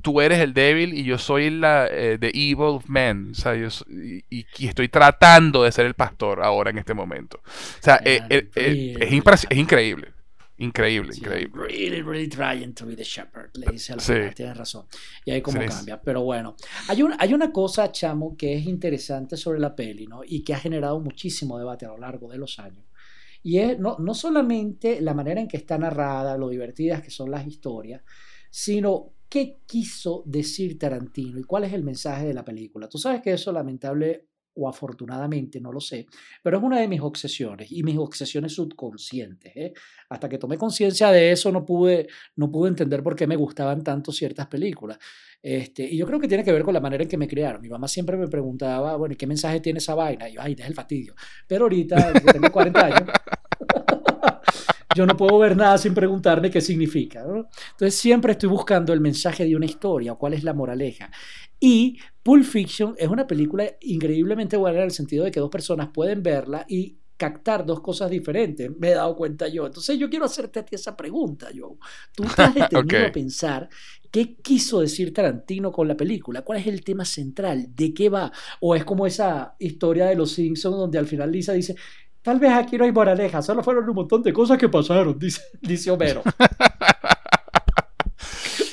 tú eres el débil y yo soy la eh, the evil man, o sea, yo y, estoy tratando de ser el pastor ahora en este momento. O sea, eh, eh, es, es, increíble. Increíble, increíble. Really, really trying to be the shepherd, le dice al final, tienes razón. Y ahí cómo cambia. Pero bueno, hay, un, hay una cosa, chamo, que es interesante sobre la peli, ¿no? Y que ha generado muchísimo debate a lo largo de los años. Y es no, no solamente la manera en que está narrada, lo divertidas que son las historias, sino qué quiso decir Tarantino y cuál es el mensaje de la película. Tú sabes que eso lamentable o afortunadamente, no lo sé, pero es una de mis obsesiones y mis obsesiones subconscientes. ¿eh? Hasta que tomé conciencia de eso no pude, no pude entender por qué me gustaban tanto ciertas películas. Este, y yo creo que tiene que ver con la manera en que me criaron. Mi mamá siempre me preguntaba, bueno, ¿qué mensaje tiene esa vaina? Y yo, ay, es el fastidio. Pero ahorita, que tengo 40 años, yo no puedo ver nada sin preguntarme qué significa. Entonces siempre estoy buscando el mensaje de una historia o cuál es la moraleja. Y Pulp Fiction es una película increíblemente buena en el sentido de que dos personas pueden verla y captar dos cosas diferentes, me he dado cuenta yo. Entonces yo quiero hacerte a ti esa pregunta, Joe. ¿Tú te has detenido a pensar qué quiso decir Tarantino con la película? ¿Cuál es el tema central? ¿De qué va? ¿O es como esa historia de los Simpsons donde al final Lisa dice, tal vez aquí no hay moraleja, solo fueron un montón de cosas que pasaron, dice, dice Homero.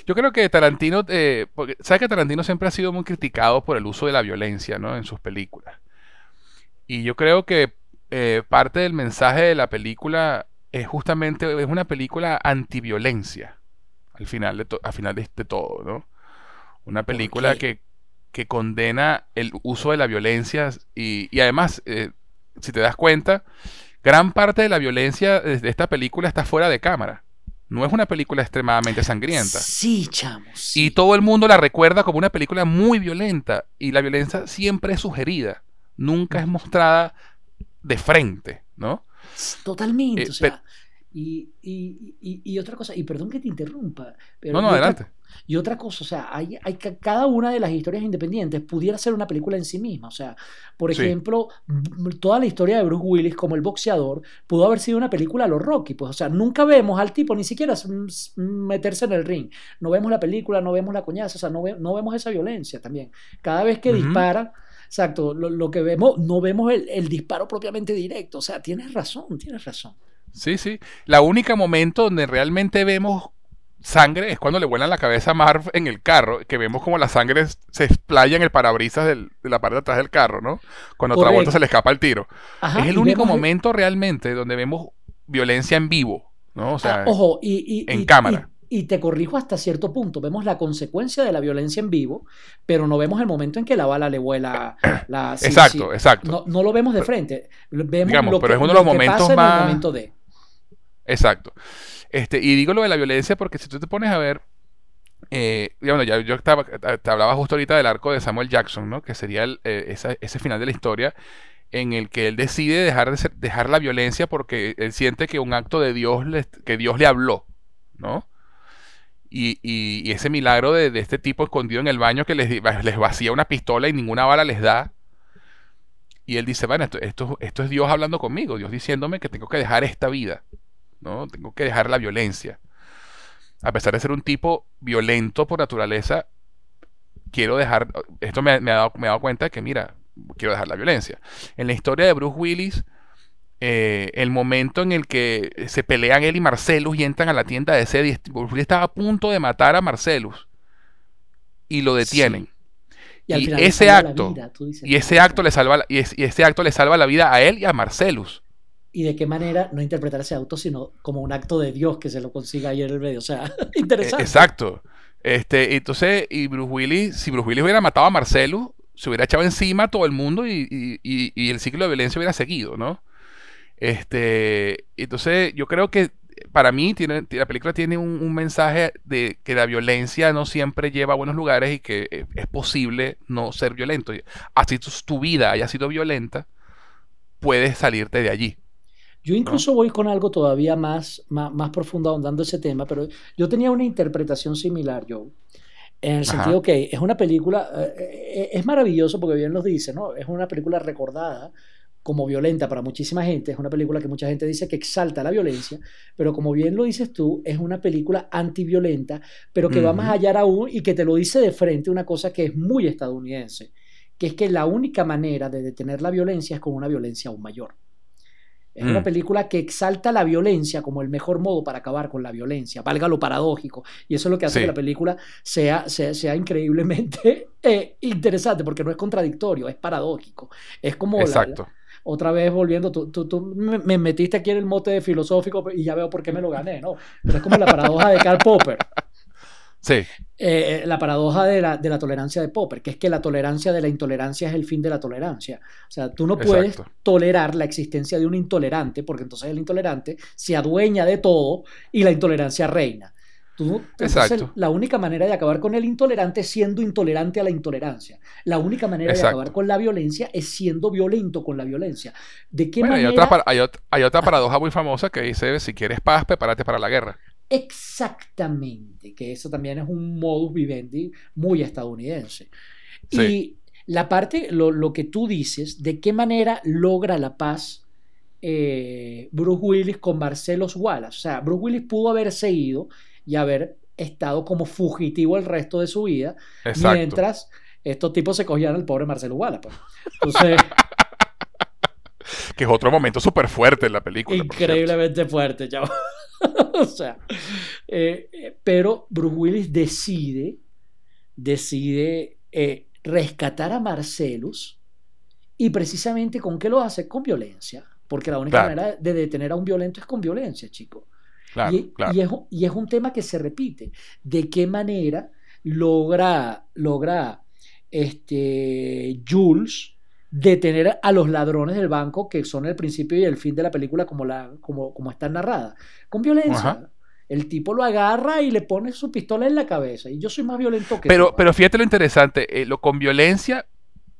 Yo creo que Tarantino, eh, porque, ¿sabes que Tarantino siempre ha sido muy criticado por el uso de la violencia ¿no? en sus películas? Y yo creo que eh, parte del mensaje de la película es justamente, es una película antiviolencia, al final de, al final de, todo, ¿no? Una película que, que, condena el uso de la violencia y, y además, eh, si te das cuenta, gran parte de la violencia de esta película está fuera de cámara. No es una película extremadamente sangrienta. Sí, chamos. Y todo el mundo la recuerda como una película muy violenta. Y la violencia siempre es sugerida. Nunca es mostrada de frente, ¿no? Totalmente. Eh, o sea, y, y, y, otra cosa, y perdón que te interrumpa. Pero no, no, adelante. Y otra cosa, o sea, hay, hay, cada una de las historias independientes pudiera ser una película en sí misma. O sea, por ejemplo, toda la historia de Bruce Willis como el boxeador pudo haber sido una película a los Rocky. Pues, o sea, nunca vemos al tipo ni siquiera meterse en el ring. No vemos la película, no vemos la coñaza, o sea, no, no vemos esa violencia también. Cada vez que dispara, exacto, lo, que vemos, no vemos el, el disparo propiamente directo. O sea, tienes razón, tienes razón. Sí, sí. La única momento donde realmente vemos sangre es cuando le vuelan la cabeza a Marv en el carro, que vemos como la sangre se explaya en el parabrisas de la parte de atrás del carro, ¿no? Cuando otra vuelta se le escapa el tiro. es el único momento realmente donde vemos violencia en vivo, ¿no? O sea, ah, ojo, y, en cámara. Y, te corrijo hasta cierto punto. Vemos la consecuencia de la violencia en vivo, pero no vemos el momento en que la bala le vuela la. exacto, exacto. No, lo vemos de frente. Vemos Digamos, pero es uno de los momentos más. Exacto. Este, y digo lo de la violencia porque si tú te pones a ver, eh, ya, yo estaba, te hablaba justo ahorita del arco de Samuel Jackson, ¿no? Que sería eh, ese final de la historia en el que él decide dejar, de dejar la violencia porque él siente que un acto de Dios, le, que Dios le habló, ¿no? Y, y, ese milagro de, este tipo escondido en el baño que les, les, vacía una pistola y ninguna bala les da. Y él dice, bueno, esto, esto, esto es Dios hablando conmigo, Dios diciéndome que tengo que dejar esta vida. ¿No? Tengo que dejar la violencia. A pesar de ser un tipo violento por naturaleza, quiero dejar, esto me, ha, dado, me dado cuenta de que, mira, quiero dejar la violencia. En la historia de Bruce Willis, eh, el momento en el que se pelean él y Marcelus y entran a la tienda de sed, Bruce Willis estaba a punto de matar a Marcelus y lo detienen. Y, ese acto, y ese acto le salva, y ese acto le salva la vida a él y a Marcelus y de qué manera no interpretar ese auto, sino como un acto de Dios que se lo consiga ahí en el medio. O sea, interesante. Exacto. Este, entonces, y Bruce Willis, si Bruce Willis hubiera matado a Marcelo, se hubiera echado encima a todo el mundo y, el ciclo de violencia hubiera seguido, ¿no? Este, entonces, yo creo que para mí tiene, la película tiene un, mensaje de que la violencia no siempre lleva a buenos lugares y que es posible no ser violento. Así tu, tu vida haya sido violenta, puedes salirte de allí. Yo incluso voy con algo todavía más, más, profundo ahondando ese tema, pero yo tenía una interpretación similar, Joe. En el sentido que es una película, eh, eh, es maravilloso porque bien nos dice, ¿no? Es una película recordada como violenta para muchísima gente, es una película que mucha gente dice que exalta la violencia, pero como bien lo dices tú, es una película antiviolenta, pero que va más allá aún y que te lo dice de frente una cosa que es muy estadounidense, que es que la única manera de detener la violencia es con una violencia aún mayor. Es una película que exalta la violencia como el mejor modo para acabar con la violencia, valga lo paradójico. Y eso es lo que hace que la película sea, sea, increíblemente eh, interesante, porque no es contradictorio, es paradójico. Es como... Exacto. otra vez volviendo, tú, tú, me metiste aquí en el mote de filosófico y ya veo por qué me lo gané, ¿no? Pero es como la paradoja de Karl Popper. Sí. Eh, eh, la paradoja de la, de la, tolerancia de Popper, que es que la tolerancia de la intolerancia es el fin de la tolerancia. O sea, tú no puedes tolerar la existencia de un intolerante, porque entonces el intolerante se adueña de todo y la intolerancia reina. Tú, entonces, la única manera de acabar con el intolerante es siendo intolerante a la intolerancia. La única manera de acabar con la violencia es siendo violento con la violencia. ¿De qué manera? Hay otra, hay, hay otra paradoja muy famosa que dice, si quieres paz, prepárate para la guerra. Exactamente, que eso también es un modus vivendi muy estadounidense. Y la parte, lo, que tú dices, de qué manera logra la paz eh, Bruce Willis con Marcelo Wallace. O sea, Bruce Willis pudo haberse ido y haber estado como fugitivo el resto de su vida, mientras estos tipos se cogían al pobre Marcelo Wallace. Pues. Entonces... que es otro momento súper fuerte en la película. Increíblemente fuerte, chavo. o sea, eh, eh, pero Bruce Willis decide, decide eh, rescatar a Marcelus y precisamente con qué lo hace? Con violencia, porque la única manera de detener a un violento es con violencia, chico. y, es, un tema que se repite. ¿De qué manera logra, logra este, Jules detener a los ladrones del banco, que son el principio y el fin de la película como, la, como, como está narrada, con violencia. El tipo lo agarra y le pone su pistola en la cabeza. Y yo soy más violento que pero, Pero fíjate lo interesante, eh, lo con violencia,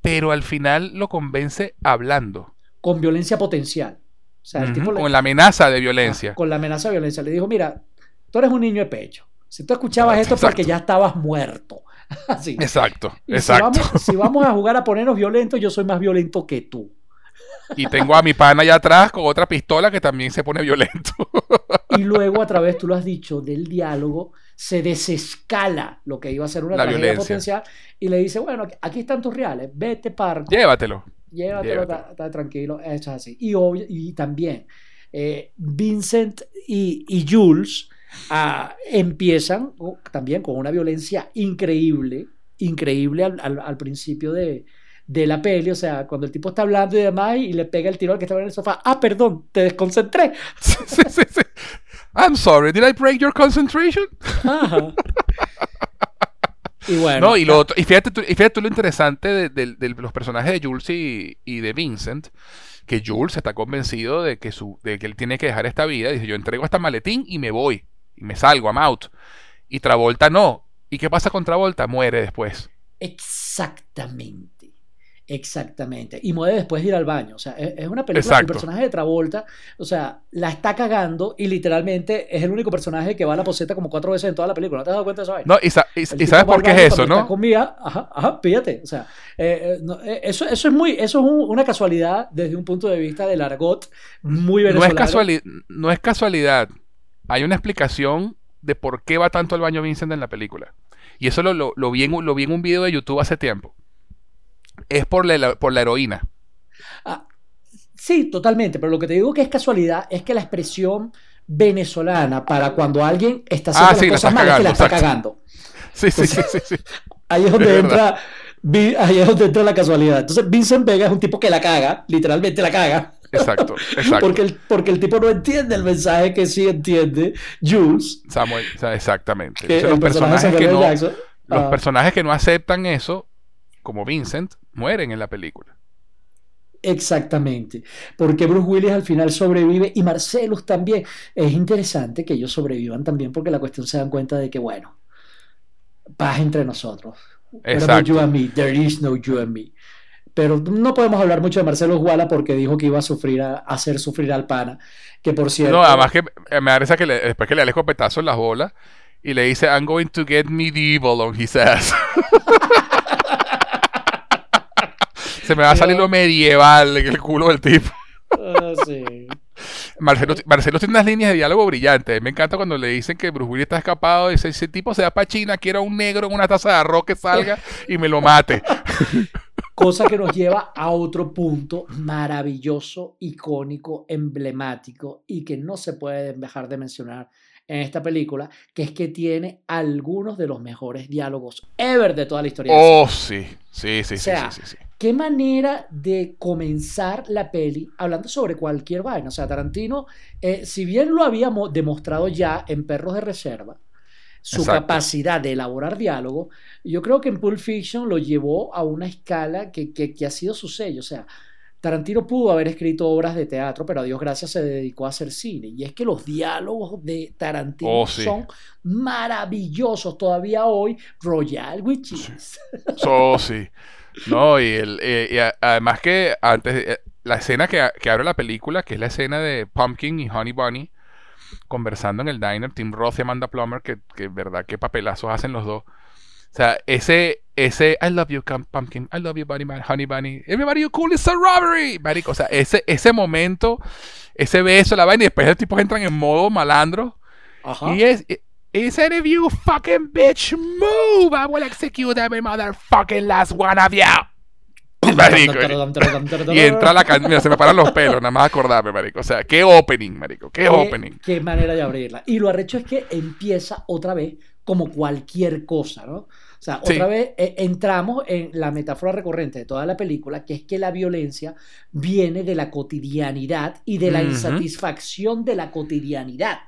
pero al final lo convence hablando. Con violencia potencial. O sea, el tipo con la amenaza de violencia. con la amenaza de violencia. Le dijo, mira, tú eres un niño de pecho. Si tú escuchabas esto porque ya estabas muerto. Exacto, exacto. Si vamos, a jugar a ponernos violentos, yo soy más violento que tú. Y tengo a mi pana allá atrás con otra pistola que también se pone violento. Y luego, a través, tú lo has dicho, del diálogo, se desescala lo que iba a ser una tragedia potencial y le dice, bueno, aquí están tus reales, vete parco. Llévatelo. Llévatelo, está tranquilo, eso es así. Y, y también, eh, Vincent y, y Jules Ah, empiezan también con una violencia increíble, increíble al, principio de, la peli, o sea, cuando el tipo está hablando y demás y le pega el tiro al que estaba en el sofá, ah, perdón, te desconcentré. I'm sorry, did I break your concentration? Y bueno. y, lo y, fíjate, tú, y fíjate lo interesante de, los personajes de Jules y, y, de Vincent, que Jules está convencido de que, su, de que él tiene que dejar esta vida. Dice, yo entrego esta maletín y me voy y me salgo, I'm out. Y Travolta no. ¿Y qué pasa con Travolta? Muere después. Exactamente. Exactamente. Y muere después de ir al baño. O sea, es una película. El personaje de Travolta, o sea, la está cagando y literalmente es el único personaje que va a la poseta como cuatro veces en toda la película. ¿No te has dado cuenta de eso? No, y, sabes por qué es eso, ¿no? ajá, ajá, fíjate. O sea, eh, eh, eh, eso, eso es muy, eso es una casualidad desde un punto de vista del argot muy venezolano. No es, casualidad, no es casualidad hay una explicación de por qué va tanto al baño Vincent en la película. Y eso lo, lo, vi, en, lo vi en un video de YouTube hace tiempo. Es por la, por la heroína. Ah, sí, totalmente. Pero lo que te digo que es casualidad es que la expresión venezolana para cuando alguien está haciendo ah, las cosas mal es que la está cagando. Sí, sí, sí, sí, Ahí es donde entra. Ahí es donde entra la casualidad. Entonces, Vincent Vega es un tipo que la caga, literalmente la caga. Exacto, exacto. Porque el, porque el tipo no entiende el mensaje que sí entiende Jules. Samuel, exactamente. los personajes, que no, los personajes que no aceptan eso, como Vincent, mueren en la película. Exactamente, porque Bruce Willis al final sobrevive y Marcelus también. Es interesante que ellos sobrevivan también porque la cuestión se dan cuenta de que, bueno, paz entre nosotros. Exacto. you and me, there is no you and me. Pero no podemos hablar mucho de Marcelo Guala porque dijo que iba a sufrir, a, hacer sufrir al pana. Que por cierto. No, además que me parece que después que le da el escopetazo en las bolas y le dice, I'm going to get medieval on his ass. Se me va a salir lo medieval en el culo del tipo. Ah, sí. Marcelo, Marcelo, tiene unas líneas de diálogo brillantes. Me encanta cuando le dicen que Bruce Willis está escapado. Dice: Ese tipo se va para China, quiero un negro en una taza de arroz que salga y me lo mate. Cosa que nos lleva a otro punto maravilloso, icónico, emblemático y que no se puede dejar de mencionar en esta película, que es que tiene algunos de los mejores diálogos ever de toda la historia. Oh, sí, sí, sí, o sea, sí, sí, sí, Qué manera de comenzar la peli hablando sobre cualquier vaina. O sea, Tarantino, eh, si bien lo habíamos demostrado ya en Perros de Reserva, su Exacto. capacidad de elaborar diálogo, yo creo que en Pulp Fiction lo llevó a una escala que, que, que ha sido su sello. O sea, Tarantino pudo haber escrito obras de teatro, pero a Dios gracias se dedicó a hacer cine. Y es que los diálogos de Tarantino Oh, sí. son maravillosos todavía hoy. Royal with cheese. Oh, sí. No, y, el, eh, y a- además que antes, eh, la escena que, que abre la película, que es la escena de Pumpkin y Honey Bunny conversando en el diner, Tim Roth y Amanda Plummer, que, que verdad, qué papelazos hacen los dos. O sea, ese, ese I love you, Pumpkin, I love you, Bunny, Man- Honey Bunny, everybody you cool is a robbery, marico. O sea, ese, ese momento, ese beso, la vaina, y después los tipos entran en modo malandro. Ajá. Y es. If you fucking bitch move, I will execute every motherfucking last one of you. Marico, y entra la canción. Mira, se me paran los pelos, nada más acordarme, marico. O sea, qué opening, marico. Qué opening. Qué manera de abrirla. Y lo arrecho es que empieza otra vez como cualquier cosa, ¿no? O sea, Sí. otra vez eh, entramos en la metáfora recurrente de toda la película, que es que la violencia viene de la cotidianidad y de la insatisfacción de la cotidianidad.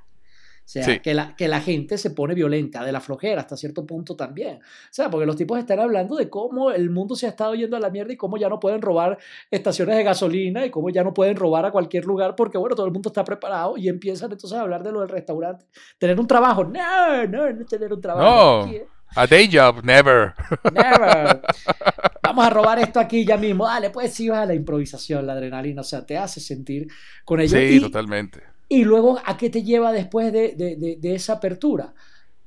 O sea, Sí. que, la, que la gente se pone violenta, de la flojera hasta cierto punto también. O sea, porque los tipos están hablando de cómo el mundo se ha estado yendo a la mierda y cómo ya no pueden robar estaciones de gasolina y cómo ya no pueden robar a cualquier lugar porque, bueno, todo el mundo está preparado y empiezan entonces a hablar de lo del restaurante. Tener un trabajo. No, no, no tener un trabajo. No. A day job, never. Never. Vamos a robar esto aquí ya mismo. Dale, pues sí, va la improvisación, la adrenalina. O sea, te hace sentir con ello. Sí, y, totalmente. Y luego, ¿a qué te lleva después de, de- de- de esa apertura?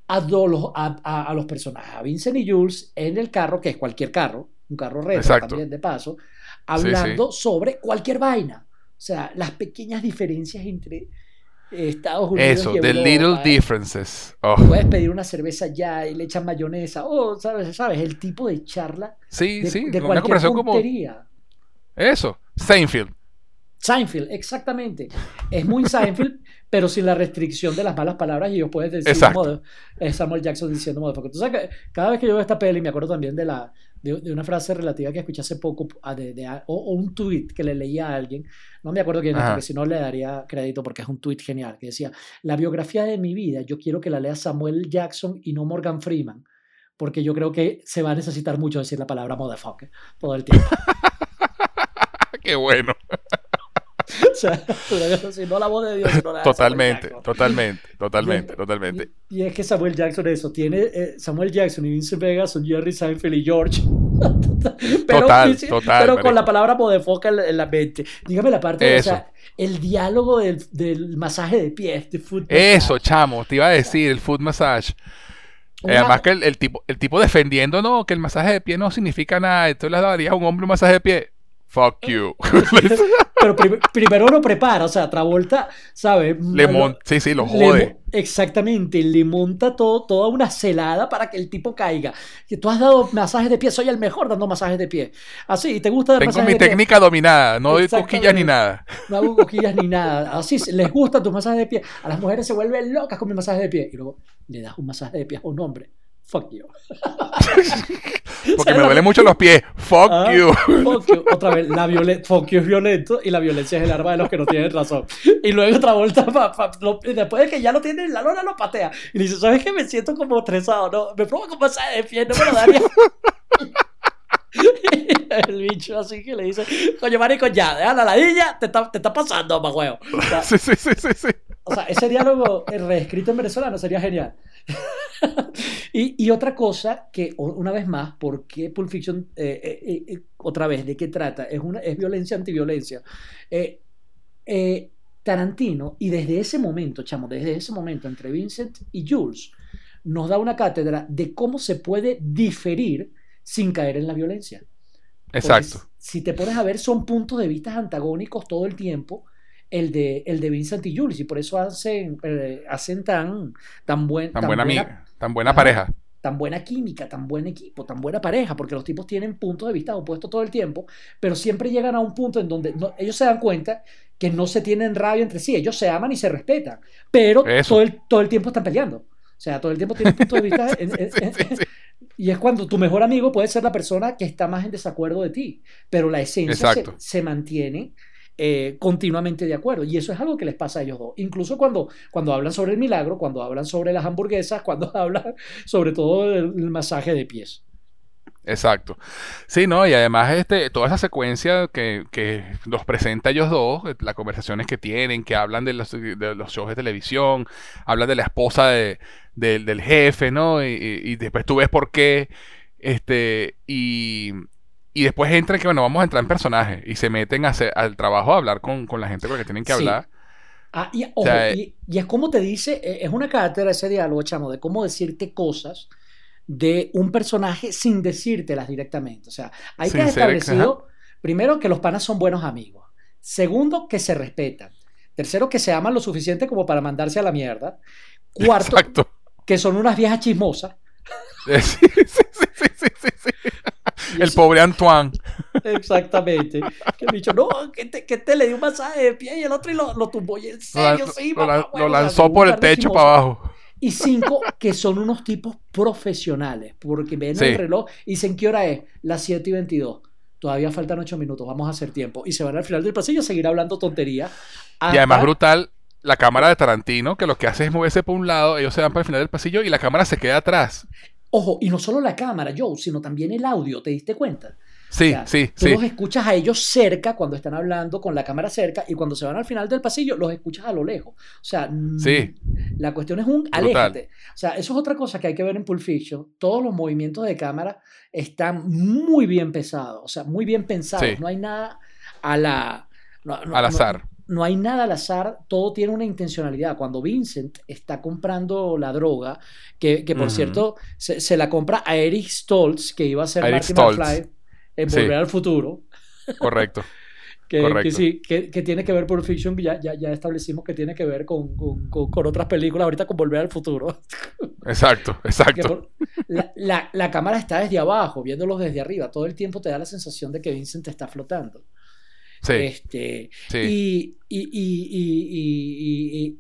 A, do- los- a, a- a los personajes, a Vincent y Jules en el carro, que es cualquier carro, un carro retro también de paso, hablando sobre cualquier vaina. O sea, las pequeñas diferencias entre Estados Unidos Eso, y the Europa, little ¿eh? differences. Oh, Puedes pedir una cerveza ya y le echan mayonesa. Oh, ¿sabes? ¿Sabes? El tipo de charla sí, de, sí. de una cualquier conversación como. Eso. Seinfeld. Seinfeld, exactamente. Es muy Seinfeld, pero sin la restricción de las malas palabras y ellos pueden decir modo- Samuel Jackson diciendo motherfucker. Tú sabes que cada vez que yo veo esta peli me acuerdo también de la de, de una frase relativa que escuché hace poco a de- de- o, o un tweet que le leía a alguien, no me acuerdo quién es, porque si no le daría crédito porque es un tweet genial, que decía, la biografía de mi vida yo quiero que la lea Samuel Jackson y no Morgan Freeman, porque yo creo que se va a necesitar mucho decir la palabra motherfucker todo el tiempo. Qué bueno. o sea, si no la voz de Dios, la Samuel Totalmente, totalmente, totalmente, Y- totalmente. Y, y es que Samuel Jackson eso, tiene eh, Samuel Jackson y Vincent Vega son Jerry Seinfeld y George. pero Total, total, pero con la palabra modefoca en, la- en la mente. Dígame la parte, de, o Eso. sea, el diálogo del, del masaje de pies, de foot Eso, chamo, te iba a decir, el foot massage. Eh, Además que el, el tipo, el tipo defendiendo, no, que el masaje de pie no significa nada. Entonces le darías a un hombre un masaje de pie. Fuck you. pero prim- primero lo prepara, o sea, Travolta, ¿sabes? le Lo- mon- sí, sí, lo le jode. mo- exactamente, le monta todo, toda una celada para que el tipo caiga. Que tú has dado masajes de pie, soy el mejor dando masajes de pie. Así, ¿te gusta dar Tengo masajes mi de pie? técnica dominada, no doy cosquillas ni nada. No hago cosquillas ni nada. Así les gustan tus masajes de pie. A las mujeres se vuelven locas con mi masaje de pie. Y luego le das un masaje de pie a un hombre. Fuck you. Porque me duelen mucho los pies. Fuck Ah, you. Fuck you. Otra vez, la violen- fuck you es violento y la violencia es el arma de los que no tienen razón. Y luego otra vuelta, pa- pa- lo- después de que ya lo tiene en la lona, lo patea. Y le dice, ¿sabes qué? Me siento como estresado. No, me provoca masaje de pie, no me lo daría. el bicho así que le dice, coño, marico, ya, deja la ladilla, te está, te está pasando, más huevo. O sea, Sí, sí, sí, sí, sí. o sea, ese diálogo eh, reescrito en venezolano sería genial. y, y otra cosa que, una vez más, ¿por qué Pulp Fiction, eh, eh, eh, otra vez, de qué trata? Es, una, es violencia antiviolencia. Tarantino, y desde ese momento, chamo, desde ese momento, entre Vincent y Jules, nos da una cátedra de cómo se puede diferir sin caer en la violencia. Porque Exacto. Si te pones a ver, son puntos de vista antagónicos todo el tiempo. El de, el de Vincent y Jules, y por eso hacen, eh, hacen tan, tan, buen, Tan buena amiga, tan buena pareja. tan buena química, tan buen equipo, tan buena pareja, porque los tipos tienen puntos de vista opuestos todo el tiempo, pero siempre llegan a un punto en donde ellos se dan cuenta que no se tienen rabia entre sí, ellos se aman y se respetan, pero todo el, todo el tiempo están peleando. O sea, todo el tiempo tienen puntos de vista. y es cuando tu mejor amigo puede ser la persona que está más en desacuerdo de ti, pero la esencia se, se mantiene eh, continuamente de acuerdo. Y eso es algo que les pasa a ellos dos. Incluso cuando, cuando hablan sobre el milagro, cuando hablan sobre las hamburguesas, cuando hablan sobre todo el, masaje de pies. Exacto. Sí, ¿no? Y además este, toda esa secuencia que, que los presenta ellos dos, las conversaciones que tienen, que hablan de los, de los shows de televisión, hablan de la esposa de, del jefe, ¿no? Y, y, después tú ves por qué. Este, y, y después entran que, bueno, vamos a entrar en personaje y se meten a hacer, al trabajo a hablar con, la gente con la que tienen que hablar. Ah, y, y, es como te dice, e, es una cátedra ese diálogo, chamo, de cómo decirte cosas de un personaje sin decírtelas directamente. O sea, hay que establecido, primero, que los panas son buenos amigos. Segundo, que se respetan. Tercero, que se aman lo suficiente como para mandarse a la mierda. Cuarto, que son unas viejas chismosas. sí, sí, sí, sí, sí el pobre Antoine. Exactamente. Que el bicho, no, que te, que te le dio un masaje de pie y el otro y lo, lo tumbó y en serio, lo, sí, lo, lanzó por el techo para abajo. Y cinco, que son unos tipos profesionales, porque ven el reloj y dicen, ¿qué hora es? Las 7 y 22. Todavía faltan 8 minutos, vamos a hacer tiempo. Y se van al final del pasillo a seguir hablando tontería. Y además brutal, la cámara de Tarantino, que lo que hace es moverse por un lado, ellos se van para el final del pasillo y la cámara se queda atrás. Ojo, y no solo la cámara, Joe, sino también el audio, ¿te diste cuenta? Sí, sí, tú los escuchas a ellos cerca cuando están hablando con la cámara cerca y cuando se van al final del pasillo los escuchas a lo lejos. O sea, mm, sí. la cuestión es un aléjate. O sea, eso es otra cosa que hay que ver en Pulp Fiction. Todos los movimientos de cámara están muy bien pesados, o sea, muy bien pensados. No hay nada a la... al azar no hay nada al azar, todo tiene una intencionalidad. Cuando Vincent está comprando la droga, que, por cierto se, la compra a Eric Stoltz, que iba a ser Marty McFly en Volver al Futuro. Correcto. que, sí, que, tiene que ver por Fiction, ya, ya, ya, establecimos que tiene que ver con, con, otras películas, ahorita con Volver al Futuro. Exacto, exacto. la, la, cámara está desde abajo, viéndolos desde arriba. Todo el tiempo te da la sensación de que Vincent está flotando. Sí. Este, Y, y,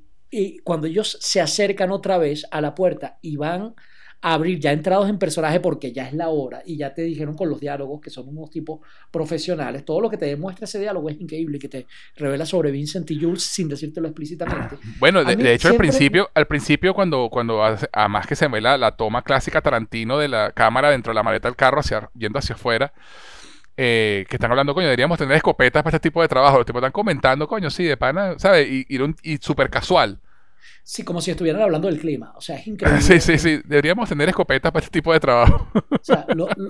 cuando ellos se acercan otra vez a la puerta y van a abrir, ya entrados en personaje porque ya es la hora y ya te dijeron con los diálogos que son unos tipos profesionales, todo lo que te demuestra ese diálogo es increíble, que te revela sobre Vincent y Jules sin decírtelo explícitamente. Bueno, de, hecho al principio, al principio cuando, cuando además que se ve la, la, toma clásica Tarantino de la cámara dentro de la maleta del carro hacia, yendo hacia afuera, eh, que están hablando, coño, deberíamos tener escopetas para este tipo de trabajo. Los tipos están comentando, coño, sí, de pana, ¿sabes? Y, y, súper casual. Sí, como si estuvieran hablando del clima. O sea, es increíble. sí, sí, sí. Deberíamos tener escopetas para este tipo de trabajo. o sea,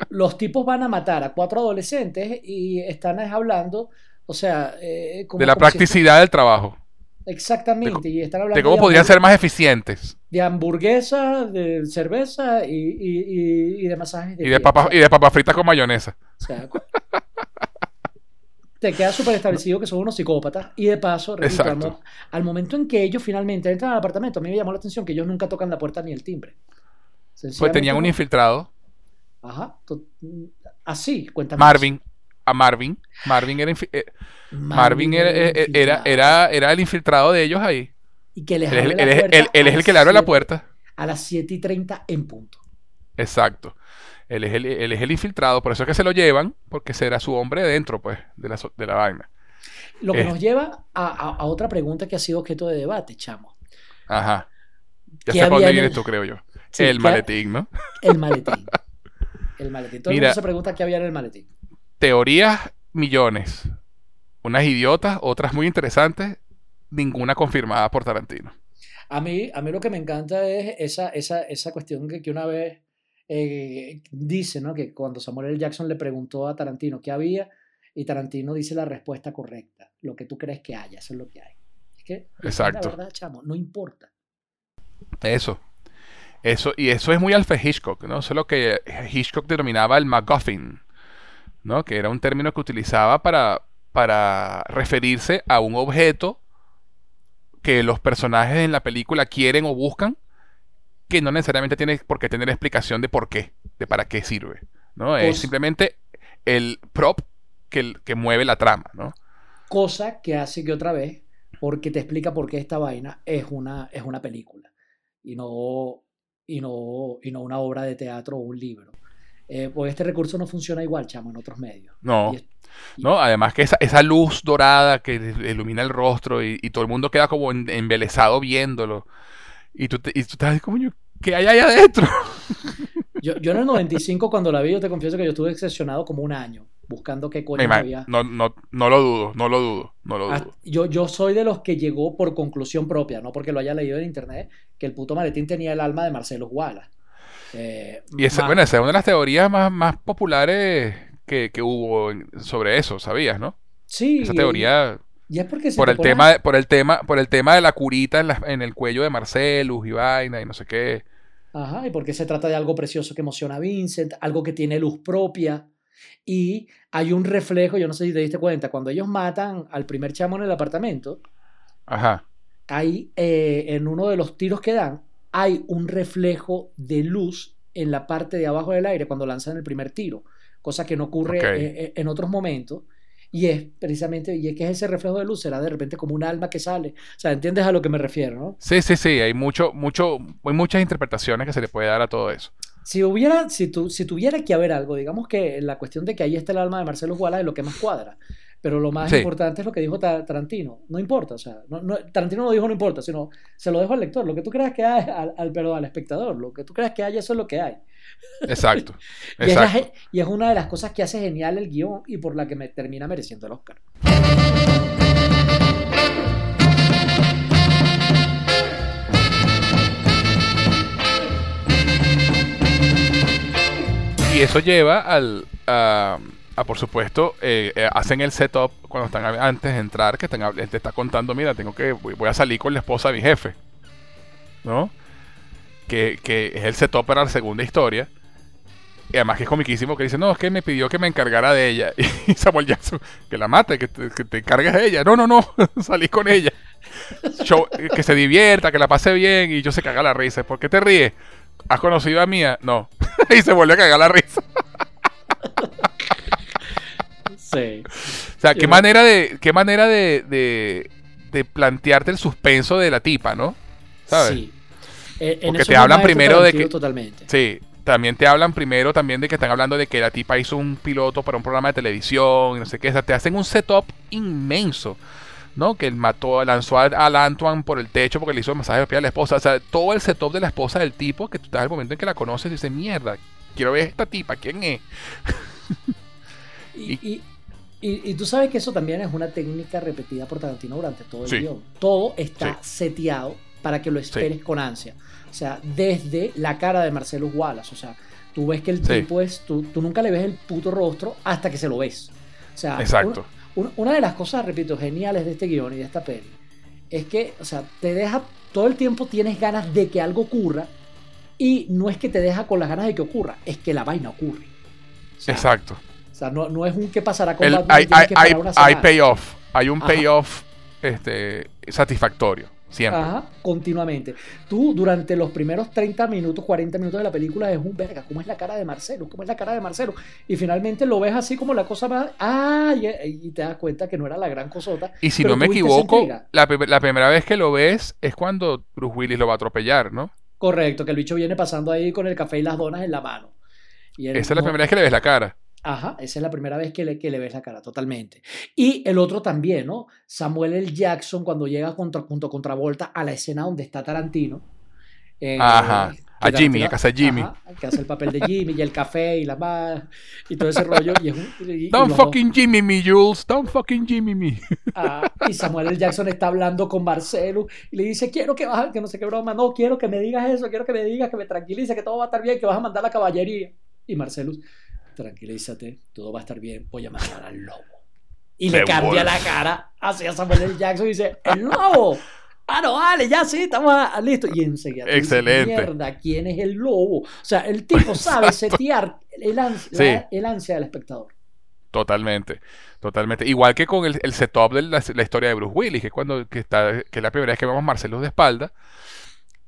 los tipos van a matar a cuatro adolescentes y están hablando, o sea... Eh, de la practicidad del trabajo. Exactamente, y están hablando de cómo podrían ser más eficientes. De hamburguesa, de cerveza y, y, y de masajes. De y, de papas, y de papas fritas con mayonesa. O sea, te queda súper establecido que son unos psicópatas. Y de paso, al momento en que ellos finalmente entran al apartamento, a mí me llamó la atención que ellos nunca tocan la puerta ni el timbre. Pues tenían un infiltrado. Ajá. Así, cuéntame. Marvin a Marvin. Marvin era, eh, Marvin, era, eh, eh, era, era, era, el infiltrado de ellos ahí. Y que les él, él, él, es el que le abre la puerta. A las 7 y 30 en punto. Exacto. Él es, el, él es el infiltrado, por eso es que se lo llevan, porque será su hombre dentro, pues, de la, de la vaina. Lo que nos lleva a, a, otra pregunta que ha sido objeto de debate, chamo. Ajá. Ya sé para dónde vienes tú, creo yo. el maletín, ¿no? El maletín. El maletín. Todo el mundo se pregunta qué había en el maletín teorías millones. Unas idiotas, otras muy interesantes, ninguna confirmada por Tarantino. A mí, a mí lo que me encanta es esa, esa, esa cuestión que, que una vez eh, dice, ¿no? Que cuando Samuel L. Jackson le preguntó a Tarantino qué había, y Tarantino dice la respuesta correcta. Lo que tú crees que haya, eso es lo que hay. Es que, Exacto. la verdad, chamo, no importa. Eso. Eso, y eso es muy Alfred Hitchcock, ¿no? Eso es lo que Hitchcock denominaba el MacGuffin. ¿No? que era un término que utilizaba para, para referirse a un objeto que los personajes en la película quieren o buscan que no necesariamente tiene por qué tener explicación de por qué, de para qué sirve. ¿no? es simplemente el prop que, que mueve la trama, ¿no? Cosa que hace que otra vez, porque te explica por qué esta vaina es una, es una película y no, y, no, y no una obra de teatro o un libro. Eh, pues este recurso no funciona igual, chamo, en otros medios. No. no, además que esa, esa, luz dorada que ilumina el rostro y, todo el mundo queda como embelesado viéndolo. Y tú, te, y tú estás como, ¿qué hay allá adentro? Yo, yo en el 95 cuando la vi, yo te confieso que yo estuve excepcionado como un año buscando qué coño había. No, no, no lo dudo, no lo dudo, no lo dudo. yo, yo soy de los que llegó por conclusión propia, no porque lo haya leído en internet, que el puto maletín tenía el alma de Marcelo Guala. Eh, y esa, bueno, esa es una de las teorías más, más populares que, que, hubo sobre eso, ¿sabías, no? Sí. Esa teoría. Y es porque por el tema por el tema por el tema de la curita en, en el cuello de Marcelus y vaina y no sé qué Ajá, y porque se trata de algo precioso que emociona a Vincent, algo que tiene luz propia. Y hay un reflejo, yo no sé si te diste cuenta, cuando ellos matan al primer chamo en el apartamento, Ajá. hay eh, en uno de los tiros que dan, hay un reflejo de luz en la parte de abajo del aire cuando lanzan el primer tiro, cosa que no ocurre eh, eh, en otros momentos. Y es precisamente, y es que ese reflejo de luz será de repente como un alma que sale. O sea, ¿entiendes a lo que me refiero, no? Sí, sí, sí, hay mucho, mucho, hay muchas interpretaciones que se le puede dar a todo eso. Si hubiera, si, tu, si tuviera que haber algo, digamos que la cuestión de que ahí está el alma de Marcelo Wallace es lo que más cuadra. Pero lo más importante es lo que dijo Tarantino. No importa, o sea, no, Tarantino no dijo no importa, sino se lo dejo al lector. Lo que tú creas que hay, al, al, perdón, al espectador, lo que tú creas que hay, eso es lo que hay. Exacto. y, Es y, Es una de las cosas que hace genial el guion y por la que me termina mereciendo el Oscar. Y eso lleva al, a, por supuesto, eh, eh, hacen el setup cuando están antes de entrar, que están, te está contando, mira, tengo que, voy a salir con la esposa de mi jefe, ¿no? Que, que es el setup para la segunda historia. Y además que es comiquísimo que dice, no, es que me pidió que me encargara de ella. Y Samuel Jackson, que la mate, que te, que te encargues de ella. No, no, no, salí con ella. que se divierta, que la pase bien. Y yo se caga la risa. ¿Por qué te ríes? ¿Has conocido a Mía? No. y se vuelve a cagar la risa. Sí. O sea, qué manera de, qué manera de, de, plantearte el suspenso de la tipa, ¿no? ¿Sabes? Sí. Eh, Porque te hablan primero de que... Totalmente. Sí, también te hablan primero también de que están hablando de que la tipa hizo un piloto para un programa de televisión y no sé qué. O sea, te hacen un setup inmenso. ¿no? Que él mató, lanzó a, a Antoine por el techo porque le hizo el masaje de a la esposa. O sea, todo el setup de la esposa del tipo, que tú estás al momento en que la conoces y dices, mierda, quiero ver a esta tipa, ¿quién es? y, y, y, tú sabes que eso también es una técnica repetida por Tarantino durante todo el guion. Todo está seteado para que lo esperes con ansia. O sea, desde la cara de Marcelo Wallace. O sea, tú ves que el tipo es. Tú, tú, nunca le ves el puto rostro hasta que se lo ves. O sea, Exacto. una de las cosas, repito, geniales de este guion y de esta peli es que, o sea, te deja. Todo el tiempo tienes ganas de que algo ocurra. Y no es que te deja con las ganas de que ocurra, es que la vaina ocurre. Exacto. O sea, no, no, es un que pasará con el, hay, hay, hay, hay payoff. Hay un payoff este, satisfactorio. Siempre. Ajá, continuamente. Tú, durante los primeros 30 minutos, 40 minutos de la película, es un verga. ¿Cómo es la cara de Marcelo? ¿Cómo es la cara de Marcelo? Y finalmente lo ves así como la cosa más. ¡Ah! Y, te das cuenta que no era la gran cosota. Y si no me equivoco, la, primera vez que lo ves es cuando Bruce Willis lo va a atropellar, ¿no? Correcto, que el bicho viene pasando ahí con el café y las donas en la mano. Esa es la primera vez que le ves la cara. Ajá, esa es la primera vez que le, que le ves la cara, totalmente. Y el otro también, ¿no? Samuel L. Jackson cuando llega contra, junto contra Volta a la escena donde está Tarantino. Eh, ajá. A Jimmy, a casa de Jimmy. que hace el papel de Jimmy y el café y la más y todo ese rollo. Don't fucking Jimmy me, Jules. Don't fucking Jimmy me. Ah, y Samuel L. Jackson está hablando con Marcelo y le dice, quiero que bajes, que no sé qué broma. No, quiero que me digas eso, quiero que me digas, que me tranquilice, que todo va a estar bien, que vas a mandar la caballería. Y Marcelo tranquilízate, todo va a estar bien, voy a matar al lobo. Y le cambia la cara hacia Samuel L. Jackson y dice, ¡el lobo! Ah, no, vale, ya sí, estamos listos. Y enseguida. Excelente. Mierda, ¿quién es el lobo? O sea, el tipo sabe setear el, ansia, el ansia del espectador. Totalmente, totalmente. Igual que con el, el setup de la, historia de Bruce Willis, que es cuando que está, que es la primera vez que vemos a Marcelo de espalda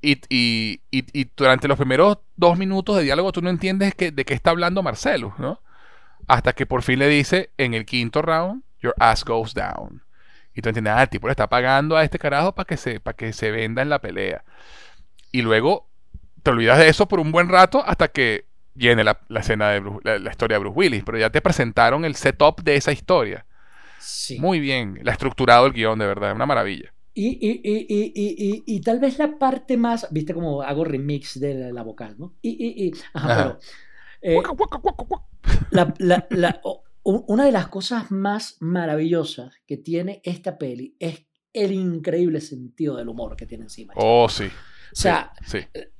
Y, y, y, y durante los primeros dos minutos de diálogo tú no entiendes que, de qué está hablando Marcelo, ¿no? Hasta que por fin le dice en el quinto round, your ass goes down. Y tú entiendes, ah, el tipo le está pagando a este carajo para que, se, para que se venda en la pelea. Y luego te olvidas de eso por un buen rato hasta que viene la, la escena de Bruce- la, la historia de Bruce Willis. Pero ya te presentaron el setup de esa historia. Sí. Muy bien, la estructurado el guion, de verdad, una maravilla. Y, y, y, y, y, y, y tal vez la parte más, viste como hago remix de la, la vocal, ¿no? Y, y, y, ajá, Ajá. pero eh, Guaca, guaca, guaca, guaca. la, la, la- o- u- una de las cosas más maravillosas que tiene esta peli es el increíble sentido del humor que tiene encima. Oh, sí. o sea, sí.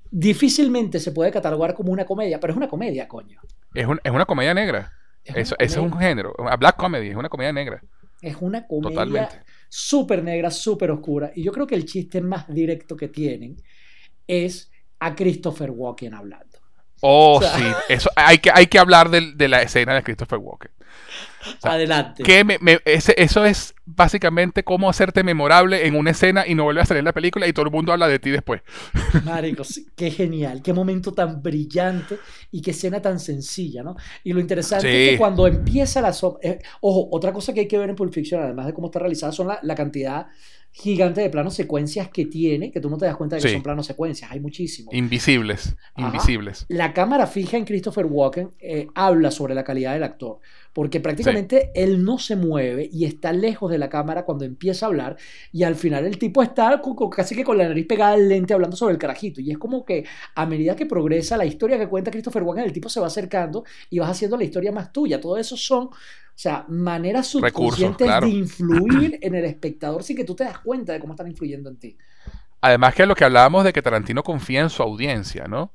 difícilmente se puede catalogar como una comedia, pero es una comedia, coño. Es, un- es una comedia negra. Es Eso, una ese es un género. Una black comedy, es una comedia negra. Es una comedia Totalmente. Súper negra, súper oscura. Y yo creo que el chiste más directo que tienen es a Christopher Walken hablando. Oh, O sea- sí. Eso, hay, que, hay que hablar del- de, la escena de Christopher Walken. Sea, Adelante. Que me- me- ese- eso es básicamente cómo hacerte memorable en una escena y no vuelve a salir en la película y todo el mundo habla de ti después. Marico, sí, qué genial, qué momento tan brillante y qué escena tan sencilla, ¿no? Y lo interesante es que cuando empieza la... eh, ojo, otra cosa que hay que ver en Pulp Fiction, además de cómo está realizada, son la, la cantidad gigante de planos secuencias que tiene, que tú no te das cuenta de que Sí. son planos secuencias, hay muchísimos. Invisibles. Ajá. Invisibles. La cámara fija en Christopher Walken eh, habla sobre la calidad del actor, porque prácticamente él no se mueve y está lejos de la cámara cuando empieza a hablar y al final el tipo está casi que con la nariz pegada al lente hablando sobre el carajito y es como que a medida que progresa la historia que cuenta Christopher Walken, el tipo se va acercando y vas haciendo la historia más tuya. Todo eso son, o sea, maneras subconscientes claro. de influir en el espectador sin que tú te das cuenta de cómo están influyendo en ti. Además que lo que hablábamos de que Tarantino confía en su audiencia, ¿no?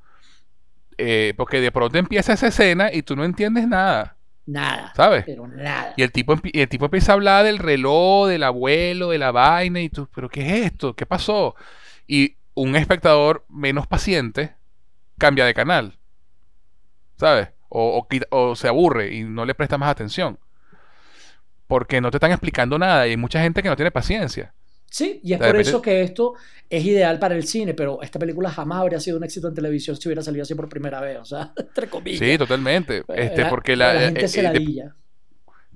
Eh, porque de pronto empieza esa escena y tú no entiendes nada, Nada. ¿sabes? Pero nada. Y el tipo, y el tipo empieza a hablar del reloj, del abuelo, de la vaina, y tú, ¿pero qué es esto? ¿Qué pasó? Y un espectador menos paciente cambia de canal, ¿sabes? O, o quita- o se aburre y no le presta más atención. Porque no te están explicando nada y hay mucha gente que no tiene paciencia. Sí, y es por eso que esto es ideal para el cine, pero esta película jamás habría sido un éxito en televisión si hubiera salido así por primera vez, o sea, entre comillas. Sí, totalmente. Este, La- porque la, gente eh, se eh, de- ladilla.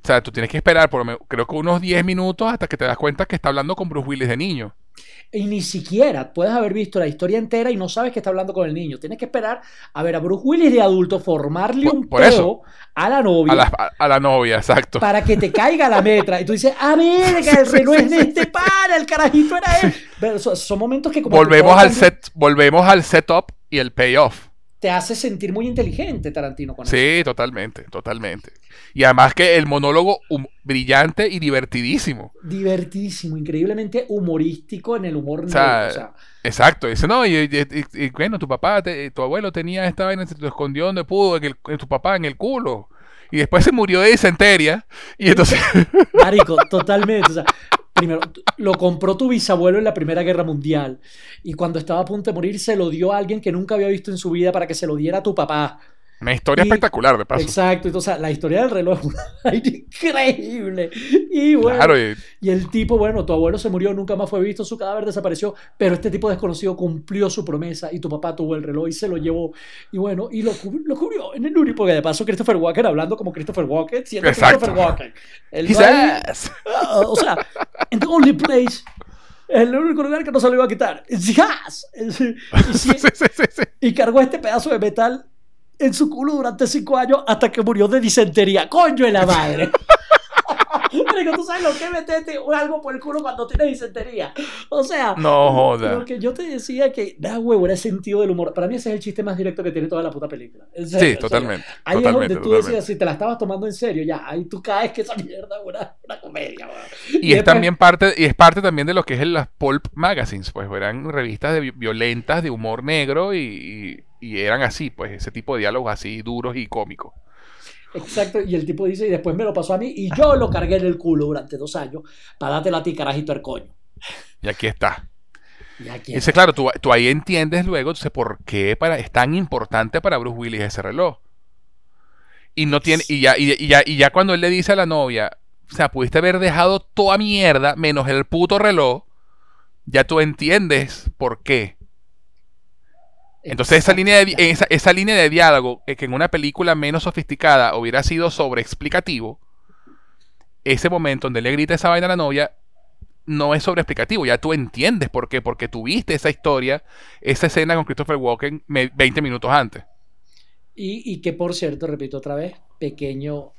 O sea, tú tienes que esperar por creo que unos 10 minutos hasta que te das cuenta que está hablando con Bruce Willis de niño. Y ni siquiera puedes haber visto la historia entera y no sabes que está hablando con el niño. Tienes que esperar a ver a Bruce Willis de adulto formarle Por- un por eso. a la novia A la, a- a la novia, exacto. para que te caiga la metra. Y tú dices, a ver, que el reloj es de este pana, el carajito era él. Pero son, son momentos que como Volvemos al set, volvemos al setup y el payoff. Te hace sentir muy inteligente Tarantino con eso. Sí, totalmente, totalmente. Y además que el monólogo brillante y divertidísimo. divertidísimo, increíblemente humorístico en el humor sea, negro. O sea, Exacto, dice, no, y, y- y- y, bueno, tu papá, te- tu abuelo tenía esta vaina, se lo escondió donde pudo, en, el, en tu papá, en el culo. Y después se murió de disenteria. Y entonces, marico, totalmente. O sea, primero, lo compró tu bisabuelo en la Primera Guerra Mundial y cuando estaba a punto de morir se lo dio a alguien que nunca había visto en su vida para que se lo diera a tu papá. Una historia Y- espectacular, de paso. Exacto, entonces la historia del reloj es una increíble. Y bueno, Claro, y- y el tipo, bueno, tu abuelo se murió, nunca más fue visto, su cadáver desapareció, pero este tipo desconocido cumplió su promesa y tu papá tuvo el reloj y se lo llevó. Y bueno, y lo, lo cubrió en el Uri, porque de paso Christopher Walken hablando como Christopher Walken, siendo Exacto. Christopher Walken. El ass. Ah, o sea, en the only place, el único lugar que no se lo iba a quitar. Y, sí, sí, sí. y cargó este pedazo de metal en su culo durante cinco años hasta que murió de disentería. ¡Coño de la madre! Marico, ¿tú sabes lo que es meterte algo por el culo cuando tienes disentería? O sea, No lo joda. que yo te decía que da huevo, era sentido del humor. Para mí ese es el chiste más directo que tiene toda la puta película. Serio, Sí, en serio. totalmente. Ahí es totalmente, donde tú totalmente. decías, si te la estabas tomando en serio, ya, ahí tú caes que esa mierda es una, una comedia. Y es después- también parte, y es parte también de lo que es el- las pulp magazines, pues eran revistas de vi- violentas de humor negro y, y- eran así, pues ese tipo de diálogos así duros y cómicos. Exacto, y el tipo dice, y después me lo pasó a mí, y yo lo cargué en el culo durante dos años para dártelo a ti, carajito, el coño. Y aquí está. Y aquí Y dice, claro, tú, tú ahí entiendes luego, entonces, por qué para, es tan importante para Bruce Willis ese reloj. Y no tiene, y ya, y, y ya, y ya cuando él le dice a la novia, o sea, pudiste haber dejado toda mierda menos el puto reloj, ya tú entiendes por qué. Entonces esa línea, de, esa, esa línea de diálogo eh, que en una película menos sofisticada hubiera sido sobreexplicativo, ese momento donde le grita esa vaina a la novia no es sobreexplicativo, ya tú entiendes por qué, porque tuviste esa historia, esa escena con Christopher Walken 20 minutos antes. Y, y que por cierto, repito otra vez, pequeño,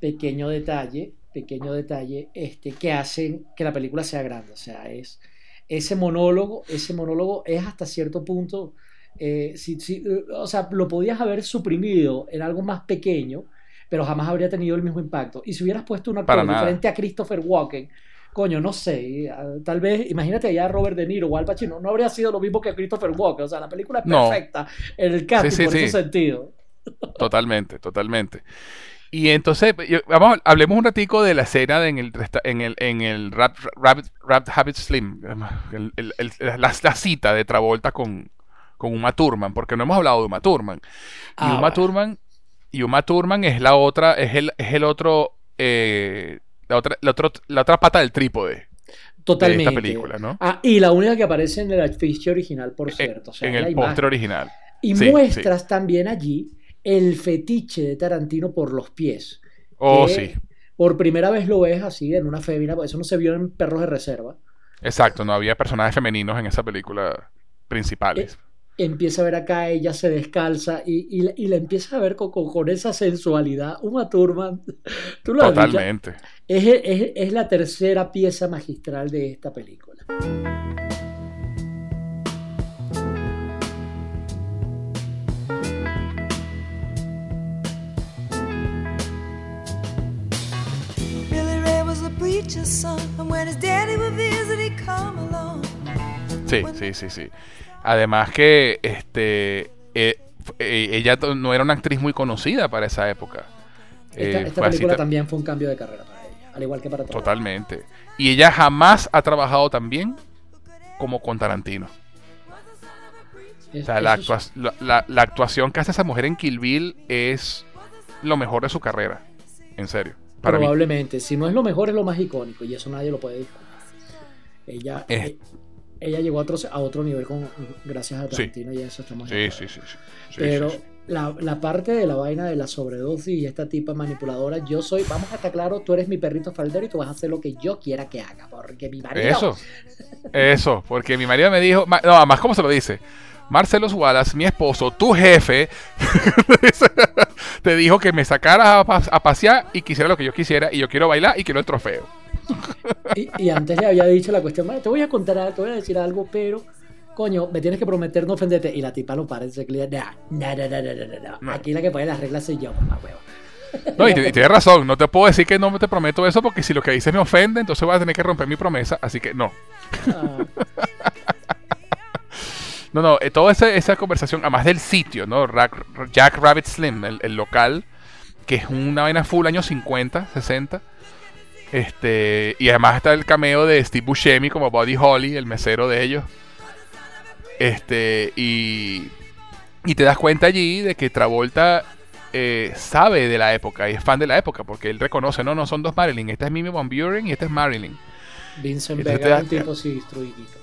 pequeño detalle, pequeño detalle, este, que hacen que la película sea grande. O sea, es ese monólogo, ese monólogo es hasta cierto punto, eh, si, si, o sea, lo podías haber suprimido en algo más pequeño, pero jamás habría tenido el mismo impacto. Y si hubieras puesto un actor diferente a Christopher Walken, coño, no sé, tal vez, imagínate allá Robert De Niro o Al Pacino, no habría sido lo mismo que Christopher Walken, o sea, la película es perfecta en el casting por ese sentido. Totalmente, totalmente. Y entonces, vamos, hablemos un ratico de la escena en el en el, en el Rap, Habit Slim, la, cita de Travolta con, con Uma Thurman, porque no hemos hablado de Uma Thurman. Y ah, Uma Thurman, y Uma Thurman es la otra, es el, es el otro eh, la otra, la, otra pata del trípode. Totalmente. De esta película, ¿no? Ah, y la única que aparece en el afiche original, por cierto. en el póster original. Y muestras también allí el fetiche de Tarantino por los pies. Oh, sí. Por primera vez lo ves así en una femina, eso no se vio en Perros de Reserva. Exacto, no había personajes femeninos en esa película principales. Empieza a ver acá, ella se descalza y, y, la empieza a ver con, con, esa sensualidad. Uma Thurman, tú lo Totalmente. es, es, es, la tercera pieza magistral de esta película. Sí, sí, sí, sí. Además que este eh, eh, ella no era una actriz muy conocida para esa época. Esta, eh, película también fue un cambio de carrera para ella, al igual que para todos. Totalmente. Y ella jamás ha trabajado tan bien como con Tarantino. o sea, la, la, actuación que hace esa mujer en Kill Bill es lo mejor de su carrera. En serio. Probablemente. Si no es lo mejor, es lo más icónico. Y eso nadie lo puede discutir. Ella, ella llegó a otro, a otro nivel con, gracias a Tarantino y eso estamos sí, sí, sí, Pero la, la, parte de la vaina de la sobredosis y esta tipa manipuladora, yo soy, vamos a estar claro, tú eres mi perrito faldero y tú vas a hacer lo que yo quiera que haga, porque mi marido... Eso, eso, porque mi marido me dijo, no, además, ¿cómo se lo dice? Marcelo Wallace, mi esposo, tu jefe, te dijo que me sacaras a, a, pasear y quisiera lo que yo quisiera y yo quiero bailar y quiero el trofeo. Y, antes le había dicho la cuestión, te voy a contar, te voy a decir algo, pero coño, me tienes que prometer no ofenderte. Y la tipa no parece que Aquí la que pone las reglas soy yo, mamá huevo. No, y, tienes razón, no te puedo decir que no te prometo eso porque si lo que dices me ofende, entonces voy a tener que romper mi promesa, así que no. Ah. no, no, eh, toda esa, conversación, además del sitio, ¿no? Jack Rabbit Slim, el, el, local, que es una vaina full años 50, 60 este, y además está el cameo de Steve Buscemi como Buddy Holly, el mesero de ellos. Este, y, y te das cuenta allí de que Travolta eh, sabe de la época y es fan de la época porque él reconoce, no, no son dos Marilyn, esta es Mimi Von Buren y esta es Marilyn. Vincent Vega, un tipo sí instruidito.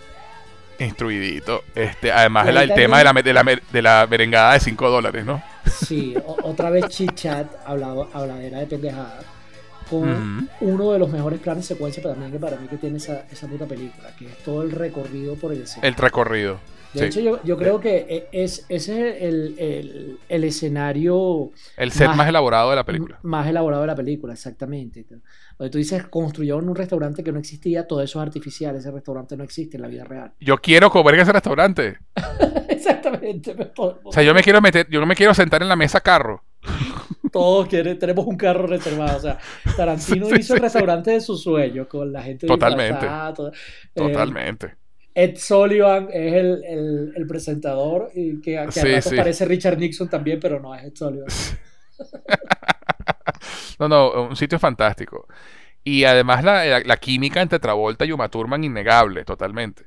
Instruidito. Este, además el, tema de la, de, la, de la merengada de 5 dólares, ¿no? Sí, otra vez chichat, hablaba, habladera de pendejada con uno de los mejores planes de secuencia para mí, que para mí que tiene esa, esa puta película, que es todo el recorrido por el escenario. El recorrido. De hecho, yo, yo, creo que e, es, ese es el, el, el escenario... El set más, elaborado de la película. Más elaborado de la película, exactamente. Donde tú dices, construyeron un restaurante que no existía, todo eso es artificial, ese restaurante no existe en la vida real. Yo quiero comer en ese restaurante. exactamente. O sea, yo me quiero meter, yo no me quiero sentar en la mesa carro. Todos quieren, tenemos un carro reservado. O sea, Tarantino hizo el restaurante de sus sueños con la gente Totalmente. Totalmente. Ed Sullivan es el, el, el presentador y que, que a parece Richard Nixon también, pero no es Ed Sullivan. no, no, un sitio fantástico. Y además la, la, química entre Travolta y Uma Thurman innegable, totalmente.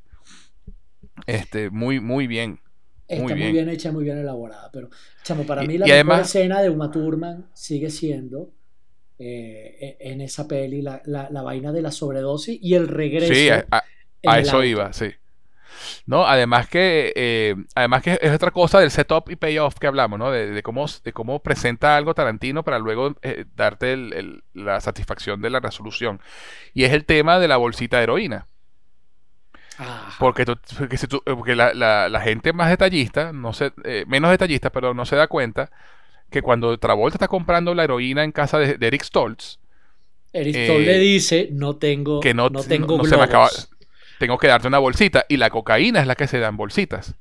Este, muy, muy bien. Está muy bien. hecha, muy bien elaborada. Pero, chamo, para mí la mejor escena de Uma Thurman sigue siendo eh, e, en esa peli la, la, vaina de la sobredosis y el regreso. Sí, a, eso iba, sí. ¿no? Además que, eh, además que es otra cosa del setup y payoff que hablamos, ¿no? De, de cómo, de cómo presenta algo Tarantino para luego eh, darte el- el- la satisfacción de la resolución. Y es el tema de la bolsita de heroína. Porque, tú- porque, si tú- porque la, la- la gente más detallista, no se, eh, menos detallista, perdón, no se da cuenta que cuando Travolta está comprando la heroína en casa de, de Eric Stoltz, Eric eh, Stoltz le dice, no tengo, que no, no tengo no se me acaba, globos". tengo que darte una bolsita. Y la cocaína es la que se da en bolsitas.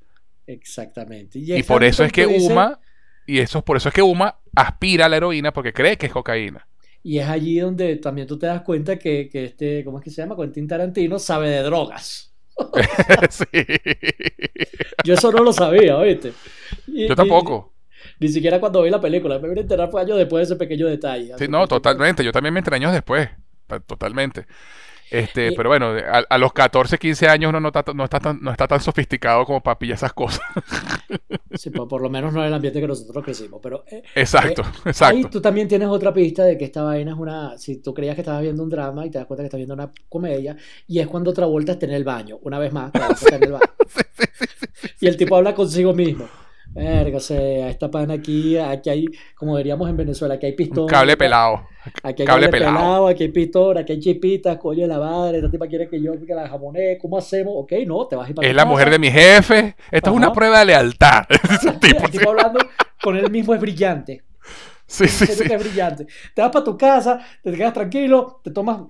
Exactamente. Y por eso es que dice- Uma, y eso es por eso es que Uma aspira a la heroína porque cree que es cocaína. Y es allí donde también tú te das cuenta que, que este, ¿cómo es que se llama? Quentin Tarantino sabe de drogas. Sí. Yo eso no lo sabía, ¿oíste? Y- Yo tampoco. Ni, ni siquiera cuando vi la película. Me vine a enterar fue años después de ese pequeño detalle. Sí, no, totalmente. Yo también me enteré años después. ta- Totalmente. Este, Y- pero bueno, a, a los 14, 15 años uno no está, no, está tan, no está tan sofisticado como para pillar esas cosas. Sí, por, por lo menos no en el ambiente que nosotros crecimos. Pero eh, Exacto, ahí exacto. tú también tienes otra pista de que esta vaina es una. Si tú creías que estabas viendo un drama y te das cuenta que estás viendo una comedia, y es cuando Travolta está en el baño. Una vez más, Travolta está en el baño. Y el tipo habla consigo mismo. Verga, o sea, esta pana aquí, aquí hay, como diríamos en Venezuela, aquí hay pistón. Un cable pelado. Aquí hay Cable cable pelado. pelado. aquí hay pistola, aquí hay chipitas, coño de la madre, esta tipa quiere que yo que la jamoné, ¿cómo hacemos? Ok, no, te vas a ir para Es la casa. mujer de mi jefe. Esto es una prueba de lealtad. Ese tipo, tipo hablando con él mismo es brillante. sí, sí, sí. que es brillante. Te vas para tu casa, te quedas tranquilo, te tomas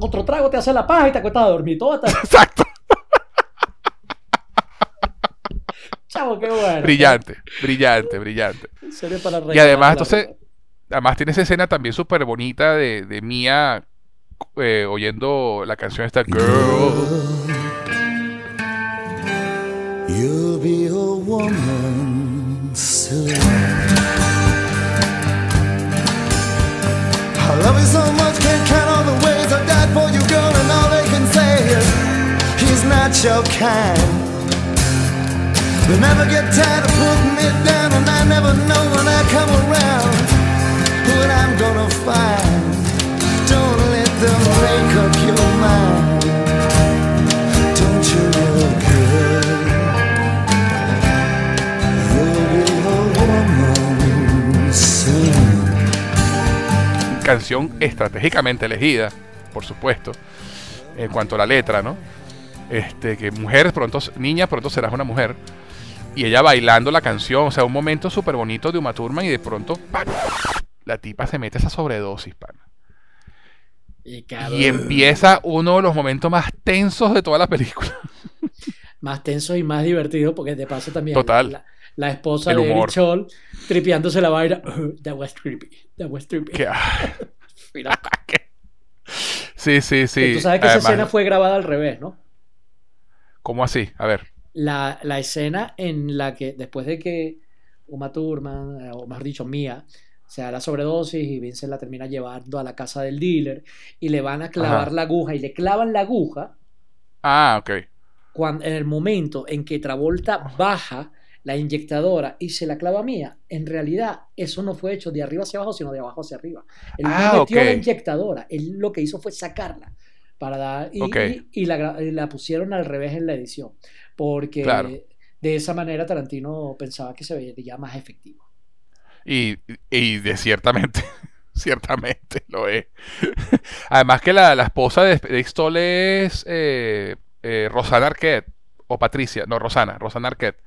otro trago, te haces la paja y te acuestas a dormir. Todo está Exacto. Chavo, qué bueno. Brillante, brillante, brillante. Serio para Y además, entonces, además tiene esa escena también súper bonita de, de Mia eh, oyendo la canción esta Girl. You'll be a woman soon. I love you so much, can't count all the ways I died for you, girl, and all they can say is he's not your kind. They never get tired of putting me down, and I never know when I come around what I'm gonna find. Don't let them make up your mind. Canción estratégicamente elegida, por supuesto, en cuanto a la letra, ¿no? Este, que mujer, pronto, niña, pronto serás una mujer. Y ella bailando la canción, o sea, un momento súper bonito de Uma Thurman y de pronto, ¡pac! la tipa se mete esa sobredosis, pana. Y, Y empieza uno de los momentos más tensos de toda la película. más tenso y más divertido porque de paso también Total. La, la esposa El de. Eric Scholl tripeándose la vaina. that was creepy. That was creepy. Que- Sí, sí, sí. que tú sabes que esa escena fue grabada al revés, ¿no? ¿Cómo así? A ver. La, la escena en la que después de que Uma Thurman, eh, o mejor dicho, Mia, se da la sobredosis y Vincent la termina llevando a la casa del dealer y le van a clavar Ajá. la aguja y le clavan la aguja Ah, ok. cuando, en el momento en que Travolta baja la inyectadora y se la clava a Mia, en realidad eso no fue hecho de arriba hacia abajo, sino de abajo hacia arriba. Él no Ah, metió la inyectadora, él lo que hizo fue sacarla para dar y, Ok. y- y la, y la pusieron al revés en la edición, porque Claro. de esa manera Tarantino pensaba que se veía más efectivo. Y, y de ciertamente, ciertamente lo es. Además que la, la esposa de, de Stoll es eh, eh, Rosana Arquette, o Patricia, no, Rosana, Rosana Arquette.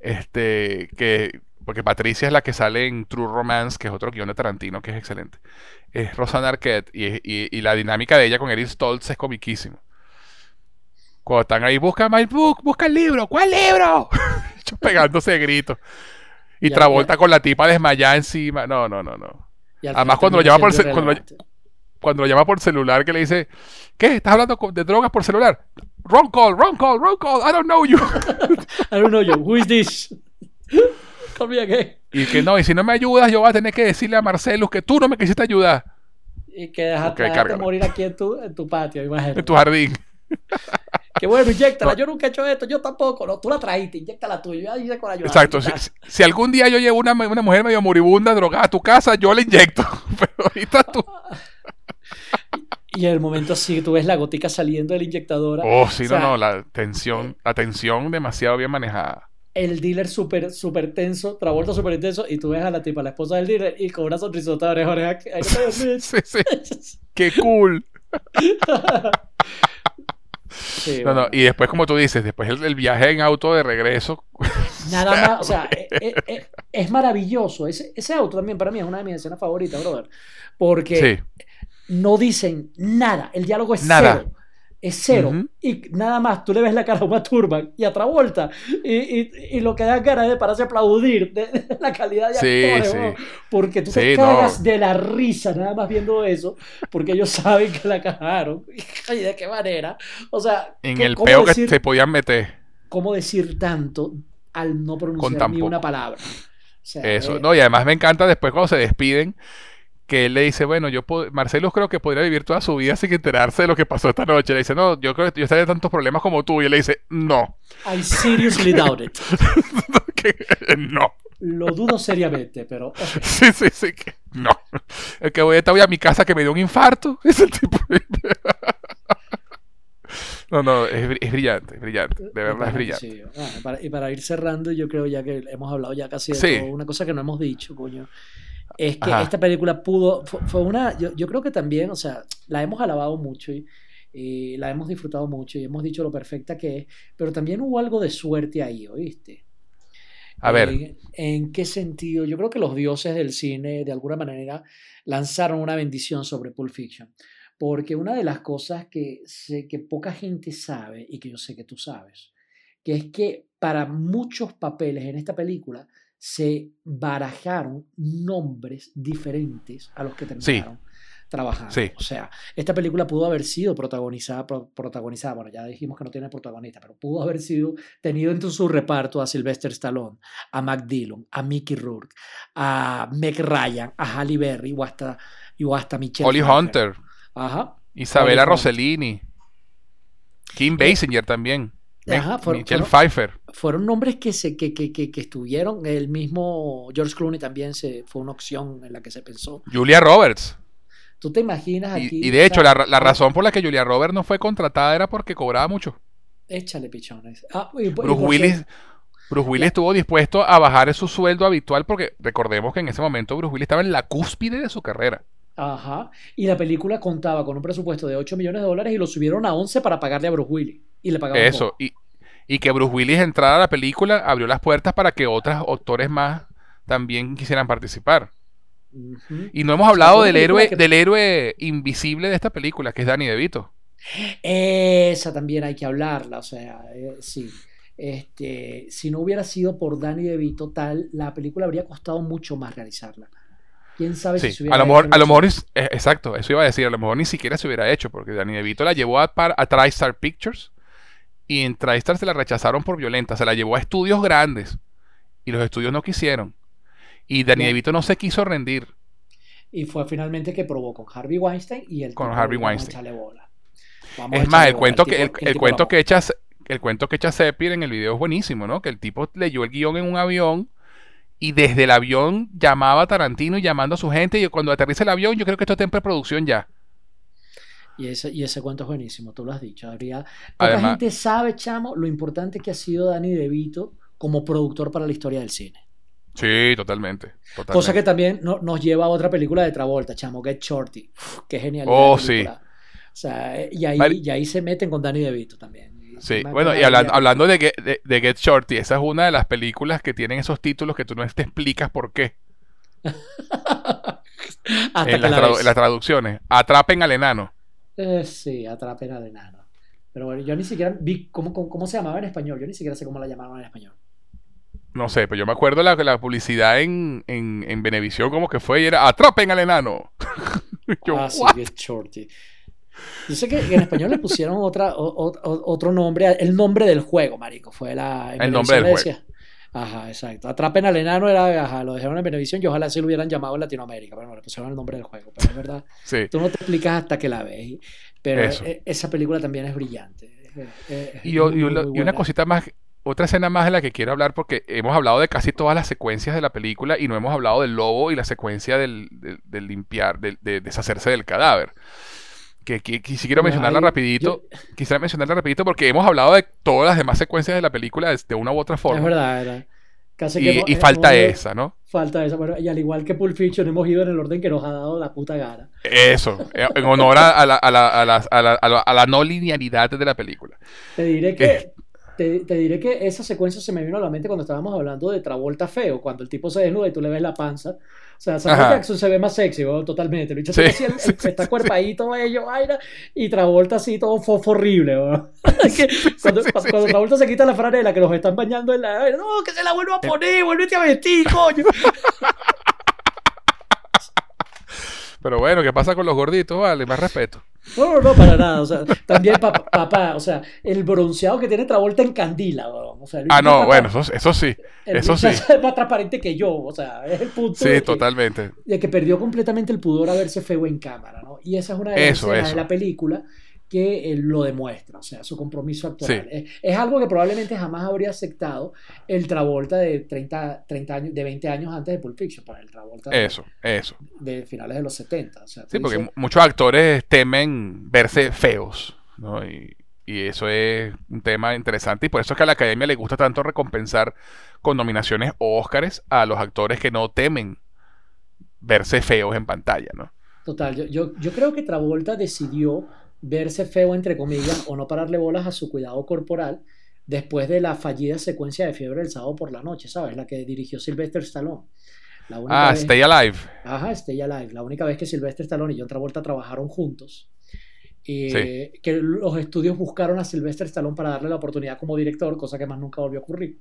Este, que, porque Patricia es la que sale en True Romance, que es otro guion de Tarantino, que es excelente. Es Rosana Arquette, y, y- y la dinámica de ella con Eric Stoltz es comiquísimo. Cuando están ahí, busca my book, busca el libro, ¿cuál libro? Pegándose de gritos. Y Ya, Travolta ya. con la tipa desmayada encima. No, no, no, no. Y Además, cuando lo llama por cuando lo-. Cuando lo llama por celular, que le dice, ¿qué? ¿Estás hablando de drogas por celular? Wrong call, wrong call, wrong call, I don't know you. I don't know you, who is this? Call me again. y que no, y si no me ayudas, yo voy a tener que decirle a Marcelus que tú no me quisiste ayudar Y que dejaste, Ok, dejaste cárgala. morir aquí en tu, en tu patio, imagínate. en tu jardín. Que bueno, inyectala. No. Yo nunca he hecho esto, yo tampoco. No, tú la trajiste, inyectala tú. Yo ya hice con ayuda. Exacto. Si, si- algún día yo llevo una, una mujer medio moribunda, drogada a tu casa, yo le inyecto. Pero ahorita tú. Y en el momento así, tú ves la gotica saliendo de la inyectadora. Oh, sí, O sea, no, no, la tensión, la tensión demasiado bien manejada. el dealer súper súper tenso, Travolta súper intenso, y tú ves a la tipa, la esposa del dealer, y con una sonrisota de oreja oreja. Sí, sí. Qué cool. Sí, No, no, y después, como tú dices, después el, el viaje en auto de regreso. Nada más, o sea, eh, eh, eh, es maravilloso. Ese, ese auto también para mí es una de mis escenas favoritas, brother. Porque Sí, no dicen nada, el diálogo es Nada. cero. Es cero. Y nada más, tú le ves la cara a Uma Thurman y a Travolta. Y, y, y lo que da cara es de pararse a aplaudir de, de la calidad de Sí, actores. sí. weón. Porque tú te Sí, cagas no. de la risa nada más viendo eso. Porque ellos saben que la cagaron. ¿Y de qué manera? O sea, en ¿qué- el peo que se podían meter. cómo decir tanto al no pronunciar ni una palabra. O sea, Eso, eh, no, y además me encanta después cuando se despiden, que él le dice, bueno, yo Marcelo creo que podría vivir toda su vida sin enterarse de lo que pasó esta noche. Le dice, no, yo creo que yo estaría en tantos problemas como tú. Y él le dice, no, I seriously doubt it. que no. Lo dudo seriamente, pero ok. Sí, sí, sí, que no. El que voy a estar voy a mi casa que me dio un infarto. Es el tipo. No, no, es, es brillante, es brillante. De verdad es brillante. Sí, bueno, para- y para ir cerrando, yo creo ya que hemos hablado ya casi de Sí. todo. Una cosa que no hemos dicho, coño, es que Ajá. esta película pudo, fue, fue una, yo, yo creo que también, o sea, la hemos alabado mucho y, y la hemos disfrutado mucho y hemos dicho lo perfecta que es, pero también hubo algo de suerte ahí, ¿oíste? A ver, ¿En, en qué sentido? Yo creo que los dioses del cine, de alguna manera, lanzaron una bendición sobre Pulp Fiction. Porque una de las cosas que, sé que poca gente sabe, y que yo sé que tú sabes, que es que para muchos papeles en esta película se barajaron nombres diferentes a los que terminaron trabajando. Sí. O sea, esta película pudo haber sido protagonizada, pro- protagonizada, bueno, ya dijimos que no tiene protagonista, pero pudo haber sido tenido en su reparto a Sylvester Stallone, a Mac Dillon, a Mickey Rourke, a Meg Ryan, a Halle Berry o hasta, o hasta Michelle Holly. Hunter, Ajá. Isabela Holly Hunter. Rossellini, Kim Basinger también, Ajá, fueron- Michelle fueron- Pfeiffer. Fueron nombres que, se, que, que, que, que estuvieron. El mismo George Clooney también se, fue una opción en la que se pensó. Julia Roberts. ¿Tú te imaginas aquí? Y, y de hecho, la, la razón por la que Julia Roberts no fue contratada era porque cobraba mucho. Échale pichones. Ah, y- Bruce Willis, Bruce Willis estuvo dispuesto a bajar su sueldo habitual porque recordemos que en ese momento Bruce Willis estaba en la cúspide de su carrera. Ajá. Y la película contaba con un presupuesto de 8 millones de dólares y lo subieron a 11 para pagarle a Bruce Willis. Y le pagaban Eso. Y, y que Bruce Willis entrara a la película abrió las puertas para que otros autores más también quisieran participar. Y no hemos hablado del héroe, que- del héroe invisible de esta película, que es Danny DeVito. Esa también hay que hablarla, o sea, eh, sí. Este, si no hubiera sido por Danny DeVito tal, la película habría costado mucho más realizarla. ¿Quién sabe si se hubiera a lo mejor, hecho a lo mejor es- eh, exacto, eso iba a decir, a lo mejor ni siquiera se hubiera hecho, porque Danny DeVito la llevó a, a TriStar Pictures y en TriStar se la rechazaron por violenta, se la llevó a estudios grandes y los estudios no quisieron. Y Danny. DeVito no se quiso rendir. Y fue finalmente que probó con Harvey Weinstein y el Con Harvey dijo, "Vamos a Weinstein". bola. Es más, el bola". cuento que, tipo- el, el cuento que echa el cuento que echa Sepir en el video es buenísimo, ¿no? Que el tipo leyó el guion en un avión y desde el avión llamaba a Tarantino y llamando a su gente y cuando aterriza el avión yo creo que esto está en preproducción ya. Y ese, y ese cuento es buenísimo, tú lo has dicho. Habría, poca gente sabe, chamo, lo importante que ha sido Danny DeVito como productor para la historia del cine. Sí, totalmente. totalmente. Cosa que también no- nos lleva a otra película de Travolta, chamo, Get Shorty. Uf, qué genial. Oh, O sea, eh, y ahí, y ahí se meten con Danny DeVito también. Sí, bueno, y acuerdo hablan- ya- hablando de, Get- de, de Get Shorty, esa es una de las películas que tienen esos títulos que tú no te explicas por qué Hasta en las, la tradu- ves. en las traducciones. Atrapen al enano. Eh, sí, atrapen al enano. Pero bueno, yo ni siquiera vi cómo, cómo, cómo se llamaba en español. Yo ni siquiera sé cómo la llamaban en español. No sé, pero yo me acuerdo la, la publicidad en, en, en Venevisión como que fue y era Atrapen al enano. Yo, ah, sí. Get Shorty. Yo sé que en español le pusieron otra, o- o- otro nombre, el nombre del juego, marico. Fue la. El nombre del decía- Ajá, exacto. Atrapen al enano era, ajá, lo dejaron en Venevisión y ojalá se lo hubieran llamado en Latinoamérica, pero no, le pusieron el nombre del juego. Pero es verdad, Sí. tú no te explicas hasta que la ves. Pero Eso. e- esa película también es brillante. Es- Y, una- y cosita más, otra escena más de la que quiero hablar porque hemos hablado de casi todas las secuencias de la película y no hemos hablado del lobo y la secuencia del, del- del limpiar, del- de deshacerse del cadáver. Que, que, que si quiero mencionarla rapidito, quisiera mencionarla rapidito porque hemos hablado de todas las demás secuencias de la película de, una u otra forma. Es verdad, es verdad. Casi y, que no- y eh, falta esa, ¿no? Falta esa. Bueno, y al igual que Pulp Fiction, hemos ido en el orden que nos ha dado la puta gana. Eso, eh, en honor a, la, a, la, a, la, a, la, no linealidad de la película. Te diré Eh. que. Te, te diré que esa secuencia se me vino a la mente cuando estábamos hablando de Travolta feo, cuando el tipo se desnuda y tú le ves la panza. O sea, Samuel. Jackson se ve más sexy, ¿no? totalmente. El bicho Sí, está cuerpadito, bello, vaina, y Travolta así todo fofo horrible, ¿no? Cuando. Travolta se quita la franela que los están bañando en la... No, que se la vuelva a poner, vuélvete a vestir, coño. Pero bueno, ¿qué pasa con los gorditos? Vale, más respeto. No, no, no, para nada. O sea, también pa- papá, o sea, el bronceado que tiene Travolta en candila, weón. O sea, Ah, no, bueno, eso, eso sí. el Eso sí. es más transparente que yo, o sea, es el punto de Sí, que, totalmente. de que perdió completamente el pudor a verse feo en cámara, ¿no? Y esa es una de las Eso, escenas eso. de la película que eh, lo demuestra, o sea, su compromiso actoral. Sí. Es, es algo que probablemente jamás habría aceptado el Travolta de 30, 30 años, de 20 años antes de Pulp Fiction, para el Travolta de- Eso, de finales de los 70. O sea, Sí, porque dices- muchos actores temen verse feos, ¿no? Y, y eso es un tema interesante y por eso es que a la academia le gusta tanto recompensar con nominaciones o Óscares a los actores que no temen verse feos en pantalla, ¿no? Total, yo, yo, yo creo que Travolta decidió verse feo, entre comillas, o no pararle bolas a su cuidado corporal después de la fallida secuencia de Fiebre del Sábado por la Noche, ¿sabes? La que dirigió Sylvester Stallone. La única Ah, vez- Stay Alive. Ajá, Stay Alive. La única vez que Sylvester Stallone y John Travolta trabajaron juntos. Y que los estudios buscaron a Sylvester Stallone para darle la oportunidad como director, cosa que más nunca volvió a ocurrir.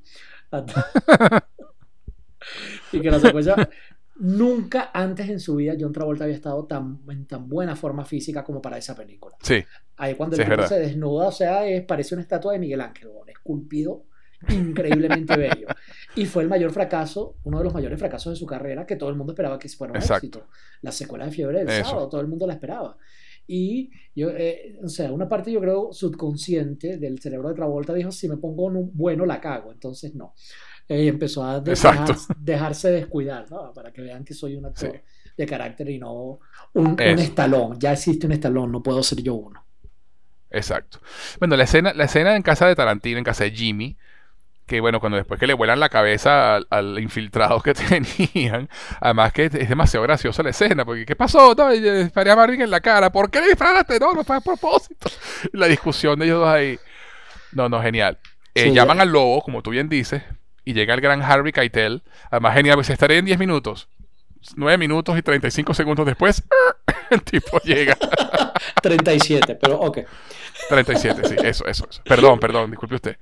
y que la secuencia nunca antes en su vida John Travolta había estado tan, en tan buena forma física como para esa película. Sí, Ahí cuando el tipo se desnuda, o sea, es, parece una estatua de Miguel Ángel, weón, esculpido increíblemente bello. Y fue el mayor fracaso, uno de los mayores fracasos de su carrera, que todo el mundo esperaba que fuera un Exacto. éxito. La secuela de Fiebre del Eso. Sábado, todo el mundo la esperaba. Y yo, eh, o sea, una parte yo creo subconsciente del cerebro de Travolta dijo, si me pongo un bueno la cago, entonces no. Eh, empezó a dejar- dejarse descuidar, ¿no? Para que vean que soy un actor Sí. de carácter y no un, estalón. Ya existe un estalón, no puedo ser yo uno. exacto. Bueno, la escena, la escena en casa de Tarantino, en casa de Jimmy, que bueno, cuando después que le vuelan la cabeza al, al infiltrado que tenían, además que es demasiado graciosa la escena, porque ¿qué pasó? No, y le disparé a Marvin en la cara, ¿por qué le disparaste? No, no fue a propósito. La discusión de ellos dos ahí. No, no, genial. Eh, Sí, llaman ya- al lobo, como tú bien dices, y llega el gran Harvey Keitel, además genial, pues estaré en 10 minutos. 9 minutos y 35 segundos después, el tipo llega. 37, pero ok. 37, sí, eso, eso, eso. Perdón, perdón, disculpe usted.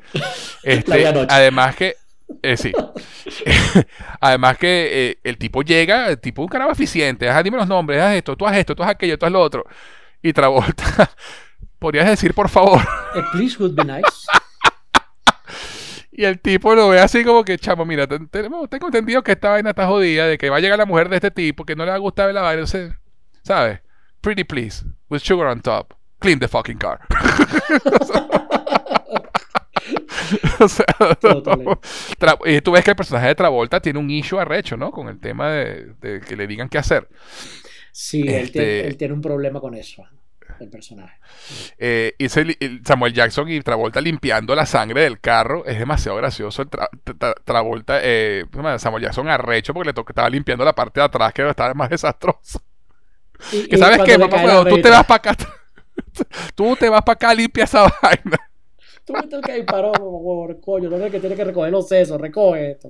Este, además que, eh, sí. además que eh, el tipo llega, el tipo un carajo eficiente. Ajá, dime los nombres, haz esto, tú haz esto, tú haz aquello, tú haz lo otro. Y Travolta, ¿podrías decir por favor? Eh, please would be nice. Y el tipo lo ve así como que, chamo, mira, tengo entendido que esta vaina está jodida, de que va a llegar la mujer de este tipo, que no le va a gustar la vaina, entonces, ¿sabes? Pretty please, with sugar on top, clean the fucking car. o sea. Tra- y tú ves que el personaje de Travolta tiene un issue arrecho, ¿no? Con el tema de, de que le digan qué hacer. Sí, él, Este- tiene, él tiene un problema con eso, el personaje. Eh, y ese Samuel Jackson y Travolta limpiando la sangre del carro es demasiado gracioso. El Tra- Tra- Travolta, eh. Samuel Jackson arrecho porque le to- estaba limpiando la parte de atrás que estaba más desastroso. Y- Que y sabes qué, la huevo, tú te vas para acá. tú te vas para acá, limpia esa vaina. Tú viste el que disparó, por coño, el que tiene que recoger los sesos, recoge esto.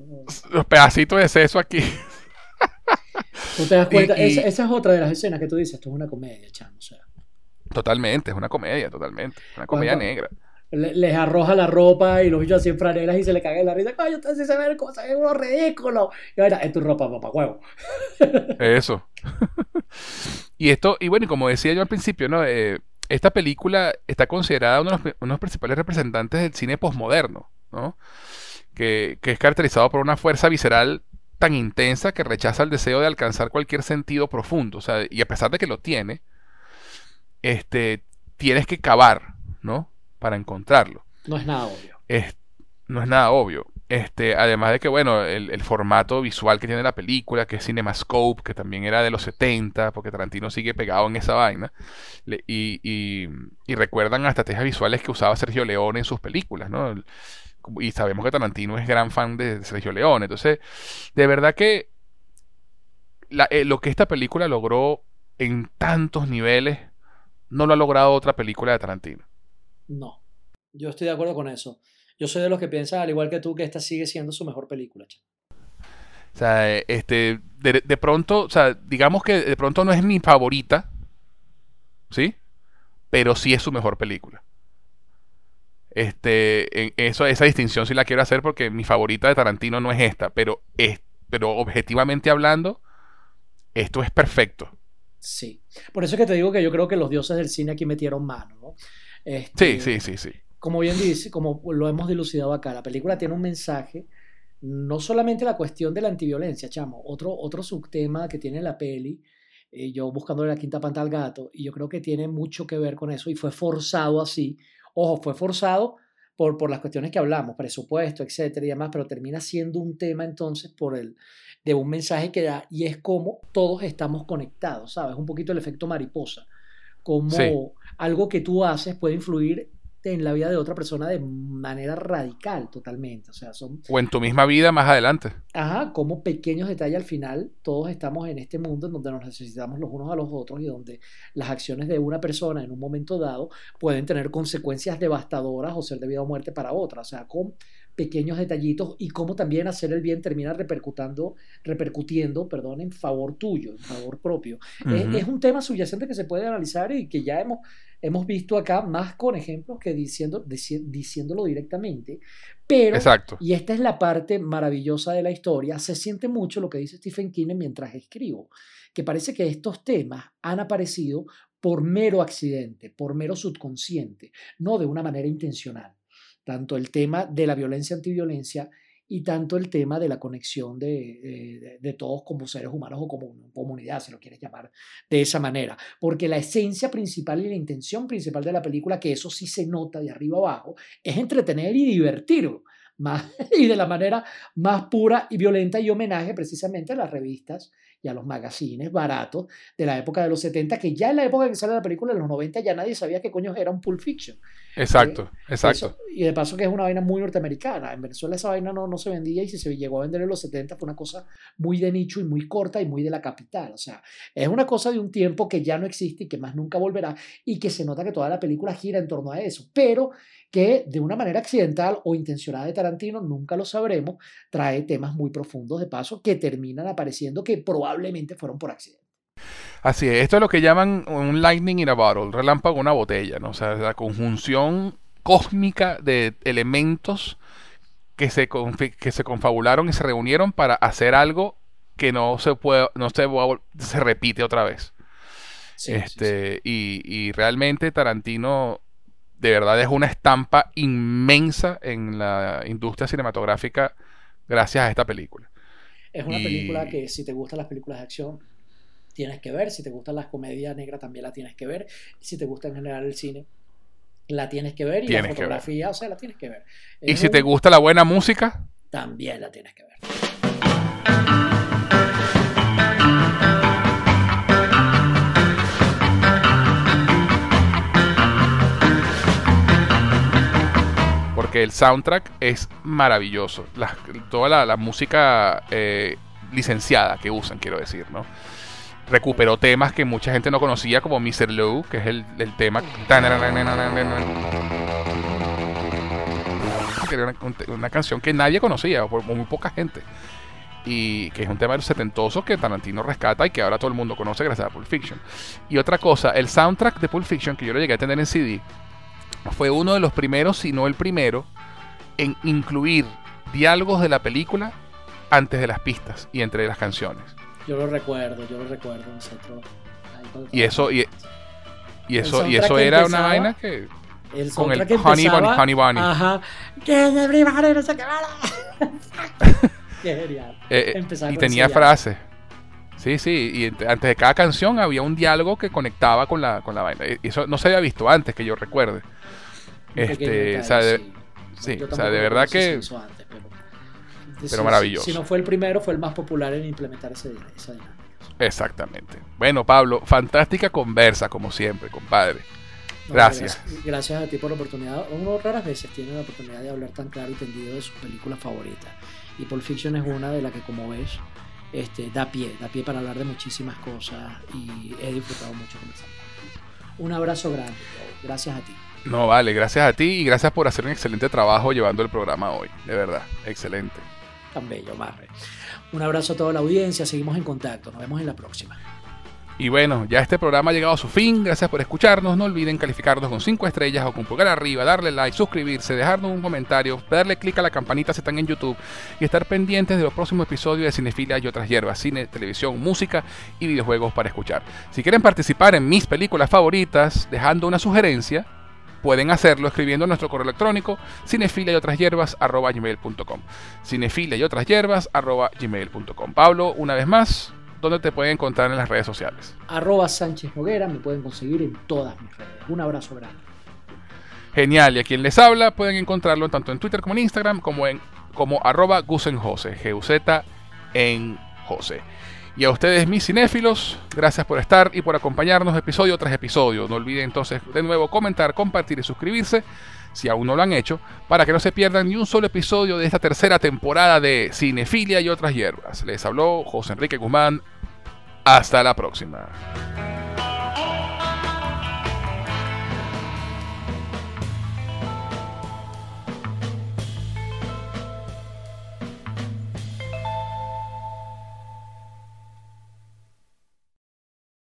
Los pedacitos de seso aquí. Tú te das Y- cuenta, y- esa, esa es otra de las escenas que tú dices, esto es una comedia, chamo, o sea. Totalmente, es una comedia, totalmente. Una comedia Cuando- negra. le- les arroja la ropa y los bichos así en franelas y se le caga la risa. Coño, ustedes sí se ven como se ven unos ridículos. Y ahora, es tu ropa, papá, huevo. Eso. y esto, y bueno, y como decía yo al principio, ¿no? Eh, esta película está considerada uno de los, uno de los principales representantes del cine posmoderno, ¿no? Que, que es caracterizado por una fuerza visceral tan intensa que rechaza el deseo de alcanzar cualquier sentido profundo. O sea, y a pesar de que lo tiene, este, tienes que cavar, ¿no? Para encontrarlo. No es nada obvio. Es- no es nada obvio. Este, además de que, bueno, el, el formato visual que tiene la película, que es CinemaScope, que también era de los 70, porque Tarantino sigue pegado en esa vaina. Le- y, y- y recuerdan las estrategias visuales que usaba Sergio Leone en sus películas, ¿no? El- Y sabemos que Tarantino es gran fan de Sergio Leone. Entonces, de verdad que la- eh, lo que esta película logró en tantos niveles, no lo ha logrado otra película de Tarantino. No, yo estoy de acuerdo con eso. Yo soy de los que piensan, al igual que tú, que esta sigue siendo su mejor película. O sea, este, de, de pronto, o sea, digamos que de pronto no es mi favorita, ¿sí? Pero sí es su mejor película. Este, en- eso, esa distinción sí la quiero hacer porque mi favorita de Tarantino no es esta, pero es, pero objetivamente hablando, esto es perfecto. Sí. Por eso es que te digo que yo creo que los dioses del cine aquí metieron mano, ¿no? Este, Sí, sí, sí, sí. como bien dice, como lo hemos dilucidado acá, la película tiene un mensaje, no solamente la cuestión de la antiviolencia, chamo, otro, otro subtema que tiene la peli, eh, yo buscándole la quinta panta al gato, y yo creo que tiene mucho que ver con eso, y fue forzado así, ojo, fue forzado por, por las cuestiones que hablamos, presupuesto, etcétera y demás, pero termina siendo un tema entonces por el, de un mensaje que da, y es como todos estamos conectados, ¿sabes? Un poquito el efecto mariposa, como Sí. algo que tú haces puede influir en la vida de otra persona de manera radical totalmente. O sea, son, O en tu misma vida más adelante. ajá, como pequeños detalles al final, todos estamos en este mundo en donde nos necesitamos los unos a los otros y donde las acciones de una persona en un momento dado pueden tener consecuencias devastadoras o ser de vida o muerte para otra. O sea, con pequeños detallitos y cómo también hacer el bien termina repercutando, repercutiendo, perdón, en favor tuyo, en favor propio. Es- un tema subyacente que se puede analizar y que ya hemos, hemos visto acá más con ejemplos que diciendo, dici- diciéndolo directamente. Pero, Exacto. y esta es la parte maravillosa de la historia, se siente mucho lo que dice Stephen King mientras escribo, que parece que estos temas han aparecido por mero accidente, por mero subconsciente, no de una manera intencional. Tanto el tema de la violencia antiviolencia y tanto el tema de la conexión de, de- de todos como seres humanos o como comunidad, si lo quieres llamar de esa manera. Porque la esencia principal y la intención principal de la película, que eso sí se nota de arriba abajo, es entretener y divertir. Más, y de la manera más pura y violenta y homenaje precisamente a las revistas y a los magazines baratos de la época de los 70, que ya en la época que sale la película, en los 90, ya nadie sabía qué coño era un Pulp Fiction. Exacto, exacto. Eso- y de paso que es una vaina muy norteamericana. En Venezuela esa vaina no, no se vendía y si se llegó a vender en los 70 fue una cosa muy de nicho y muy corta y muy de la capital. O sea, es una cosa de un tiempo que ya no existe y que más nunca volverá y que se nota que toda la película gira en torno a eso. Pero que de una manera accidental o intencionada de Tarantino, nunca lo sabremos, trae temas muy profundos de paso que terminan apareciendo que probablemente fueron por accidente. Así es, esto es lo que llaman un lightning in a bottle, relámpago en una botella, ¿no? O sea, la conjunción cósmica de elementos que se, que se confabularon y se reunieron para hacer algo que no se puede, no se, se repite otra vez. Sí, sí, sí. este, Y, y realmente Tarantino de verdad es una estampa inmensa en la industria cinematográfica gracias a esta película. Es una Y- película que si te gustan las películas de acción, tienes que ver. Si te gustan las comedias negras, también la tienes que ver. Si te gusta en general el cine, la tienes que ver. Y Tienes la fotografía, o sea, la tienes que ver. Y si te gusta la buena música, También la tienes que ver. Porque el soundtrack es maravilloso. Toda la, música eh, licenciada que usan, quiero decir, ¿no? Recuperó temas que mucha gente no conocía, como Mr. Low, que es el, el tema. Que era una, un- una canción que nadie conocía, o muy poca gente. Y que es un tema de los setentosos que Tarantino rescata y que ahora todo el mundo conoce gracias a Pulp Fiction. Y otra cosa, el soundtrack de Pulp Fiction, que yo lo llegué a tener en CD, fue uno de los primeros, si no el primero, en incluir diálogos de la película antes de las pistas y entre las canciones. Yo lo recuerdo, yo lo recuerdo. Nosotros. Y eso, y, eso, y eso era una vaina que. El con el que Honey Bunny, Honey Bunny. Ajá. Que everybody, no sé qué genial. eh, Empezaba y tenía frases. Sí, sí, y antes de cada canción había un diálogo que conectaba con la, con la vaina. Y eso no se había visto antes, que yo recuerde. Un Este, o sea, de- sí. sí, o sea, de verdad que antes, pero pero maravilloso. Si, no fue el primero, fue el más popular en implementar esa dinámica. Exactamente. Bueno, Pablo, fantástica conversa, como siempre, compadre. Gracias. gracias. a ti por la oportunidad. Uno raras veces tiene la oportunidad de hablar tan claro y tendido de sus películas favoritas. Y Pulp Fiction es una de las que, como ves, este, da pie, da pie para hablar de muchísimas cosas y he disfrutado mucho conversar. Un abrazo grande, gracias a ti. No, vale, gracias a ti y gracias por hacer un excelente trabajo llevando el programa hoy, de verdad, excelente. Tan bello, Marre. Un abrazo a toda la audiencia, seguimos en contacto, nos vemos en la próxima. Y bueno, ya este programa ha llegado a su fin. Gracias por escucharnos. No olviden calificarnos con 5 estrellas o con pulgar arriba, darle like, suscribirse, dejarnos un comentario, darle clic a la campanita si están en YouTube y estar pendientes de los próximos episodios de Cinefilia y otras hierbas, cine, televisión, música y videojuegos para escuchar. Si quieren participar en mis películas favoritas, dejando una sugerencia, pueden hacerlo escribiendo nuestro correo electrónico cinefilia y otras hierbas gmail.com cinefilia y otras hierbas gmail.com Pablo, una vez más, ¿dónde te pueden encontrar en las redes sociales? Arroba Sánchez Noguera, me pueden conseguir en todas mis redes. Un abrazo grande. Genial, y a quien les habla pueden encontrarlo tanto en Twitter como en Instagram como en como arroba gusenjose, G-U-Z en Jose. Y a ustedes, mis cinéfilos, gracias por estar y por acompañarnos episodio tras episodio. No olviden entonces de nuevo comentar, compartir y suscribirse si aún no lo han hecho, para que no se pierdan ni un solo episodio de esta tercera temporada de Cinefilia y otras hierbas. Les habló José Enrique Guzmán. Hasta la próxima.